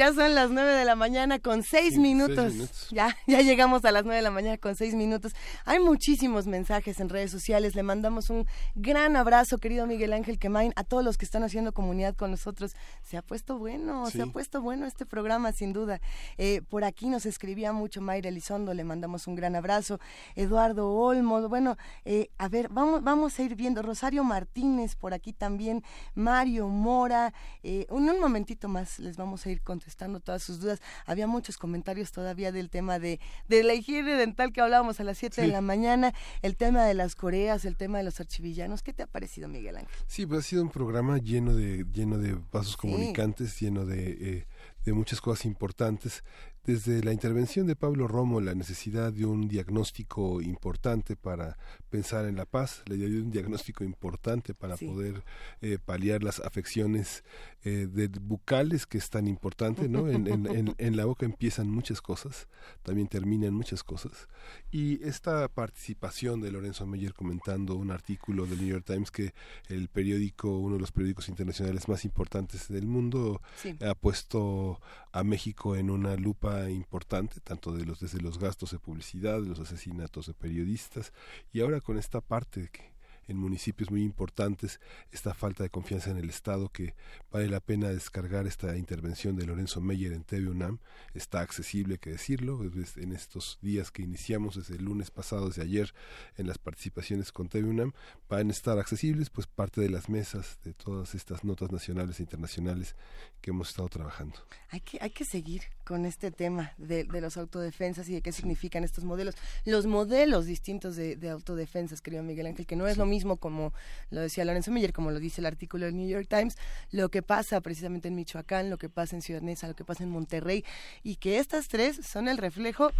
[SPEAKER 2] ya son las nueve de la mañana con seis, minutos. Ya, ya llegamos a las nueve de la mañana con seis minutos. Hay muchísimos mensajes en redes sociales. Le mandamos un gran abrazo, querido Miguel Ángel Quemain, a todos los que están haciendo comunidad con nosotros. Se ha puesto bueno, se ha puesto bueno este programa, sin duda. Eh, por aquí nos escribía mucho Mayra Elizondo, le mandamos un gran abrazo. Eduardo Olmos, bueno, eh, a ver, vamos, vamos a ir viendo. Rosario Martínez, por aquí también. Mario Mora. Eh, un, un momentito más les vamos a ir contestando todas sus dudas. Había muchos comentarios todavía del tema de, de la higiene dental que hablábamos a las 7 de la mañana, el tema de las coreas, el tema de los archivillanos. ¿Qué te ha parecido, Miguel Ángel?
[SPEAKER 1] Sí, pues ha sido un programa lleno de, lleno de vasos comunicantes, lleno de, eh, de muchas cosas importantes desde la intervención de Pablo Romo, la necesidad de un diagnóstico importante para pensar en la paz, le dio un diagnóstico importante para poder eh, paliar las afecciones eh, de bucales, que es tan importante, ¿no? En, en, en, la boca empiezan muchas cosas, también terminan muchas cosas. Y esta participación de Lorenzo Meyer comentando un artículo del New York Times que el periódico, uno de los periódicos internacionales más importantes del mundo, ha puesto a México en una lupa importante, tanto de los, desde los gastos de publicidad, de los asesinatos de periodistas, y ahora con esta parte que en municipios muy importantes esta falta de confianza en el Estado que vale la pena descargar esta intervención de Lorenzo Meyer en TV UNAM. Está accesible, que decirlo, en estos días que iniciamos desde el lunes pasado, desde ayer, en las participaciones con TV UNAM, van a estar accesibles pues parte de las mesas de todas estas notas nacionales e internacionales que hemos estado trabajando.
[SPEAKER 2] Hay que, hay que seguir con este tema de, de los autodefensas y de qué significan estos modelos. Los modelos distintos de, de autodefensas, querido Miguel Ángel, que no es lo mismo como lo decía Lorenzo Miller, como lo dice el artículo del New York Times, lo que pasa precisamente en Michoacán, lo que pasa en Ciudad Neza, lo que pasa en Monterrey, y que estas tres son el reflejo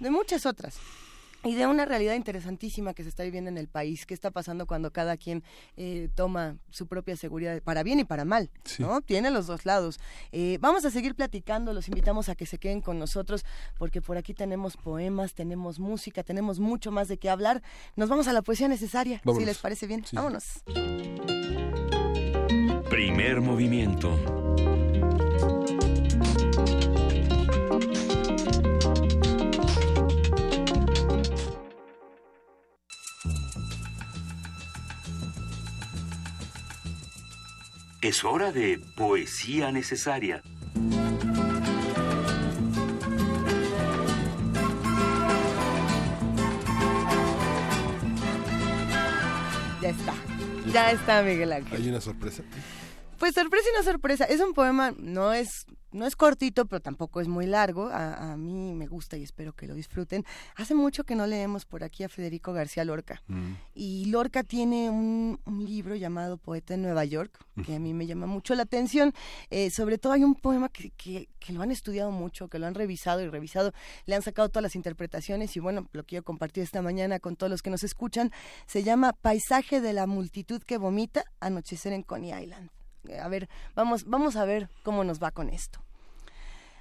[SPEAKER 2] de muchas otras y de una realidad interesantísima que se está viviendo en el país. ¿Qué está pasando cuando cada quien eh, toma su propia seguridad, para bien y para mal? ¿no? Tiene los dos lados. Eh, vamos a seguir platicando, los invitamos a que se queden con nosotros, porque por aquí tenemos poemas, tenemos música, tenemos mucho más de qué hablar. Nos vamos a la poesía necesaria, si les parece bien. Vámonos.
[SPEAKER 36] Primer movimiento. Es hora de poesía necesaria.
[SPEAKER 2] Ya está. Ya está, Miguel Ángel.
[SPEAKER 1] ¿Hay una sorpresa?
[SPEAKER 2] Pues sorpresa y no sorpresa. Es un poema, no es, no es cortito, pero tampoco es muy largo. A, a, mí me gusta y espero que lo disfruten. Hace mucho que no leemos por aquí a Federico García Lorca. Mm. Y Lorca tiene un, un, libro llamado Poeta en Nueva York, que a mí me llama mucho la atención. Eh, sobre todo hay un poema que, que, que, lo han estudiado mucho, que lo han revisado y revisado. Le han sacado todas las interpretaciones y bueno, lo quiero compartir esta mañana con todos los que nos escuchan. Se llama Paisaje de la multitud que vomita, anochecer en Coney Island a ver, vamos, vamos a ver cómo nos va con esto.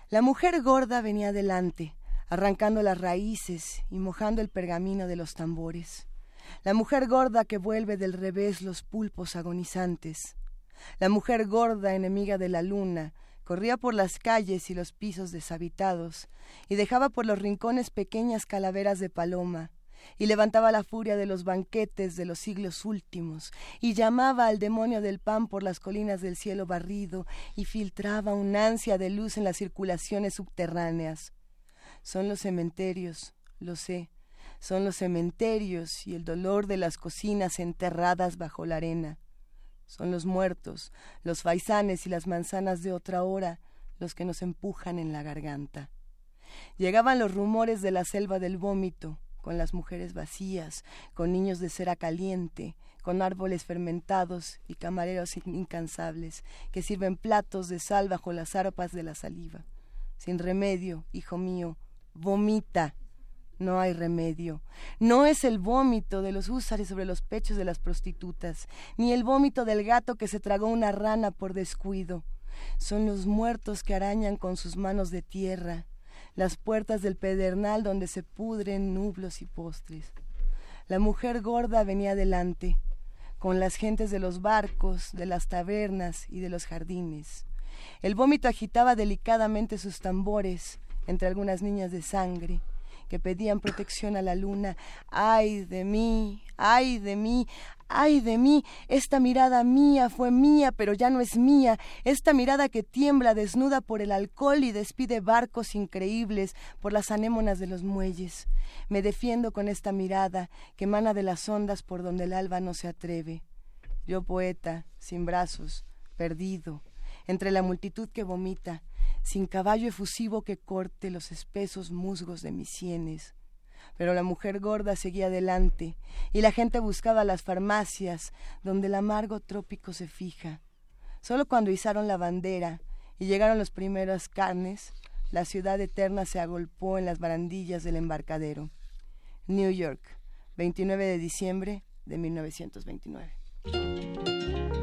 [SPEAKER 2] La mujer gorda venía adelante, arrancando las raíces y mojando el pergamino de los tambores. La mujer gorda que vuelve del revés los pulpos agonizantes. La mujer gorda, enemiga de la luna, corría por las calles y los pisos deshabitados, y dejaba por los rincones pequeñas calaveras de paloma, y levantaba la furia de los banquetes de los siglos últimos, y llamaba al demonio del pan por las colinas del cielo barrido, y filtraba un ansia de luz en las circulaciones subterráneas. Son los cementerios, lo sé, son los cementerios y el dolor de las cocinas enterradas bajo la arena. Son los muertos, los faisanes y las manzanas de otra hora, los que nos empujan en la garganta. Llegaban los rumores de la selva del vómito, con las mujeres vacías, con niños de cera caliente, con árboles fermentados y camareros incansables que sirven platos de sal bajo las arpas de la saliva. Sin remedio, hijo mío, vomita. No hay remedio. No es el vómito de los húsares sobre los pechos de las prostitutas, ni el vómito del gato que se tragó una rana por descuido. Son los muertos que arañan con sus manos de tierra, las puertas del pedernal donde se pudren nublos y postres. La mujer gorda venía adelante, con las gentes de los barcos, de las tabernas y de los jardines. El vómito agitaba delicadamente sus tambores entre algunas niñas de sangre que pedían protección a la luna. ¡Ay de mí! ¡Ay de mí! ¡Ay de mí! Esta mirada mía fue mía, pero ya no es mía. Esta mirada que tiembla desnuda por el alcohol y despide barcos increíbles por las anémonas de los muelles. Me defiendo con esta mirada que emana de las ondas por donde el alba no se atreve. Yo poeta, sin brazos, perdido, entre la multitud que vomita, sin caballo efusivo que corte los espesos musgos de mis sienes. Pero la mujer gorda seguía adelante, y la gente buscaba las farmacias donde el amargo trópico se fija. Solo cuando izaron la bandera y llegaron los primeros carnes, la ciudad eterna se agolpó en las barandillas del embarcadero. New York, 29 de diciembre de 1929.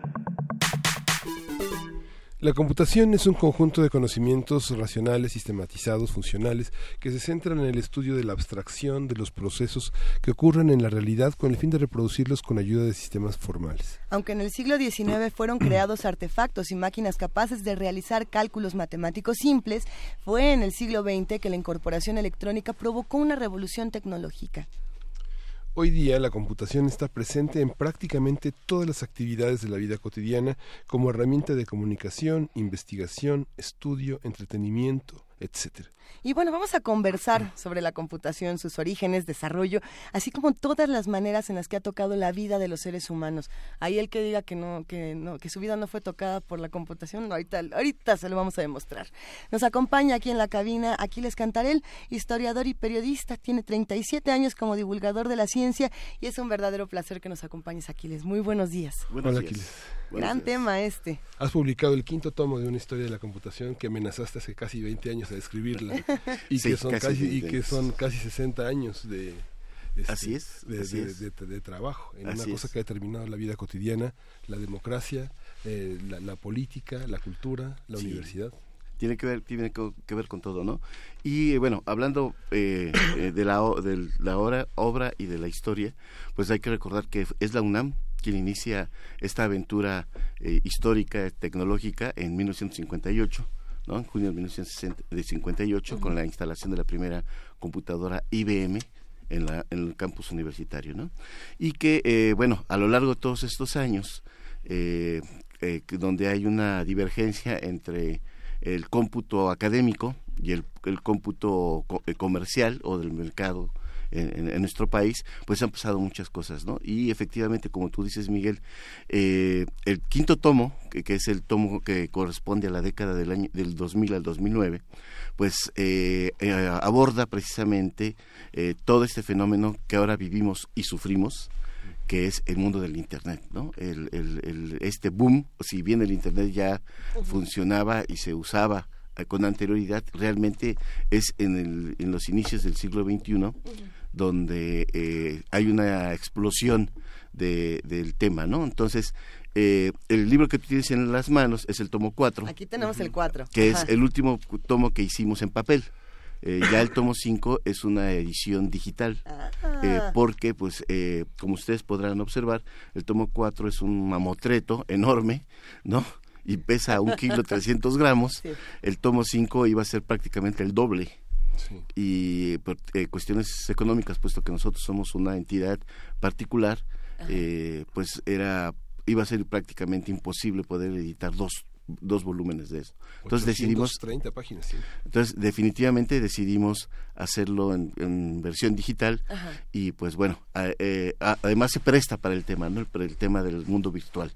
[SPEAKER 1] La computación es un conjunto de conocimientos racionales, sistematizados, funcionales, que se centran en el estudio de la abstracción de los procesos que ocurren en la realidad con el fin de reproducirlos con ayuda de sistemas formales.
[SPEAKER 2] Aunque en el siglo XIX fueron creados artefactos y máquinas capaces de realizar cálculos matemáticos simples, fue en el siglo XX que la incorporación electrónica provocó una revolución tecnológica.
[SPEAKER 1] Hoy día la computación está presente en prácticamente todas las actividades de la vida cotidiana como herramienta de comunicación, investigación, estudio, entretenimiento, etcétera.
[SPEAKER 2] Y bueno, vamos a conversar sobre la computación, sus orígenes, desarrollo, así como todas las maneras en las que ha tocado la vida de los seres humanos. Ahí el que diga que no, que no, que su vida no fue tocada por la computación, ahorita, ahorita se lo vamos a demostrar. Nos acompaña aquí en la cabina Aquiles Cantarel, historiador y periodista, tiene 37 años como divulgador de la ciencia y es un verdadero placer que nos acompañes, Aquiles. Muy buenos días.
[SPEAKER 1] Hola, Aquiles.
[SPEAKER 2] Gran tema este.
[SPEAKER 1] Has publicado el quinto tomo de una historia de la computación que amenazaste hace casi 20 años a escribirla y, que, son casi, y que son casi 60 años de, este,
[SPEAKER 37] así es,
[SPEAKER 1] de, trabajo en una cosa que ha determinado la vida cotidiana, la democracia, eh, la, política, la cultura, la universidad.
[SPEAKER 37] Tiene que ver, tiene que ver con todo, ¿no? Y bueno, hablando eh, eh, de, la, de la obra, obra y de la historia, pues hay que recordar que es la UNAM quien inicia esta aventura eh, histórica, tecnológica, en 1958. ¿No? en junio de 1958 con la instalación de la primera computadora IBM en, la, en el campus universitario. ¿no? Y que, eh, bueno, a lo largo de todos estos años, eh, donde hay una divergencia entre el cómputo académico y el, el cómputo comercial o del mercado en, nuestro país, pues han pasado muchas cosas, ¿no? Y efectivamente, como tú dices, Miguel, eh, el quinto tomo, que, es el tomo que corresponde a la década del año del 2000 al 2009, pues eh, eh, aborda precisamente todo este fenómeno que ahora vivimos y sufrimos, que es el mundo del Internet, ¿no? El, el, este boom, si bien el Internet ya funcionaba y se usaba con anterioridad, realmente es en, el, en los inicios del siglo XXI donde eh, hay una explosión de, del tema, ¿no? Entonces, eh, el libro que tú tienes en las manos es el tomo 4.
[SPEAKER 2] Aquí tenemos el 4.
[SPEAKER 37] Que es el último tomo que hicimos en papel. Eh, ya el tomo 5 es una edición digital, ah. porque, pues, como ustedes podrán observar, el tomo 4 es un mamotreto enorme, ¿no? Y pesa un kilo 300 gramos. El tomo 5 iba a ser prácticamente el doble y por eh, cuestiones económicas, puesto que nosotros somos una entidad particular, eh, pues era iba a ser prácticamente imposible poder editar dos dos volúmenes de eso. Entonces decidimos...
[SPEAKER 38] 30 páginas, sí.
[SPEAKER 37] Entonces definitivamente decidimos hacerlo en, versión digital y pues bueno, eh, además se presta para el tema, ¿no? Para el tema del mundo virtual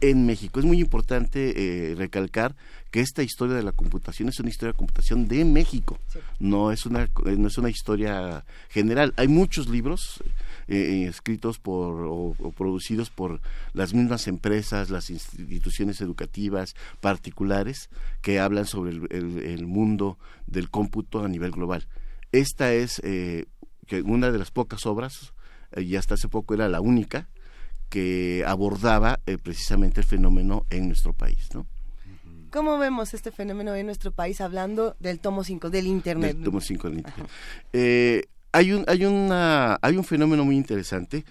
[SPEAKER 37] en México. Es muy importante eh, recalcar que esta historia de la computación es una historia de computación de México, no es una no es una historia general. Hay muchos libros eh, escritos por o, producidos por las mismas empresas, las instituciones educativas particulares que hablan sobre el, mundo del cómputo a nivel global. Esta es eh, una de las pocas obras, eh, y hasta hace poco era la única, que abordaba precisamente el fenómeno en nuestro país, ¿no?
[SPEAKER 39] ¿Cómo vemos este fenómeno en nuestro país hablando del tomo 5, del Internet?
[SPEAKER 37] Del tomo 5 del Internet hay un, hay una, hay un fenómeno muy interesante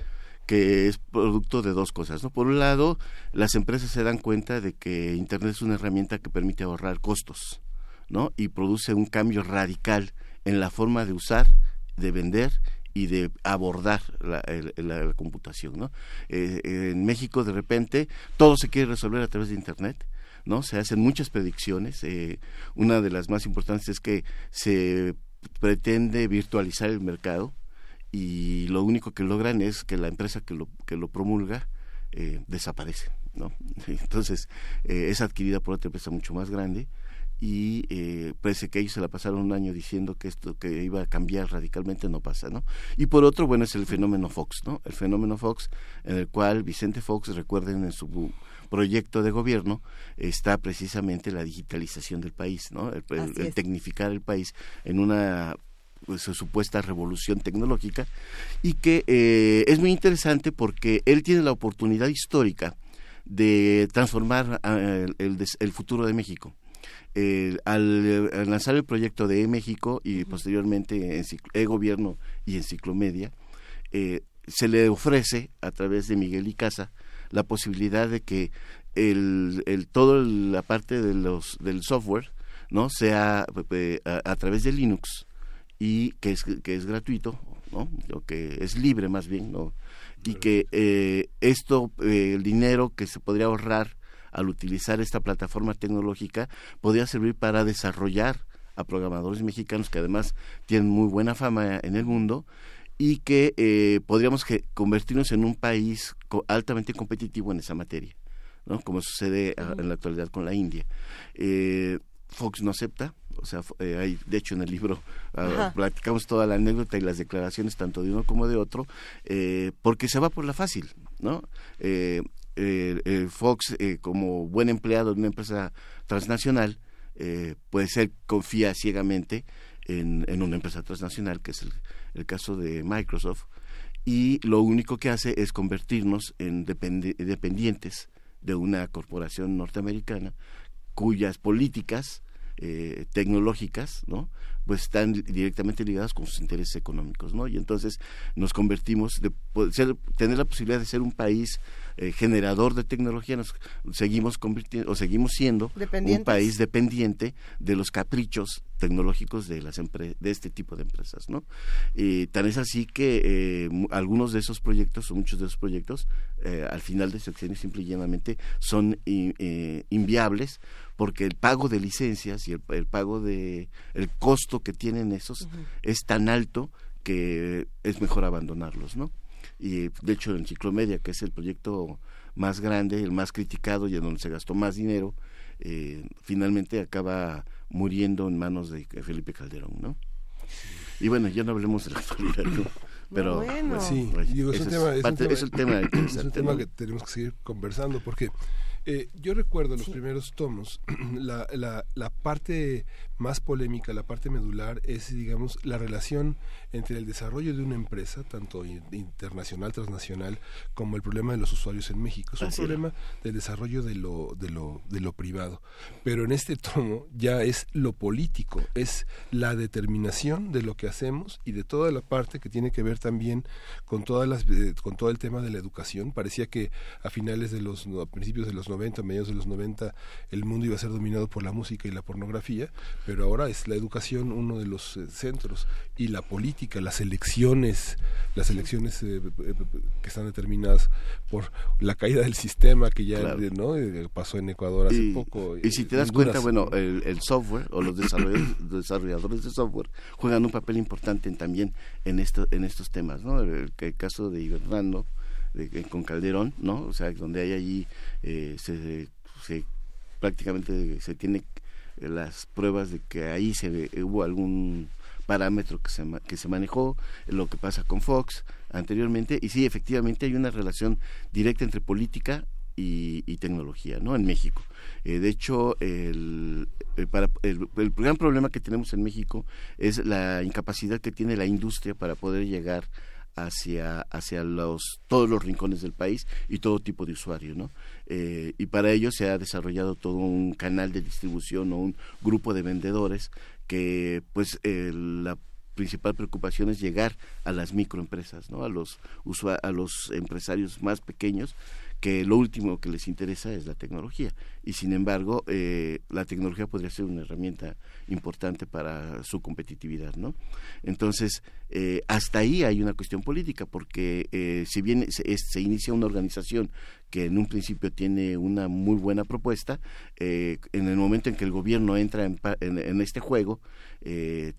[SPEAKER 37] que es producto de dos cosas, ¿no? Por un lado, las empresas se dan cuenta de que Internet es una herramienta que permite ahorrar costos, ¿no? Y produce un cambio radical en la forma de usar, de vender y de abordar la, computación, ¿no? Eh, en México, de repente, todo se quiere resolver a través de Internet, ¿no? Se hacen muchas predicciones. Eh, una de las más importantes es que se pretende virtualizar el mercado y lo único que logran es que la empresa que lo, que lo promulga eh, desaparece. ¿no? Entonces eh, es adquirida por otra empresa mucho más grande y eh, parece que ellos se la pasaron un año diciendo que esto que iba a cambiar radicalmente no pasa, ¿no? Y por otro, bueno, es el fenómeno Fox, ¿no? El fenómeno Fox en el cual Vicente Fox, recuerden en su proyecto de gobierno está precisamente la digitalización del país, ¿no? El, tecnificar el país en una pues, supuesta revolución tecnológica y que eh, es muy interesante porque él tiene la oportunidad histórica de transformar ah, el, futuro de México. Al, lanzar el proyecto de E-México y posteriormente en E-Gobierno y Enciclomedia, eh, se le ofrece a través de Miguel Icaza la posibilidad de que el, el todo la parte de los del software no sea eh, a, través de Linux y que es que es gratuito no o que es libre más bien no y que eh, esto eh, el dinero que se podría ahorrar al utilizar esta plataforma tecnológica podría servir para desarrollar a programadores mexicanos que además tienen muy buena fama en el mundo y que eh, podríamos convertirnos en un país altamente competitivo en esa materia, ¿no? como sucede en la actualidad con la India. Eh, Fox no acepta, o sea, eh, hay, de hecho en el libro uh, platicamos toda la anécdota y las declaraciones tanto de uno como de otro, eh, porque se va por la fácil, ¿no? Eh, Fox, como buen empleado de una empresa transnacional, puede ser, confía ciegamente en, en una empresa transnacional, que es el, el caso de Microsoft, y lo único que hace es convertirnos en dependientes de una corporación norteamericana cuyas políticas eh, tecnológicas, ¿no? Pues están directamente ligadas con sus intereses económicos, ¿no? Y entonces nos convertimos de ser, tener la posibilidad de ser un país eh, generador de tecnología, nos seguimos convirtiendo o seguimos siendo un país dependiente de los caprichos tecnológicos de las de este tipo de empresas, ¿no? Y tan es así que eh, algunos de esos proyectos o muchos de esos proyectos eh, al final de su acción simple y llanamente son inviables porque el pago de licencias y el, pago de el costo que tienen esos es tan alto que es mejor abandonarlos, ¿no? y de hecho Enciclomedia, que es el proyecto más grande, el más criticado y en donde se gastó más dinero, eh, finalmente acaba muriendo en manos de Felipe Calderón, ¿no? Y bueno, ya no hablemos de la actualidad, ¿no? Pero
[SPEAKER 38] pues, sí, es, un tema, es, tema, es un tema que tenemos que seguir conversando porque eh, yo recuerdo los primeros tomos, la, la, la, parte más polémica, la parte medular, es, digamos, la relación entre el desarrollo de una empresa, tanto internacional, transnacional, como el problema de los usuarios en México. Es un problema del desarrollo de lo, de, lo, de lo privado. Pero en este tomo ya es lo político, es la determinación de lo que hacemos y de toda la parte que tiene que ver también con, todas las, eh, con todo el tema de la educación. Parecía que a finales de los, principios de los 90, mediados de los 90, el mundo iba a ser dominado por la música y la pornografía, pero ahora es la educación uno de los eh, centros y la política, las elecciones, las elecciones eh, eh, que están determinadas por la caída del sistema que ya ¿no? pasó en Ecuador hace poco.
[SPEAKER 37] Y si te das cuenta, bueno, el, software o los desarrolladores, de software juegan un papel importante también en, esto, en estos temas, ¿no? El, el caso de Ibernando, con Calderón, ¿no? O sea, donde hay allí, eh, se, prácticamente se tiene las pruebas de que ahí se hubo algún parámetro que se, que se manejó, lo que pasa con Fox anteriormente, y sí, efectivamente hay una relación directa entre política y, tecnología, ¿no? En México. Eh, de hecho, el, para, el, gran problema que tenemos en México es la incapacidad que tiene la industria para poder llegar hacia, hacia los, todos los rincones del país y todo tipo de usuarios, ¿no? Eh, y para ello se ha desarrollado todo un canal de distribución o un grupo de vendedores que, pues, la principal preocupación es llegar a las microempresas, ¿no? A los, a los empresarios más pequeños que lo último que les interesa es la tecnología. Y sin embargo eh, la tecnología podría ser una herramienta importante para su competitividad no entonces eh, hasta ahí hay una cuestión política porque eh, si bien se, inicia una organización que en un principio tiene una muy buena propuesta en el momento en que el gobierno entra en, en este juego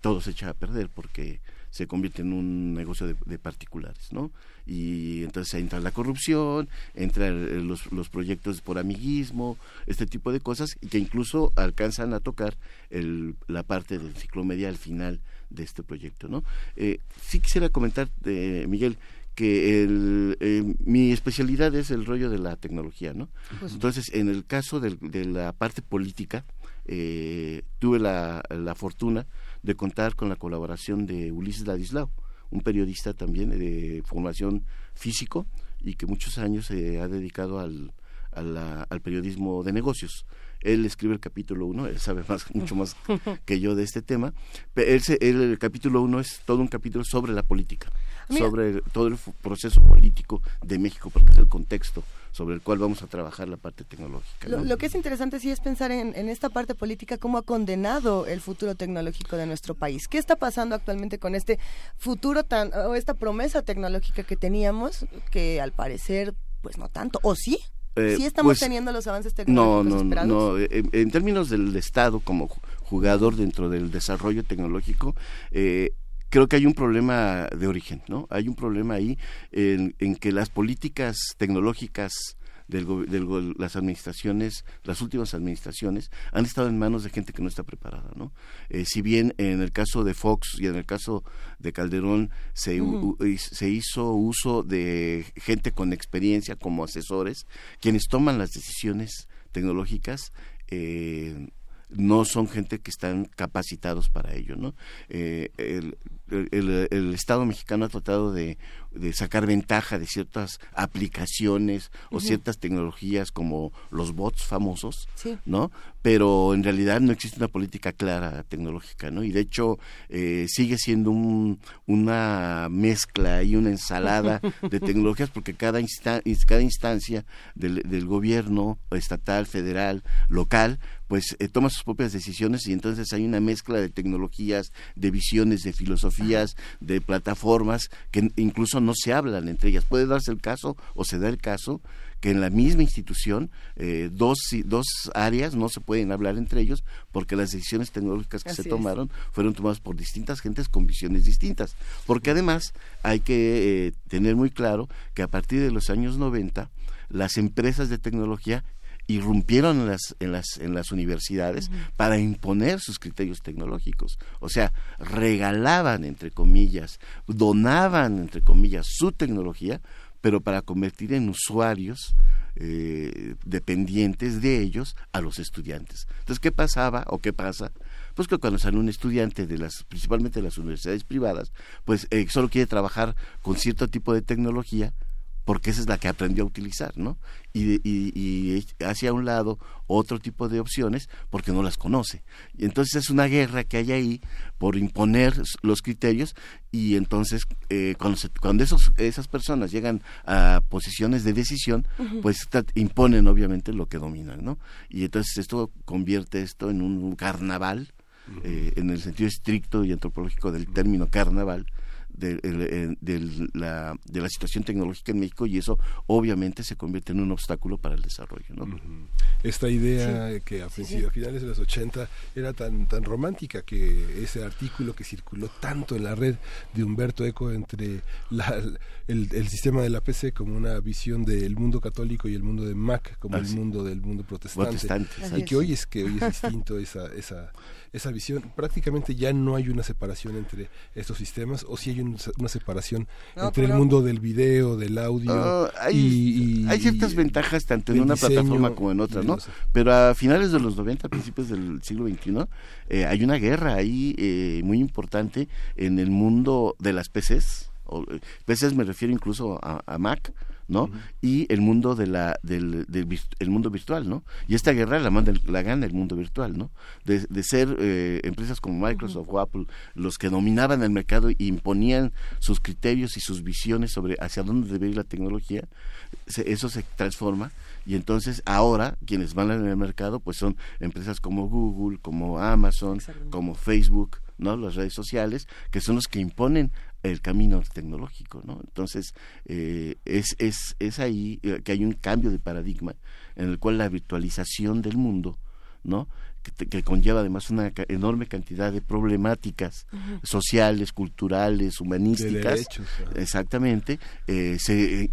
[SPEAKER 37] todo se echa a perder porque se convierte en un negocio de, particulares, ¿no? Y entonces entra la corrupción, entran los, los proyectos por amiguismo, este tipo de cosas, y que incluso alcanzan a tocar el, la parte del ciclo media al final de este proyecto, ¿no? Eh, sí quisiera comentar, eh, Miguel, que el, eh, mi especialidad es el rollo de la tecnología, ¿no? Pues entonces, en el caso de, de la parte política, eh, tuve la, la fortuna de contar con la colaboración de Ulises Ladislao, un periodista también de formación físico y que muchos años se ha dedicado al, al periodismo de negocios. Él escribe el capítulo 1, él sabe más, mucho más que yo de este tema. Él, el capítulo 1 es todo un capítulo sobre la política, sobre todo el proceso político de México, porque es el contexto sobre el cual vamos a trabajar la parte tecnológica.
[SPEAKER 39] Lo, que es interesante sí es pensar en, esta parte política, cómo ha condenado el futuro tecnológico de nuestro país. ¿Qué está pasando actualmente con este futuro tan, o esta promesa tecnológica que teníamos, que al parecer, pues no tanto, o sí? Eh, ¿Sí estamos pues, teniendo los avances tecnológicos
[SPEAKER 37] no, no,
[SPEAKER 39] esperados?
[SPEAKER 37] No, en, en, términos del Estado como jugador dentro del desarrollo tecnológico, eh, creo que hay un problema de origen, ¿no? Hay un problema ahí en, que las políticas tecnológicas de las administraciones, las últimas administraciones, han estado en manos de gente que no está preparada, ¿no? Eh, si bien en el caso de Fox y en el caso de Calderón se, se hizo uso de gente con experiencia como asesores, quienes toman las decisiones tecnológicas, eh, no son gente que están capacitados para ello, ¿no? Eh, el, el, Estado mexicano ha tratado de, de, sacar ventaja de ciertas aplicaciones o ciertas tecnologías como los bots famosos, ¿no? Pero en realidad no existe una política clara tecnológica, ¿no? Y de hecho eh, sigue siendo un, una mezcla y una ensalada de tecnologías porque cada, cada instancia del, del gobierno estatal, federal, local, pues eh, toma sus propias decisiones y entonces hay una mezcla de tecnologías, de visiones, de filosofías, de plataformas que incluso no se hablan entre ellas. Puede darse el caso o se da el caso que en la misma institución eh, dos, dos áreas no se pueden hablar entre ellos porque las decisiones tecnológicas que se tomaron fueron tomadas por distintas gentes con visiones distintas. Porque además hay que eh, tener muy claro que a partir de los años 90 las empresas de tecnología irrumpieron en las, en las, en las universidades para imponer sus criterios tecnológicos. O sea, regalaban, entre comillas, donaban, entre comillas, su tecnología, pero para convertir en usuarios eh, dependientes de ellos a los estudiantes. Entonces, ¿qué pasaba o qué pasa? Pues que cuando sale un estudiante de las, principalmente de las universidades privadas, pues eh, solo quiere trabajar con cierto tipo de tecnología, porque esa es la que aprendió a utilizar, ¿no? Y, y, y hacia un lado otro tipo de opciones porque no las conoce. Y entonces es una guerra que hay ahí por imponer los criterios y entonces eh, cuando, cuando esos, esas personas llegan a posiciones de decisión, pues imponen obviamente lo que dominan, ¿no? Y entonces esto convierte esto en un carnaval, eh, en el sentido estricto y antropológico del término carnaval, de, de, la, de la situación tecnológica en México y eso obviamente se convierte en un obstáculo para el desarrollo. ¿no?
[SPEAKER 1] Esta idea que a, finales de los 80 era tan, tan romántica que ese artículo que circuló tanto en la red de Humberto Eco entre la, el, el, sistema de la PC como una visión del mundo católico y el mundo de Mac como el mundo del mundo protestante, y que hoy es que hoy es distinto esa, esa esa visión. Prácticamente ya no hay una separación entre estos sistemas, o si hay una separación entre el mundo del video, del audio.
[SPEAKER 37] Ah, hay, hay ciertas ventajas tanto en una plataforma como en otra, ¿no? Pero a finales de los 90, principios del siglo XXI, eh, hay una guerra ahí eh, muy importante en el mundo de las PCs. O, eh, PCs me refiero incluso a Mac ¿no? Y el mundo de la del, el mundo virtual, ¿no? Y esta guerra la manda la gana el mundo virtual, ¿no? De, de ser eh, empresas como Microsoft o Apple los que dominaban el mercado e imponían sus criterios y sus visiones sobre hacia dónde debe ir la tecnología, eso se transforma y entonces ahora quienes van en el mercado pues son empresas como Google, como Amazon, como Facebook, ¿no? Las redes sociales, que son los que imponen el camino tecnológico, ¿no? Entonces, eh, es, es, es ahí eh, que hay un cambio de paradigma en el cual la virtualización del mundo, ¿no? Que, conlleva además una enorme cantidad de problemáticas sociales, culturales, humanísticas, exactamente, eh, se,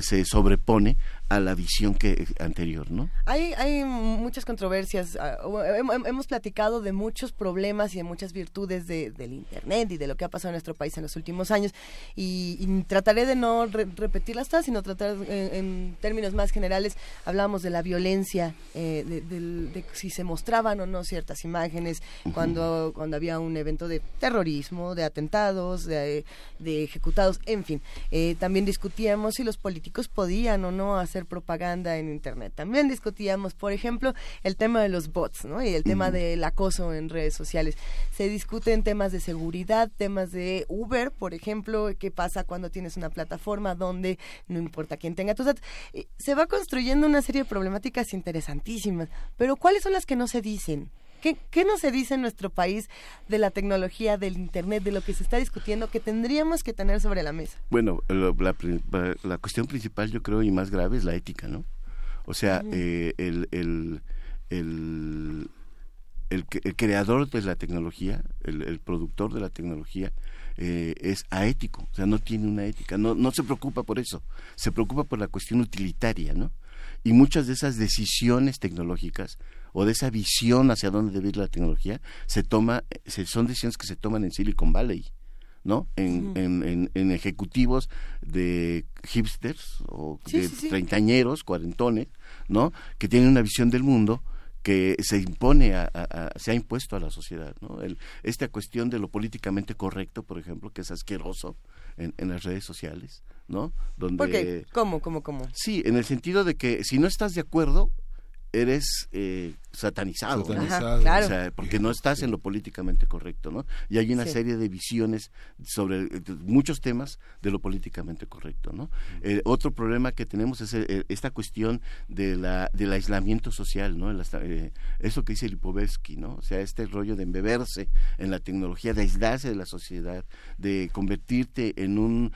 [SPEAKER 37] se sobrepone a la visión que anterior, ¿no?
[SPEAKER 2] Hay, hay muchas controversias. Ah, hemos platicado de muchos problemas y de muchas virtudes de, del Internet y de lo que ha pasado en nuestro país en los últimos años. Y, trataré de no repetirlas todas, sino tratar en, términos más generales. Hablábamos de la violencia, eh, de, si se mostraban o no ciertas imágenes cuando, cuando había un evento de terrorismo, de atentados, de, ejecutados, en fin. Eh, también discutíamos si los políticos podían o no hacer propaganda en Internet. También discutíamos, por ejemplo, el tema de los bots ¿no? y el tema del acoso en redes sociales. Se discuten temas de seguridad, temas de Uber, por ejemplo, qué pasa cuando tienes una plataforma donde no importa quién tenga tus datos. Se va construyendo una serie de problemáticas interesantísimas, pero ¿cuáles son las que no se dicen? ¿Qué, ¿Qué, no se dice en nuestro país de la tecnología, del Internet, de lo que se está discutiendo, que tendríamos que tener sobre la mesa?
[SPEAKER 37] Bueno, la, la, cuestión principal, yo creo, y más grave, es la ética, ¿no? O sea, eh, el, el, el, el, creador de la tecnología, el, productor de la tecnología, eh, es aético, o sea, no tiene una ética, no, no se preocupa por eso, se preocupa por la cuestión utilitaria, ¿no? Y muchas de esas decisiones tecnológicas o de esa visión hacia dónde debe ir la tecnología se toma se, son decisiones que se toman en Silicon Valley no en, en, en, ejecutivos de hipsters o de treintañeros cuarentones no que tienen una visión del mundo que se impone a, se ha impuesto a la sociedad no El, esta cuestión de lo políticamente correcto por ejemplo que es asqueroso en, en las redes sociales no
[SPEAKER 2] donde ¿Por qué? cómo cómo cómo
[SPEAKER 37] sí en el sentido de que si no estás de acuerdo eres eh, satanizado, porque no estás en lo políticamente correcto, ¿no? Y hay una serie de visiones sobre eh, muchos temas de lo políticamente correcto, ¿no? Eh, otro problema que tenemos es esta cuestión de la, del aislamiento social, ¿no? eso que dice Lipovetsky, ¿no? O sea, este rollo de embeberse en la tecnología, de aislarse de la sociedad, de convertirte en un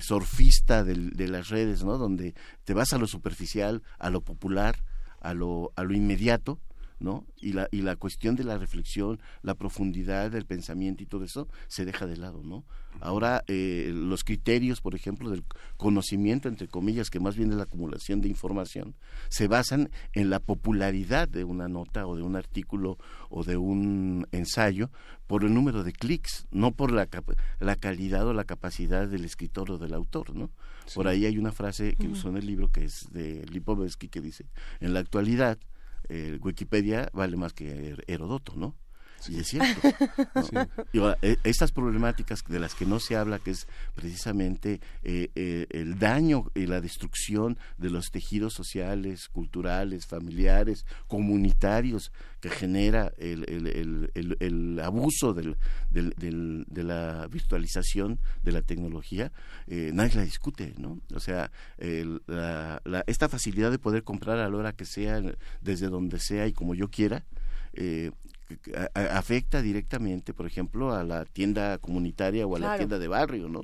[SPEAKER 37] surfista de las redes, ¿no? Donde te vas a lo superficial, a lo popular, a lo, a lo inmediato, ¿no? Y la, y la cuestión de la reflexión, la profundidad del pensamiento y todo eso se deja de lado, ¿no? Ahora, eh, los criterios, por ejemplo, del conocimiento, entre comillas, que más bien es la acumulación de información, se basan en la popularidad de una nota o de un artículo o de un ensayo por el número de clics, no por la, la calidad o la capacidad del escritor o del autor, ¿no? Por ahí hay una frase que usó en el libro que es de Lipovetsky que dice, en la actualidad, eh, Wikipedia vale más que Herodoto, ¿no? Y es cierto. Ahora, e- estas problemáticas de las que no se habla, que es precisamente eh, eh, el daño y la destrucción de los tejidos sociales, culturales, familiares, comunitarios que genera el, el- el- el- el abuso del- del- del- de la virtualización de la tecnología, eh, nadie la discute, ¿no? O sea, el- la- la- esta facilidad de poder comprar a la hora que sea, desde donde sea y como yo quiera, eh, a- afecta directamente, por ejemplo, a la tienda comunitaria o a la tienda de barrio, ¿no?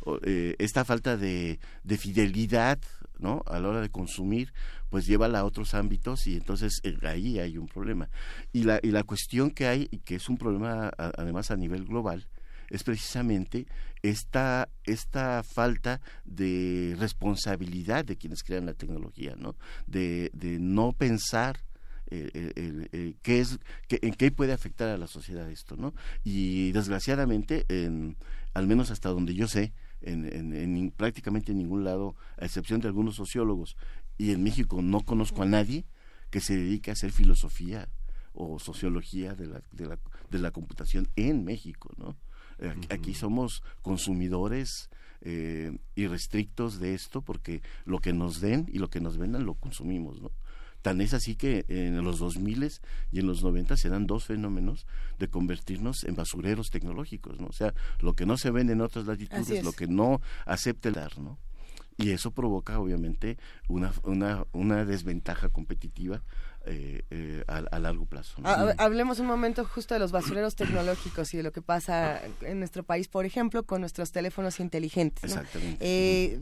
[SPEAKER 37] O, eh, esta falta de, de fidelidad, ¿no? A la hora de consumir, pues llévala a otros ámbitos y entonces eh, ahí hay un problema. Y la, y la cuestión que hay, y que es un problema a- además a nivel global, es precisamente esta, esta falta de responsabilidad de quienes crean la tecnología, ¿no? De, de no pensar eh, eh, qué es qué- en qué puede afectar a la sociedad esto no y desgraciadamente en, al menos hasta donde yo sé en, en- en nin- prácticamente en ningún lado a excepción de algunos sociólogos y en México no conozco a nadie que se dedique a hacer filosofía o sociología de la, de la, de la computación en México no Eh, aquí, aquí somos consumidores eh, irrestrictos de esto porque lo que nos den y lo que nos vendan lo consumimos no Tan es así que en los 2000 y en los 90 se dan dos fenómenos de convertirnos en basureros tecnológicos, ¿no? O sea, lo que no se vende en otras latitudes,
[SPEAKER 2] es.
[SPEAKER 37] lo que no acepta el dar, ¿no? Y eso provoca, obviamente, una, una, una desventaja competitiva eh, eh, a, a largo plazo. ¿no?
[SPEAKER 2] Ha- Hablemos un momento justo de los basureros tecnológicos y de lo que pasa en nuestro país, por ejemplo, con nuestros teléfonos inteligentes. ¿no?
[SPEAKER 37] Exactamente.
[SPEAKER 2] Eh,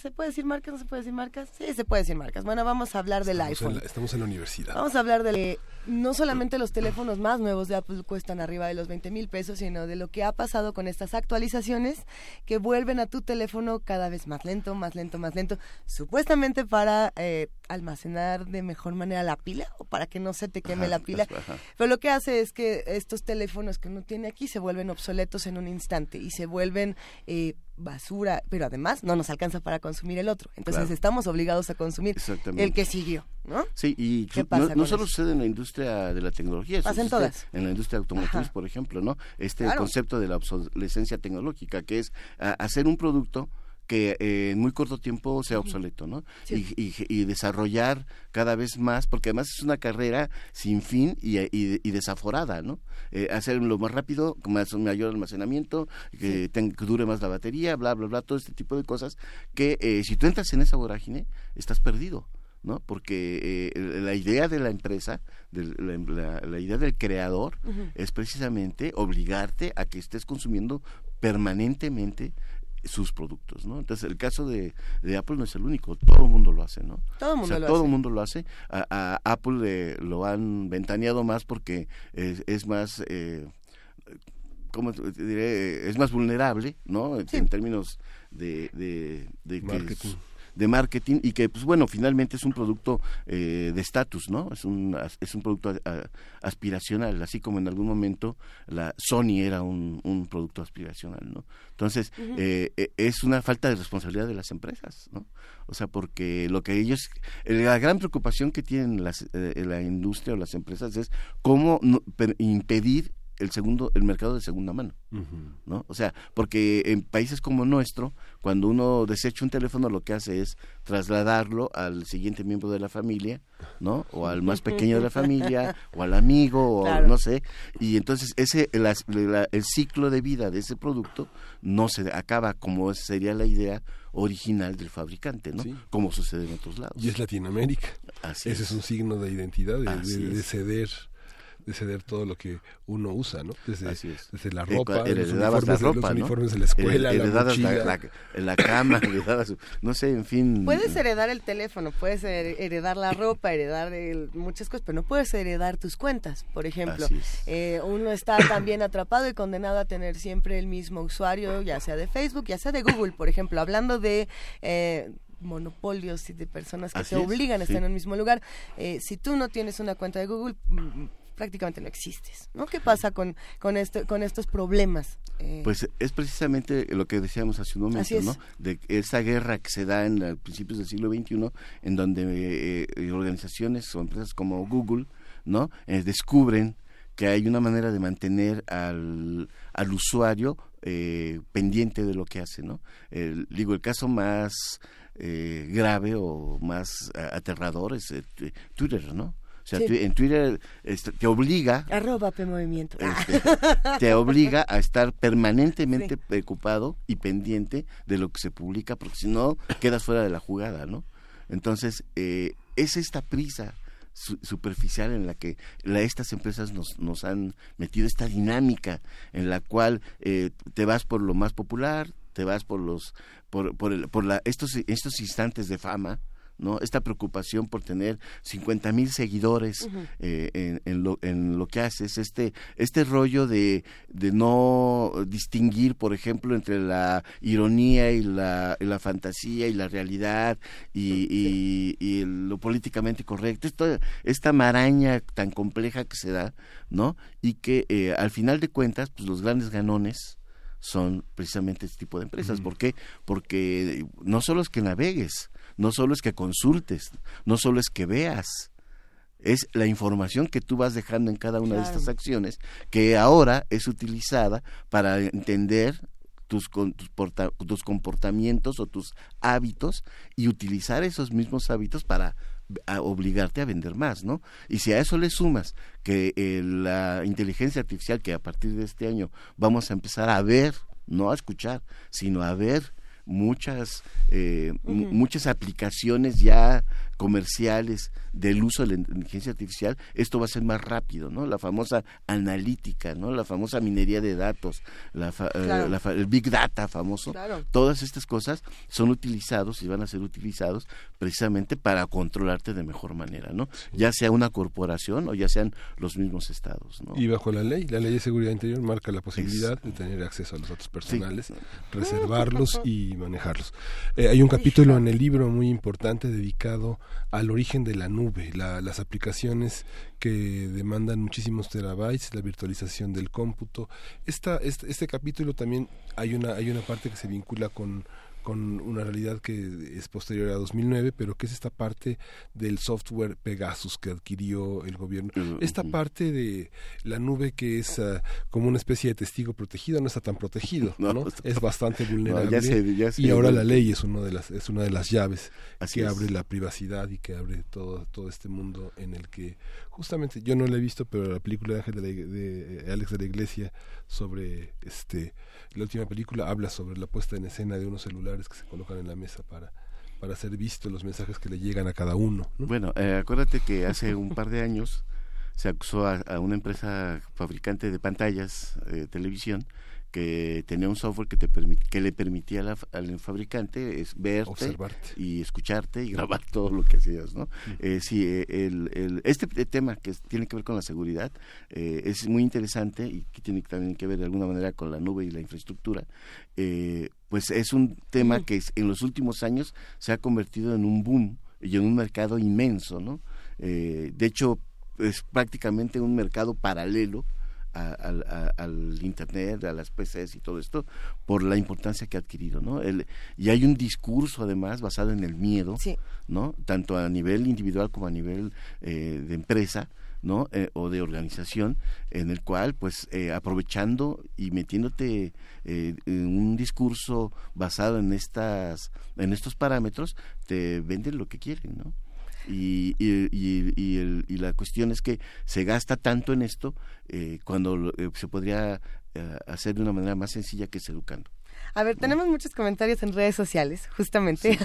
[SPEAKER 2] ¿Se puede decir marcas? ¿No se puede decir marcas? Sí, se puede decir marcas. Bueno, vamos a hablar del
[SPEAKER 1] Estamos en,
[SPEAKER 2] iPhone.
[SPEAKER 1] la, estamos en la universidad.
[SPEAKER 2] Vamos a hablar de no solamente los teléfonos más nuevos de Apple cuestan arriba de los 20 mil pesos, sino de lo que ha pasado con estas actualizaciones que vuelven a tu teléfono cada vez más lento, más lento, más lento, supuestamente para eh, almacenar de mejor manera la pila o para que no se te queme
[SPEAKER 37] Ajá,
[SPEAKER 2] la pila.
[SPEAKER 37] ajá.
[SPEAKER 2] Pero lo que hace es que estos teléfonos que uno tiene aquí se vuelven obsoletos en un instante y se vuelven eh, basura, pero además no nos alcanza para consumir el otro. Entonces
[SPEAKER 37] Claro.
[SPEAKER 2] estamos obligados a consumir el que siguió, ¿no?
[SPEAKER 37] Sí, y
[SPEAKER 2] ¿Qué pasa
[SPEAKER 37] no, solo sucede en la industria de la tecnología,
[SPEAKER 2] Pasa en todas.
[SPEAKER 37] en la industria automotriz,
[SPEAKER 2] Ajá.
[SPEAKER 37] por ejemplo, ¿no? Este
[SPEAKER 2] Claro.
[SPEAKER 37] concepto de la obsolescencia tecnológica, que es a- hacer un producto que eh, en muy corto tiempo sea obsoleto, ¿no?
[SPEAKER 2] Sí.
[SPEAKER 37] Y, y- y desarrollar cada vez más, porque además es una carrera sin fin y, desaforada, ¿no? Eh, hacerlo más rápido, con más, mayor almacenamiento, que, ten- que dure más la batería, bla, bla, bla, todo este tipo de cosas, que eh, si tú entras en esa vorágine, estás perdido. ¿no? Porque eh, la idea de la empresa, la, la- la idea del creador, es precisamente obligarte a que estés consumiendo permanentemente sus productos, ¿no? Entonces, el caso de, de Apple no es el único, todo el mundo lo hace, ¿no?
[SPEAKER 2] Todo el
[SPEAKER 37] O
[SPEAKER 2] mundo
[SPEAKER 37] sea,
[SPEAKER 2] lo
[SPEAKER 37] todo
[SPEAKER 2] hace.
[SPEAKER 37] el mundo lo hace. A, a Apple eh, lo han ventaneado más porque es, es más... Eh, ¿Cómo te diré? Es más vulnerable, ¿no? En términos de, de, de que de marketing y que pues bueno finalmente es un producto eh, de estatus no es un es un producto a- a- aspiracional así como en algún momento la Sony era un, un producto aspiracional no entonces eh, eh, es una falta de responsabilidad de las empresas no o sea porque lo que ellos eh, la gran preocupación que tienen las, eh, la industria o las empresas es cómo no- per- impedir el segundo el mercado de segunda mano ¿no? O sea, porque en países como nuestro, cuando uno desecha un teléfono, lo que hace es trasladarlo al siguiente miembro de la familia, ¿no? O al más pequeño de la familia, o al amigo, o
[SPEAKER 2] Claro.
[SPEAKER 37] no sé. Y entonces ese el, la- el ciclo de vida de ese producto no se acaba como sería la idea original del fabricante, ¿no? Como sucede en otros lados.
[SPEAKER 1] Y es Latinoamérica.
[SPEAKER 37] Así
[SPEAKER 1] Ese
[SPEAKER 37] es.
[SPEAKER 1] es un signo de identidad, de, ceder de ceder todo lo que uno usa, ¿no? Desde,
[SPEAKER 37] Así es.
[SPEAKER 1] desde la
[SPEAKER 37] Eh,
[SPEAKER 1] ropa,
[SPEAKER 37] cua-
[SPEAKER 1] los uniformes,
[SPEAKER 37] la
[SPEAKER 1] de-
[SPEAKER 37] ropa,
[SPEAKER 1] los
[SPEAKER 37] ¿no?
[SPEAKER 1] uniformes de la escuela,
[SPEAKER 37] Hered-
[SPEAKER 1] la
[SPEAKER 37] la, la cama, heredabas, no sé, en fin.
[SPEAKER 2] Puedes heredar el teléfono, puedes her- heredar la ropa, heredar el- muchas cosas, pero no puedes heredar tus cuentas, por ejemplo.
[SPEAKER 37] Así es.
[SPEAKER 2] Eh, uno está también atrapado y condenado a tener siempre el mismo usuario, ya sea de Facebook, ya sea de Google, por ejemplo, hablando de... eh, monopolios y de personas que
[SPEAKER 37] Así
[SPEAKER 2] te
[SPEAKER 37] es,
[SPEAKER 2] obligan a estar
[SPEAKER 37] sí.
[SPEAKER 2] en un mismo lugar. Eh, si tú no tienes una cuenta de Google, prácticamente no existes. ¿no? ¿Qué pasa con, con, esto, con estos problemas? Eh,
[SPEAKER 37] Pues es precisamente lo que decíamos hace un momento. ¿no? De esa guerra que se da en los principios del siglo XXI, en donde eh, eh, organizaciones o empresas como Google, ¿no? Eh, descubren que hay una manera de mantener al, al usuario eh, pendiente de lo que hace, ¿no? El, digo, el caso más eh, grave o más aterrador es eh, Twitter, ¿no? O sea,
[SPEAKER 2] Sí.
[SPEAKER 37] tu- en Twitter este, te obliga
[SPEAKER 2] Arroba P Movimiento.
[SPEAKER 37] este, te obliga a estar permanentemente preocupado y pendiente de lo que se publica, porque si no quedas fuera de la jugada, ¿no? Entonces, eh, es esta prisa su- superficial en la que la- estas empresas nos, nos han metido, esta dinámica en la cual eh, te vas por lo más popular, te vas por los por, por, el- por la, estos, estos instantes de fama, ¿no? Esta preocupación por tener 50 mil seguidores eh, en, en lo, en lo que haces, este, este rollo de, de no distinguir, por ejemplo, entre la ironía y la, y la fantasía y la realidad y, y- y lo políticamente correcto, esto, esta maraña tan compleja que se da, ¿no? Y que eh, al final de cuentas, pues los grandes ganones son precisamente este tipo de empresas. ¿Por qué? Porque no solo es que navegues, no solo es que consultes, no solo es que veas, es la información que tú vas dejando en cada una de estas acciones que ahora es utilizada para entender tus, tus, porta- tus comportamientos o tus hábitos y utilizar esos mismos hábitos para a obligarte a vender más, ¿no? Y si a eso le sumas que eh, la inteligencia artificial que a partir de este año vamos a empezar a ver, no a escuchar, sino a ver muchas eh, muchas aplicaciones ya comerciales del uso de la inteligencia artificial, esto va a ser más rápido, ¿no? La famosa analítica, ¿no? La famosa minería de datos, la fa- eh, la fa- el big data famoso,
[SPEAKER 40] Claro.
[SPEAKER 37] todas estas cosas son utilizados y van a ser utilizados precisamente para controlarte de mejor manera, ¿no? Ya sea una corporación o ya sean los mismos estados, ¿no?
[SPEAKER 1] Y bajo la ley, la ley de seguridad interior marca la posibilidad de tener acceso a los datos personales, reservarlos y manejarlos. Eh, hay un capítulo en el libro muy importante dedicado al origen de la nube, la- las aplicaciones que demandan muchísimos terabytes, la virtualización del cómputo. Esta, este, este capítulo también hay una, hay una parte que se vincula con con una realidad que es posterior a 2009, pero que es esta parte del software Pegasus que adquirió el gobierno. Esta parte de la nube que es ah, como una especie de testigo protegido no está tan protegido,
[SPEAKER 37] No,
[SPEAKER 1] es bastante
[SPEAKER 37] No,
[SPEAKER 1] vulnerable.
[SPEAKER 37] ya ya
[SPEAKER 1] y ahora la ley es uno de las es una de las llaves
[SPEAKER 37] Así
[SPEAKER 1] que
[SPEAKER 37] es.
[SPEAKER 1] abre la privacidad y que abre todo todo este mundo en el que justamente yo no la he visto, pero la película de Ángel de, la de eh, Alex de la Iglesia sobre este la última película habla sobre la puesta en escena de unos celulares que se colocan en la mesa para para ser vistos los mensajes que le llegan a cada uno. ¿no?
[SPEAKER 37] Bueno, eh, acuérdate que hace un par de años se acusó a, a una empresa fabricante de pantallas de televisión que tenía un software que te permit- que le permitía la al fabricante es verte
[SPEAKER 1] Observarte.
[SPEAKER 37] y escucharte y grabar todo lo que hacías, ¿no? Eh, sí, eh, el, el- este tema que tiene que ver con la seguridad eh, es muy interesante y que tiene también que ver de alguna manera con la nube y la infraestructura. Eh, pues es un tema que en los últimos años se ha convertido en un boom y en un mercado inmenso, ¿no? Eh, de hecho, es prácticamente un mercado paralelo a- al, a- al internet, a las PCs y todo esto, por la importancia que ha adquirido, ¿no? El- y hay un discurso además basado en el miedo, ¿no? Tanto a nivel individual como a nivel eh, de empresa, ¿no? Eh, o de organización, en el cual, pues, eh, aprovechando y metiéndote eh, en un discurso basado en estas, en estos parámetros, te venden lo que quieren, ¿no? Y, y, y, y el- y la cuestión es que se gasta tanto en esto eh, cuando eh, se podría eh, hacer de una manera más sencilla que es educando.
[SPEAKER 2] A ver, tenemos muchos comentarios en redes sociales, justamente,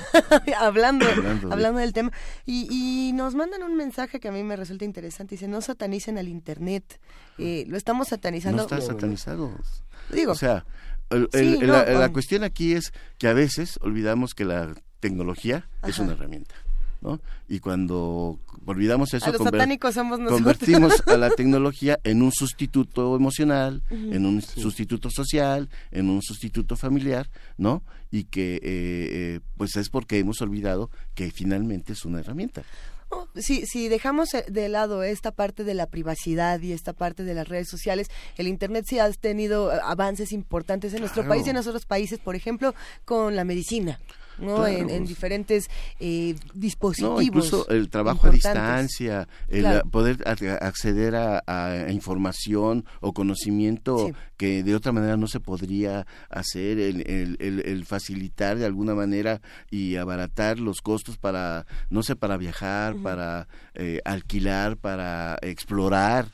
[SPEAKER 2] hablando,
[SPEAKER 37] Hablando
[SPEAKER 2] hablando,
[SPEAKER 37] de-
[SPEAKER 2] del tema. Y, y nos mandan un mensaje que a mí me resulta interesante. Dice, no satanicen al Internet. Eh, lo estamos satanizando.
[SPEAKER 37] No está satanizado.
[SPEAKER 2] Digo,
[SPEAKER 37] o sea, el-
[SPEAKER 2] sí,
[SPEAKER 37] el-
[SPEAKER 2] no,
[SPEAKER 37] la, la cuestión aquí es que a veces olvidamos que la tecnología es una herramienta. ¿No? Y cuando olvidamos eso,
[SPEAKER 2] A los
[SPEAKER 37] conver-
[SPEAKER 2] satánicos somos nosotros.
[SPEAKER 37] convertimos a la tecnología en un sustituto emocional, en un sustituto social, en un sustituto familiar, ¿no? Y que, eh, eh, pues es porque hemos olvidado que finalmente es una herramienta.
[SPEAKER 2] si, si dejamos eh, de lado esta parte de la privacidad y esta parte de las redes sociales, el Internet sí ha tenido eh, avances importantes en nuestro país y en otros países, por ejemplo, con la medicina. ¿No? En, en diferentes eh, dispositivos.
[SPEAKER 37] No, incluso el trabajo a distancia, el
[SPEAKER 2] Claro.
[SPEAKER 37] poder acceder a, a información o conocimiento
[SPEAKER 2] Sí.
[SPEAKER 37] que de otra manera no se podría hacer, el, el- el- el facilitar de alguna manera y abaratar los costos para, no sé, para viajar, para eh, alquilar, para explorar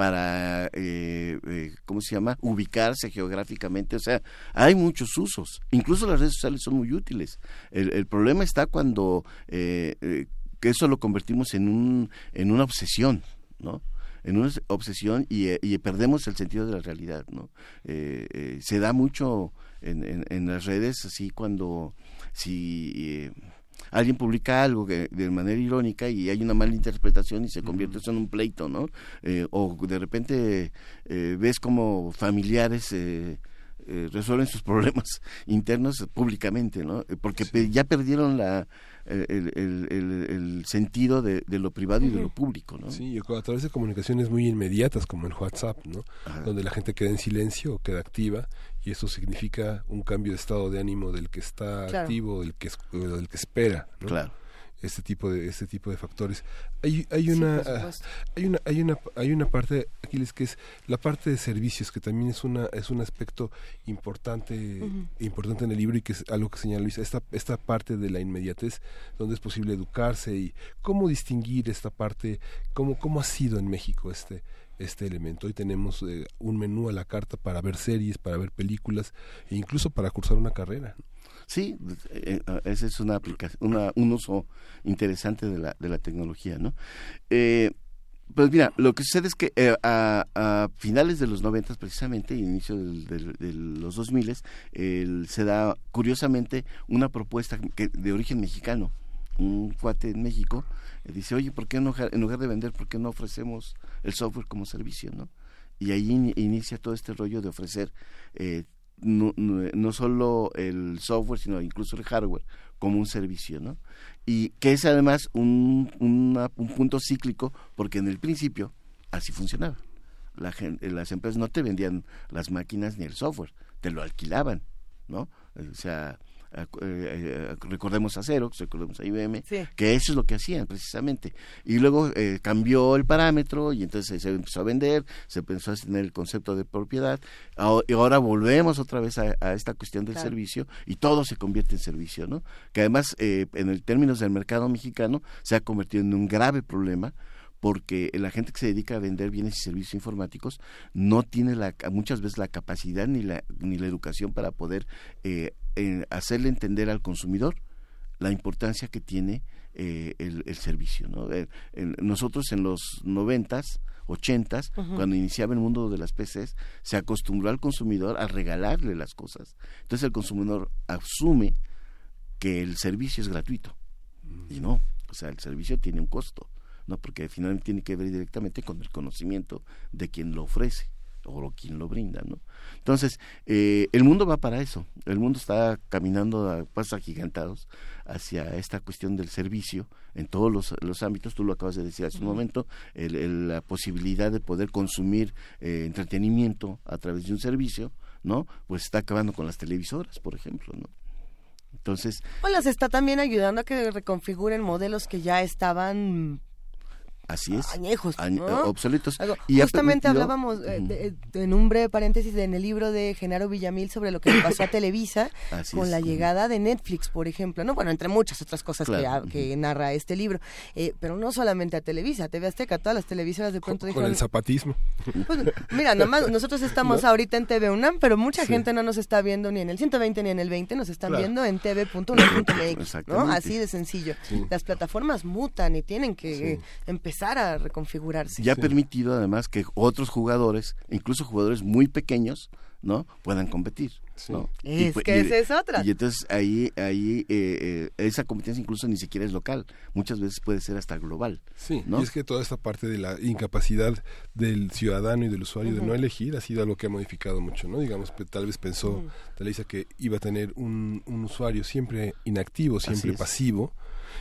[SPEAKER 37] para, eh, eh, ¿cómo se llama?, ubicarse geográficamente. O sea, hay muchos usos. Incluso las redes sociales son muy útiles. El, problema está cuando eh, eh, eso lo convertimos en, un, en una obsesión, ¿no? en una obsesión y, eh, perdemos el sentido de la realidad, ¿no? Se da mucho en, las redes así cuando si alguien publica algo que, de manera irónica y hay una mala interpretación y se convierte eso en un pleito, ¿no? Eh, o de repente eh, ves como familiares eh, eh, resuelven sus problemas internos públicamente, ¿no? Porque ya perdieron la el, el- el- el sentido de, de lo privado y de lo público, ¿no?
[SPEAKER 1] Sí, a través de comunicaciones muy inmediatas como el WhatsApp, ¿no? Donde la gente queda en silencio o queda activa y eso significa un cambio de estado de ánimo del que está
[SPEAKER 37] Claro.
[SPEAKER 1] activo del que es- o del que espera, ¿no?
[SPEAKER 37] Claro.
[SPEAKER 1] Este tipo de este tipo de factores. Hay hay una ah, hay una hay una hay una parte Aquiles que es la parte de servicios que también es una es un aspecto importante importante en el libro y que es algo que señala Luisa esta esta parte de la inmediatez donde es posible educarse y cómo distinguir esta parte cómo cómo ha sido en México este este elemento hoy tenemos eh, un menú a la carta para ver series para ver películas e incluso para cursar una carrera
[SPEAKER 37] Sí, eh, eh, ese es una aplicación, una, un uso interesante de la, de la tecnología, ¿no? Eh, pues mira, lo que sucede es que eh, a, finales de los 90 precisamente, inicio de los 2000 el- se da curiosamente una propuesta que, de origen mexicano. Un cuate en México eh, dice, oye, ¿por qué en lugar de vender, por qué no ofrecemos el software como servicio, no? Y ahí in- inicia todo este rollo de ofrecer eh, no, no, no solo el software, sino incluso el hardware como un servicio, ¿no? Y que es además un, un punto cíclico, porque en el principio así funcionaba. La gen- eh, las empresas no te vendían las máquinas ni el software, te lo alquilaban, ¿no? O sea, eh, recordemos a Xerox, recordemos a IBM, que eso es lo que hacían precisamente. Y luego eh, cambió el parámetro y entonces se empezó a vender, se empezó a tener el concepto de propiedad, y ahora volvemos otra vez a, a esta cuestión del
[SPEAKER 41] Claro.
[SPEAKER 37] servicio y todo se convierte en servicio, ¿no? Que además, eh, en el términos del mercado mexicano, se ha convertido en un grave problema porque la gente que se dedica a vender bienes y servicios informáticos no tiene la, muchas veces la capacidad ni la, ni la educación para poder eh, eh, hacerle entender al consumidor la importancia que tiene eh, el, el servicio. ¿no? Eh, nosotros en los noventas, ochentas, cuando iniciaba el mundo de las PCs, se acostumbró al consumidor a regalarle las cosas. Entonces el consumidor asume que el servicio es gratuito. Y no, o sea, el servicio tiene un costo, ¿no? Porque finalmente tiene que ver directamente con el conocimiento de quien lo ofrece o lo- quien lo brinda, ¿no? Entonces, eh, el mundo va para eso. El mundo está caminando a pasos agigantados hacia esta cuestión del servicio en todos los, los ámbitos. Tú lo acabas de decir hace un momento, el- el- la posibilidad de poder consumir eh, entretenimiento a través de un servicio, ¿no? Pues está acabando con las televisoras, por ejemplo, ¿no? Entonces,
[SPEAKER 2] O las está también ayudando a que reconfiguren modelos que ya estaban
[SPEAKER 37] así es.
[SPEAKER 2] añejos,
[SPEAKER 37] Añ-
[SPEAKER 2] ¿no?
[SPEAKER 37] obsoletos.
[SPEAKER 2] Algo-
[SPEAKER 37] Y ha
[SPEAKER 2] Justamente hablábamos eh, de- de- en un breve paréntesis en el libro de Genaro Villamil sobre lo que le pasó a Televisa
[SPEAKER 37] Así
[SPEAKER 2] con
[SPEAKER 37] es,
[SPEAKER 2] la llegada de Netflix, por ejemplo, ¿no? Bueno, entre muchas otras cosas que,
[SPEAKER 1] Claro,
[SPEAKER 2] ha- que narra este libro, Eh, pero no solamente a Televisa, a TV Azteca, todas las televisoras de pronto
[SPEAKER 1] con
[SPEAKER 2] dijeron,
[SPEAKER 1] el zapatismo
[SPEAKER 2] pues, mira, nomás nosotros estamos
[SPEAKER 1] ¿No?
[SPEAKER 2] ahorita en TV UNAM, pero mucha
[SPEAKER 1] Sí.
[SPEAKER 2] gente no nos está viendo ni en el 120 ni en el 20, nos están
[SPEAKER 1] Claro.
[SPEAKER 2] viendo en tv.unam.mx, ¿no? Así de sencillo.
[SPEAKER 37] Sí.
[SPEAKER 2] Las plataformas mutan y tienen que empezar a reconfigurarse.
[SPEAKER 37] ya ha permitido además que otros jugadores, incluso jugadores muy pequeños, ¿no? puedan competir. ¿no?
[SPEAKER 2] Es
[SPEAKER 37] pu-
[SPEAKER 2] que esa es otra.
[SPEAKER 37] Y entonces ahí, ahí eh, eh, esa competencia incluso ni siquiera es local, muchas veces puede ser hasta global.
[SPEAKER 1] Sí,
[SPEAKER 37] ¿no?
[SPEAKER 1] y es que toda esta parte de la incapacidad del ciudadano y del usuario de no elegir ha sido algo que ha modificado mucho, ¿no? Digamos, tal vez pensó
[SPEAKER 37] Ujú.
[SPEAKER 1] Televisa que iba a tener un, un usuario siempre inactivo, siempre pasivo,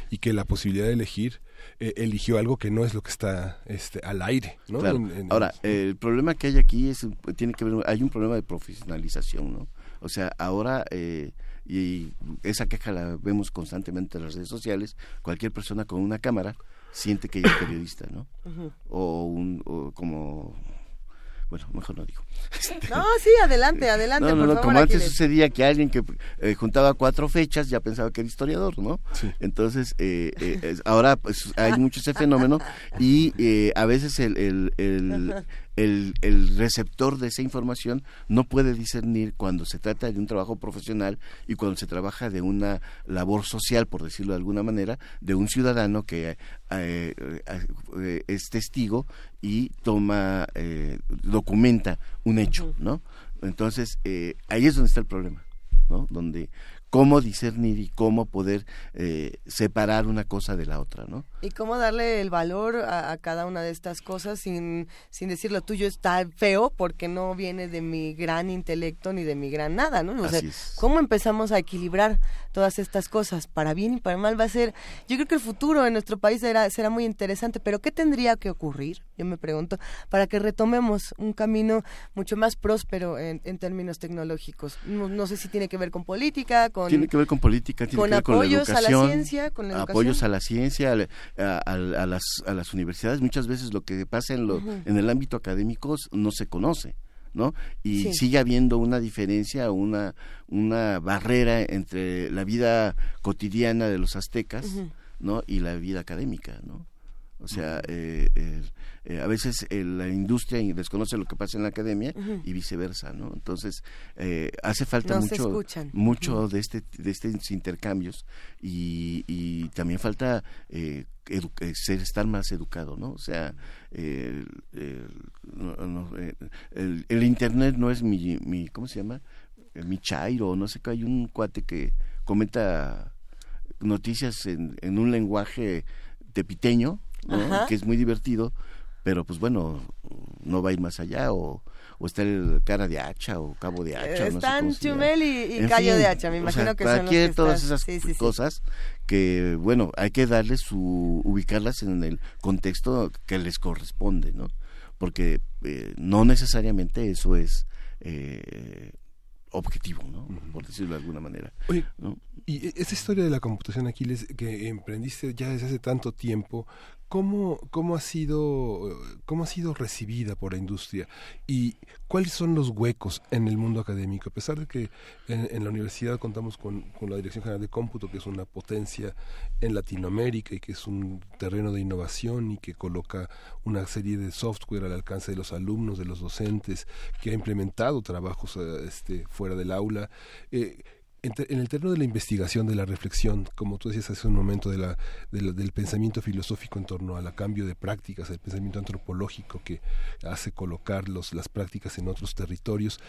[SPEAKER 1] y que la posibilidad de elegir eh, eligió algo que no es lo que está este, al aire. ¿no?
[SPEAKER 37] Claro.
[SPEAKER 1] En- en-
[SPEAKER 37] Ahora, el problema que hay aquí es tiene que ver, hay un problema de profesionalización, ¿no? O sea, ahora eh, y esa queja la vemos constantemente en las redes sociales. Cualquier persona con una cámara siente que es periodista, ¿no? O un o como bueno, mejor no digo.
[SPEAKER 2] No, sí, adelante, adelante,
[SPEAKER 37] No, no,
[SPEAKER 2] por
[SPEAKER 37] no,
[SPEAKER 2] favor,
[SPEAKER 37] como antes sucedía que alguien que eh, juntaba cuatro fechas ya pensaba que era historiador, ¿no? Entonces, eh, eh, ahora pues hay mucho ese fenómeno y eh, a veces el, el, el, el- el receptor de esa información no puede discernir cuando se trata de un trabajo profesional y cuando se trabaja de una labor social, por decirlo de alguna manera, de un ciudadano que eh, eh, eh, es testigo y toma, eh, documenta un hecho, ¿no? Entonces, eh, ahí es donde está el problema, ¿no? Donde cómo discernir y cómo poder eh, separar una cosa de la otra, ¿no?
[SPEAKER 2] Y cómo darle el valor a, a cada una de estas cosas sin, sin decir lo tuyo está feo porque no viene de mi gran intelecto ni de mi gran nada, ¿no? O sea,
[SPEAKER 37] Así es.
[SPEAKER 2] ¿cómo empezamos a equilibrar todas estas cosas? Para bien y para mal va a ser, yo creo que el futuro en nuestro país será, será muy interesante, pero ¿qué tendría que ocurrir? Yo me pregunto, para que retomemos un camino mucho más próspero en, en términos tecnológicos. No, no sé si tiene que ver con política, con...
[SPEAKER 37] tiene que ver con política, tiene
[SPEAKER 2] con
[SPEAKER 37] que ver con la
[SPEAKER 2] apoyos a la
[SPEAKER 37] educación,
[SPEAKER 2] ciencia, con la educación.
[SPEAKER 37] apoyos a la ciencia, a, la- a- a- a las, a las universidades. Muchas veces lo que pasa en, lo, en el ámbito académico no se conoce. ¿no? Y
[SPEAKER 2] Sí.
[SPEAKER 37] sigue habiendo una diferencia, una, una barrera entre la vida cotidiana de los aztecas. ¿no? Y la vida académica, ¿no? O sea, eh, eh, a veces eh, la industria desconoce lo que pasa en la academia y viceversa, ¿no? Entonces, eh, hace falta mucho, mucho de este de estos intercambios y, y también falta eh, ser estar más educado, ¿no? O sea, el, el- no- no, el- el internet no es mi, mi ¿cómo se llama? Mi chairo, no sé qué, hay un cuate que comenta noticias en, en un lenguaje tepiteño, ¿no? Que es muy divertido, pero pues bueno, no va a ir más allá o, o está el cara de hacha o cabo de hacha. no sé
[SPEAKER 2] Están
[SPEAKER 37] llama.
[SPEAKER 2] Chumel y, y
[SPEAKER 37] En
[SPEAKER 2] Callo
[SPEAKER 37] fin,
[SPEAKER 2] de Hacha, me
[SPEAKER 37] o
[SPEAKER 2] imagino
[SPEAKER 37] sea,
[SPEAKER 2] que son los que
[SPEAKER 37] todas esas
[SPEAKER 2] sí, sí, sí.
[SPEAKER 37] cosas que bueno hay que darles su ubicarlas en el contexto que les corresponde no porque eh, no necesariamente eso es eh, objetivo no por decirlo de alguna manera
[SPEAKER 1] Oye,
[SPEAKER 37] ¿no?
[SPEAKER 1] y e- esa historia de la computación, Aquiles, que emprendiste ya desde hace tanto tiempo, ¿cómo, cómo, ha sido, eh, ¿cómo ha sido recibida por la industria? ¿Y cuáles son los huecos en el mundo académico? A pesar de que en, la universidad contamos con, con la Dirección General de Cómputo, que es una potencia en Latinoamérica y que es un terreno de innovación y que coloca una serie de software al alcance de los alumnos, de los docentes, que ha implementado trabajos eh, este, fuera del aula. Eh, en, el terreno de la investigación, de la reflexión, como tú decías hace un momento, de la, de la- del pensamiento filosófico en torno al cambio de prácticas, el pensamiento antropológico que hace colocar los, las prácticas en otros territorios,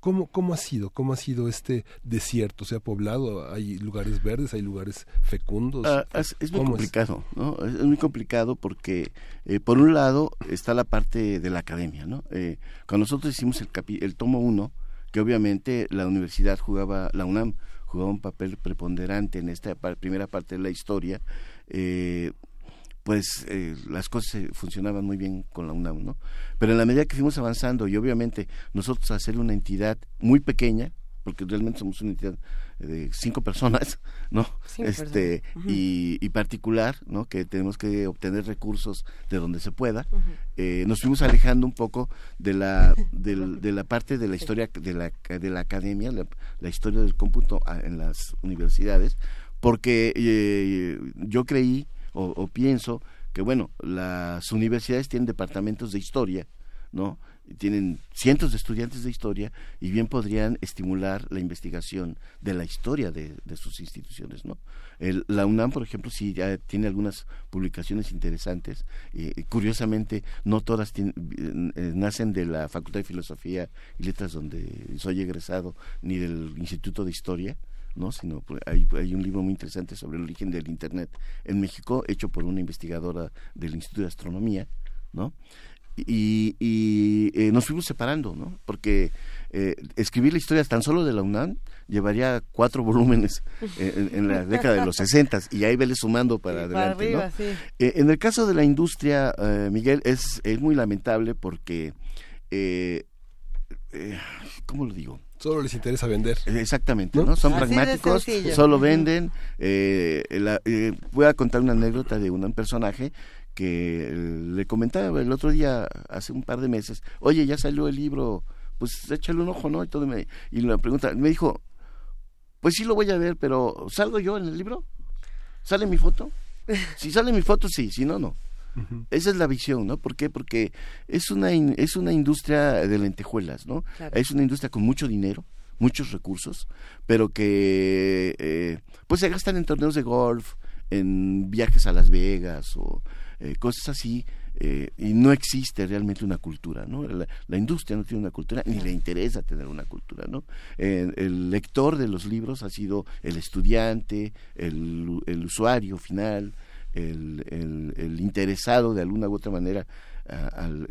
[SPEAKER 1] ¿Cómo, ¿Cómo ha sido? ¿Cómo ha sido este desierto? ¿Se ha poblado? ¿Hay lugares verdes? ¿Hay lugares fecundos?
[SPEAKER 37] Ah, es, es muy
[SPEAKER 1] ¿Cómo
[SPEAKER 37] complicado, ¿no? Es, es muy complicado porque, eh, por un lado, está la parte de la academia, ¿no? Eh, cuando nosotros hicimos el, capi- el tomo 1, que obviamente la universidad jugaba, la UNAM jugaba un papel preponderante en esta primera parte de la historia, eh, pues eh, las cosas eh, funcionaban muy bien con la UNAM, ¿no? Pero en la medida que fuimos avanzando y obviamente nosotros ser una entidad muy pequeña, porque realmente somos una entidad de cinco personas, ¿no?
[SPEAKER 2] Cinco
[SPEAKER 37] este
[SPEAKER 2] personas.
[SPEAKER 37] Y, y particular, ¿no? Que tenemos que obtener recursos de donde se pueda. Eh, nos fuimos alejando un poco de la del- de la parte de la historia de la de la academia, la, la historia del cómputo a- en las universidades, porque eh, yo creí o, o pienso que bueno, las universidades tienen departamentos de historia, ¿no? Tienen cientos de estudiantes de historia y bien podrían estimular la investigación de la historia de, de sus instituciones, ¿no? El- la UNAM, por ejemplo, sí ya tiene algunas publicaciones interesantes. y curiosamente, no todas eh, nacen de la Facultad de Filosofía y Letras, donde soy egresado, ni del Instituto de Historia, ¿no? sino pues, hay, hay un libro muy interesante sobre el origen del Internet en México, hecho por una investigadora del Instituto de Astronomía, ¿no? Y, y, eh, nos fuimos separando, ¿no? Porque eh, escribir la historia tan solo de la UNAM llevaría cuatro volúmenes en, en la década de los 60 y ahí vele sumando para adelante.
[SPEAKER 2] arriba,
[SPEAKER 37] ¿no?
[SPEAKER 2] sí.
[SPEAKER 37] Eh, en el caso de la industria, eh, Miguel, es, es muy lamentable porque, eh, eh, ¿cómo lo digo?
[SPEAKER 1] Solo les interesa vender.
[SPEAKER 37] Exactamente,
[SPEAKER 1] ¿No?
[SPEAKER 37] ¿no? Son
[SPEAKER 1] Así
[SPEAKER 37] pragmáticos, solo venden. eh, la- eh, voy a contar una anécdota de un personaje que le comentaba el otro día, hace un par de meses, oye, ya salió el libro, pues échale un ojo, ¿no? Y, todo me, y la pregunta, me dijo, pues sí lo voy a ver, pero ¿salgo yo en el libro? ¿Sale mi foto? Si sale mi foto, sí, si no, no. Esa es la visión, ¿no? ¿Por qué? Porque es una, in- es una industria de lentejuelas, ¿no?
[SPEAKER 42] Claro.
[SPEAKER 37] Es una industria con mucho dinero, muchos recursos, pero que eh, pues se gastan en torneos de golf, en viajes a Las Vegas o eh, cosas así, eh, y no existe realmente una cultura, ¿no? La, la industria no tiene una cultura, ni le interesa tener una cultura, ¿no? Eh, el lector de los libros ha sido el estudiante, el, el usuario final, el, el- el interesado de alguna u otra manera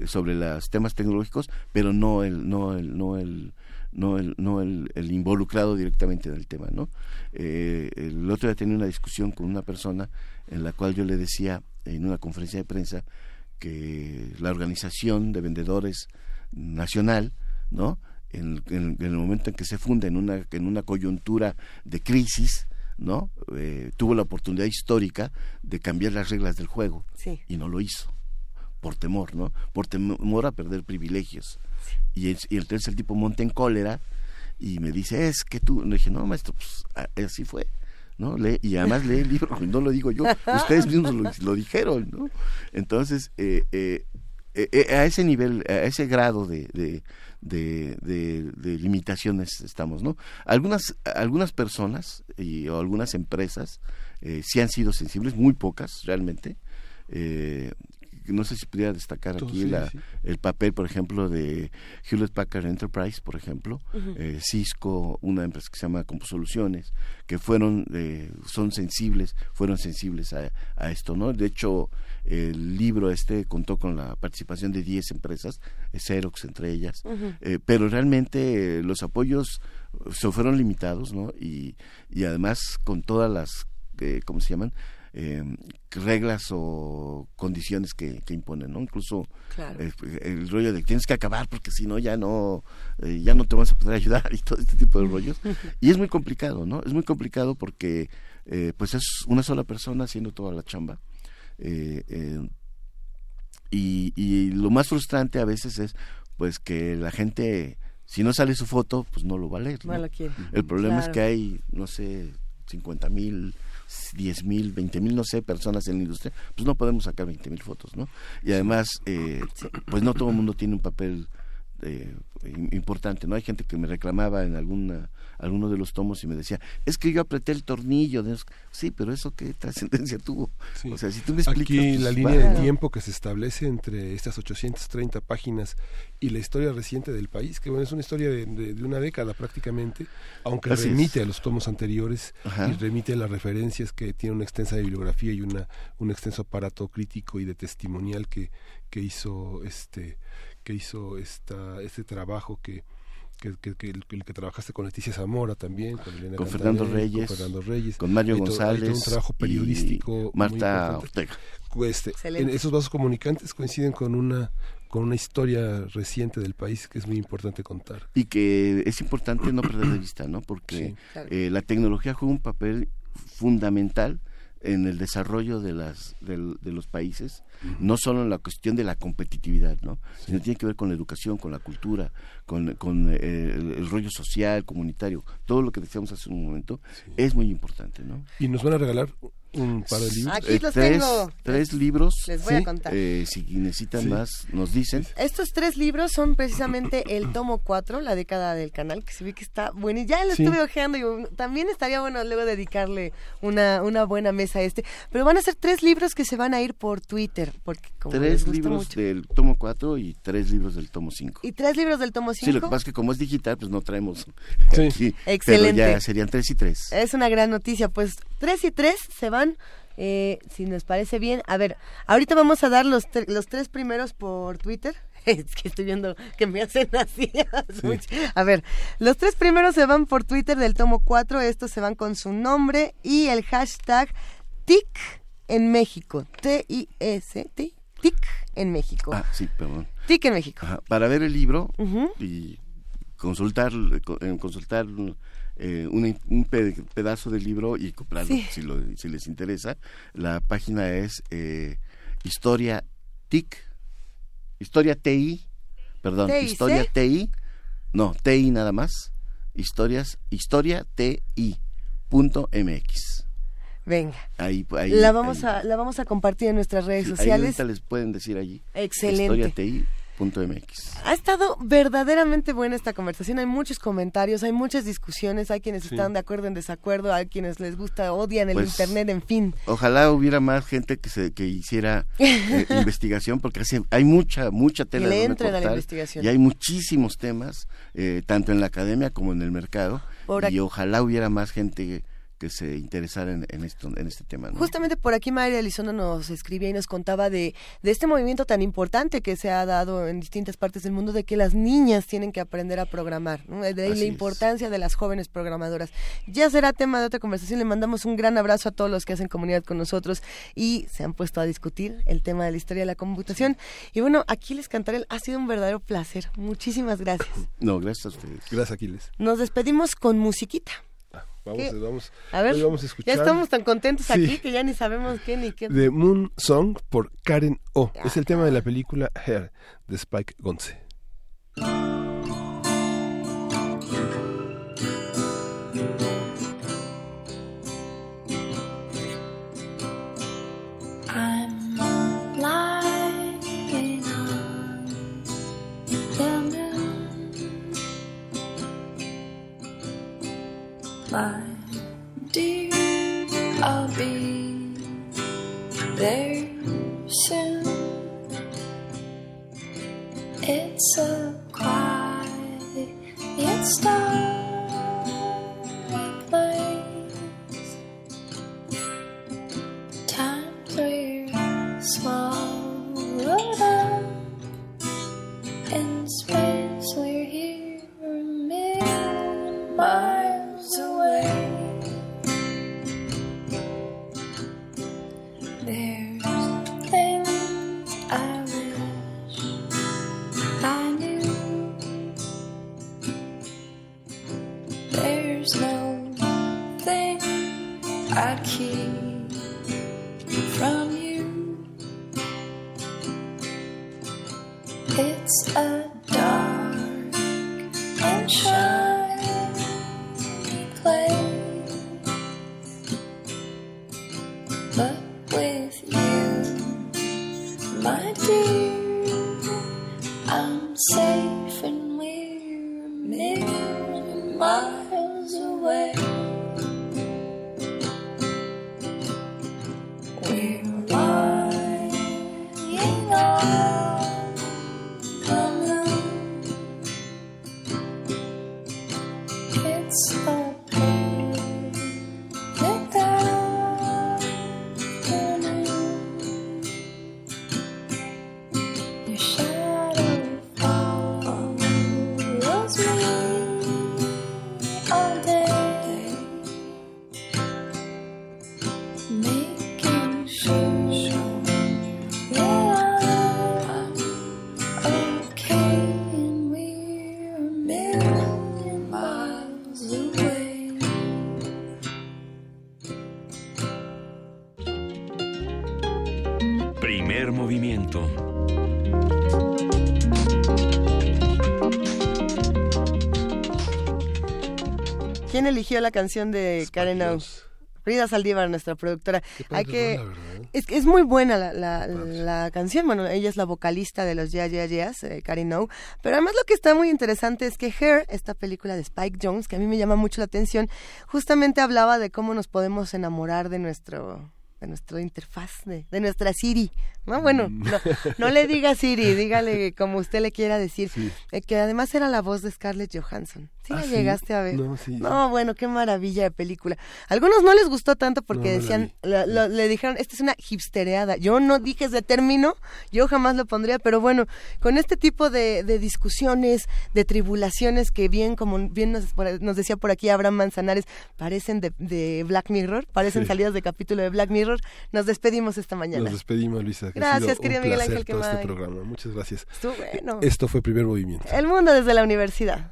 [SPEAKER 37] sobre los temas tecnológicos, pero no el, no el, no el, no el, no el, el involucrado directamente en el tema, ¿no? Eh, el otro día tenía una discusión con una persona en la cual yo le decía en una conferencia de prensa que la organización de vendedores nacional, ¿no? En, en- en el momento en que se funda en una, en una coyuntura de crisis, ¿no? Eh, tuvo la oportunidad histórica de cambiar las reglas del juego
[SPEAKER 2] Sí.
[SPEAKER 37] y no lo hizo por temor, ¿no? Por temor a perder privilegios. Y, es- y entonces el tipo monta en cólera y me dice, es que tú, le dije, no, maestro, pues así fue. ¿No? Lee- y además lee el libro, no lo digo yo, ustedes mismos lo, dijeron, ¿no? Entonces, eh, eh, eh, eh, a ese nivel, a ese grado de, de, de, de- limitaciones estamos, ¿no? Algunas, algunas personas y, o algunas empresas sí han sido sensibles, muy pocas realmente. No sé si pudiera destacar
[SPEAKER 1] Tú,
[SPEAKER 37] aquí
[SPEAKER 1] sí,
[SPEAKER 37] la,
[SPEAKER 1] sí.
[SPEAKER 37] el papel, por ejemplo, de Hewlett Packard Enterprise, por ejemplo, eh, Cisco, una empresa que se llama Composoluciones, que fueron, eh, son sensibles, fueron sensibles a, a esto, ¿no? De hecho, el libro este contó con la participación de 10 empresas, eh, Xerox entre ellas, eh, pero realmente eh, los apoyos se fueron limitados, ¿no? Y, y además con todas las, eh, ¿cómo se llaman? Eh, reglas o condiciones que, que imponen, ¿no? Incluso
[SPEAKER 2] Claro.
[SPEAKER 37] eh, el rollo de tienes que acabar porque si no ya no eh, ya no te vamos a poder ayudar y todo este tipo de rollos y es muy complicado no es muy complicado porque eh, pues es una sola persona haciendo toda la chamba Eh, eh, y, y lo más frustrante a veces es pues que la gente si no sale su foto pues no lo va a leer
[SPEAKER 2] No
[SPEAKER 37] ¿no?
[SPEAKER 2] lo quiere.
[SPEAKER 37] el problema es que hay no sé 50 mil 10 mil, 20 mil, no sé, personas en la industria, pues no podemos sacar 20 mil fotos, ¿no? Y además, eh, pues no todo el mundo tiene un papel eh, im- importante, ¿no? Hay gente que me reclamaba en alguna alguno de los tomos y me decía, es que yo apreté el tornillo. de esos". Sí, pero eso qué trascendencia tuvo. O sea, si tú me explicas...
[SPEAKER 1] Aquí
[SPEAKER 37] pues,
[SPEAKER 1] la línea de tiempo que se establece entre estas 830 páginas y la historia reciente del país, que bueno, es una historia de, de- de una década prácticamente, aunque
[SPEAKER 37] Así es.
[SPEAKER 1] remite a los tomos anteriores
[SPEAKER 37] Ajá.
[SPEAKER 1] y remite a las referencias que tiene una extensa bibliografía y una un extenso aparato crítico y de testimonial que, que hizo este que hizo esta este trabajo que que, que, que el, el que trabajaste con Leticia Zamora también, con Elena
[SPEAKER 37] Con Fernando Reyes,
[SPEAKER 1] con Fernando Reyes,
[SPEAKER 37] con Mario
[SPEAKER 1] Hay to- hay todo
[SPEAKER 37] González
[SPEAKER 1] un trabajo
[SPEAKER 37] y
[SPEAKER 1] periodístico muy
[SPEAKER 37] Marta. Ortega.
[SPEAKER 1] Este, en esos vasos comunicantes coinciden con una con una historia reciente del país que es muy importante contar.
[SPEAKER 37] y que es importante no perder de vista, ¿no? Porque
[SPEAKER 1] Sí, claro.
[SPEAKER 37] eh, la tecnología juega un papel fundamental en el desarrollo de las del- de, los países, no solo en la cuestión de la competitividad, ¿no? Sino tiene que ver con la educación, con la cultura, con, con, eh, el, el rollo social, comunitario, todo lo que decíamos hace un momento es muy importante, ¿no?
[SPEAKER 1] Y nos van a regalar un par de libros.
[SPEAKER 2] Aquí los
[SPEAKER 37] tres,
[SPEAKER 2] tengo.
[SPEAKER 37] tres libros.
[SPEAKER 2] Les voy a contar.
[SPEAKER 37] eh, si necesitan
[SPEAKER 1] Sí.
[SPEAKER 37] más, nos dicen.
[SPEAKER 2] Estos tres libros son precisamente el tomo 4, la década del canal, que se ve que está bueno. Y ya lo
[SPEAKER 37] Sí.
[SPEAKER 2] estuve ojeando y también estaría bueno luego dedicarle una, una buena mesa a este. Pero van a ser tres libros que se van a ir por Twitter, porque como les
[SPEAKER 37] Tres
[SPEAKER 2] gusta
[SPEAKER 37] libros
[SPEAKER 2] mucho.
[SPEAKER 37] del tomo 4 y tres libros del tomo 5.
[SPEAKER 2] Y tres libros del tomo 5.
[SPEAKER 37] Sí, lo que pasa es que como es digital, pues no traemos aquí,
[SPEAKER 2] Excelente.
[SPEAKER 37] Pero ya serían tres y tres.
[SPEAKER 2] Es una gran noticia, pues tres y tres se van Eh, si nos parece bien, a ver, ahorita vamos a dar los, los tres primeros por Twitter. Es que estoy viendo que me hacen así. A ver, los tres primeros se van por Twitter del tomo 4. Estos se van con su nombre y el hashtag TIC en México. T-I-S, TIC en México.
[SPEAKER 37] Ah, sí, perdón.
[SPEAKER 2] TIC en México.
[SPEAKER 37] Para ver el libro y consultar, eh, consultar eh, un, pedazo del libro y comprarlo si, si, les interesa. La página es eh, Historia TIC, Historia TI, perdón, Historia TI, no, TI nada más, historias, historia TI punto MX.
[SPEAKER 2] Venga.
[SPEAKER 37] Ahí, ahí,
[SPEAKER 2] la vamos a la vamos a compartir en nuestras redes sociales.
[SPEAKER 37] Ahí les pueden decir allí.
[SPEAKER 2] Excelente.
[SPEAKER 37] MX.
[SPEAKER 2] Ha estado verdaderamente buena esta conversación. Hay muchos comentarios, hay muchas discusiones, hay quienes están de acuerdo en desacuerdo, hay quienes les gusta, odian el pues, internet, en fin.
[SPEAKER 37] Ojalá hubiera más gente que se que hiciera eh, investigación porque hay mucha mucha tela
[SPEAKER 2] de la investigación.
[SPEAKER 37] y hay muchísimos temas eh, tanto en la academia como en el mercado y ojalá hubiera más gente que se interesara en, esto, en este tema.
[SPEAKER 2] Justamente por aquí María Elizondo nos escribía y nos contaba de, de este movimiento tan importante que se ha dado en distintas partes del mundo de que las niñas tienen que aprender a programar, de ahí la importancia de las jóvenes programadoras. Ya será tema de otra conversación, le mandamos un gran abrazo a todos los que hacen comunidad con nosotros y se han puesto a discutir el tema de la historia de la computación. Y bueno, Aquiles Cantarel, ha sido un verdadero placer. Muchísimas gracias.
[SPEAKER 37] No, gracias a ustedes.
[SPEAKER 1] Gracias, Aquiles.
[SPEAKER 2] Nos despedimos con musiquita.
[SPEAKER 1] Vamos,
[SPEAKER 2] a ver,
[SPEAKER 1] vamos a escuchar.
[SPEAKER 2] Ya estamos tan contentos aquí que ya ni sabemos qué ni qué.
[SPEAKER 1] The Moon Song por Karen O. Es el tema de la película Hair de Spike Gonce.
[SPEAKER 43] My dear, I'll be there soon. It's a quiet, starry place. Times we're swallowed up in space. We're here a million
[SPEAKER 2] eligió la canción de Karen O? Frida Saldívar, nuestra productora. Hay que es, es muy buena la, la, la canción. Bueno, ella es la vocalista de los Yeah Yeah Yeahs, eh, Karen O. Pero además lo que está muy interesante es que Hair, esta película de Spike Jones, que a mí me llama mucho la atención, justamente hablaba de cómo nos podemos enamorar de nuestro de nuestra interfaz, de, de nuestra Siri. No, bueno, no, no le diga Siri, dígale como usted le quiera decir. Eh, que además era la voz de Scarlett Johansson. ¿Sí
[SPEAKER 1] Ah,
[SPEAKER 2] la
[SPEAKER 1] ¿sí?
[SPEAKER 2] llegaste a ver?
[SPEAKER 1] No, sí.
[SPEAKER 2] No, bueno, qué maravilla de película. Algunos no les gustó tanto porque
[SPEAKER 1] No, la
[SPEAKER 2] decían, la- lo- le dijeron, esta es una hipstereada. Yo no dije ese término, yo jamás lo pondría, pero bueno, con este tipo de, de discusiones, de tribulaciones que bien, como bien nos, decía por aquí Abraham Manzanares, parecen de, de Black Mirror, parecen salidas de capítulo de Black Mirror, nos despedimos esta mañana.
[SPEAKER 1] Nos despedimos, Luisa.
[SPEAKER 2] Gracias, querido Miguel Ángel
[SPEAKER 1] todo este programa. Muchas gracias.
[SPEAKER 2] Estuvo bueno.
[SPEAKER 1] Esto fue Primer Movimiento.
[SPEAKER 2] El mundo desde la universidad.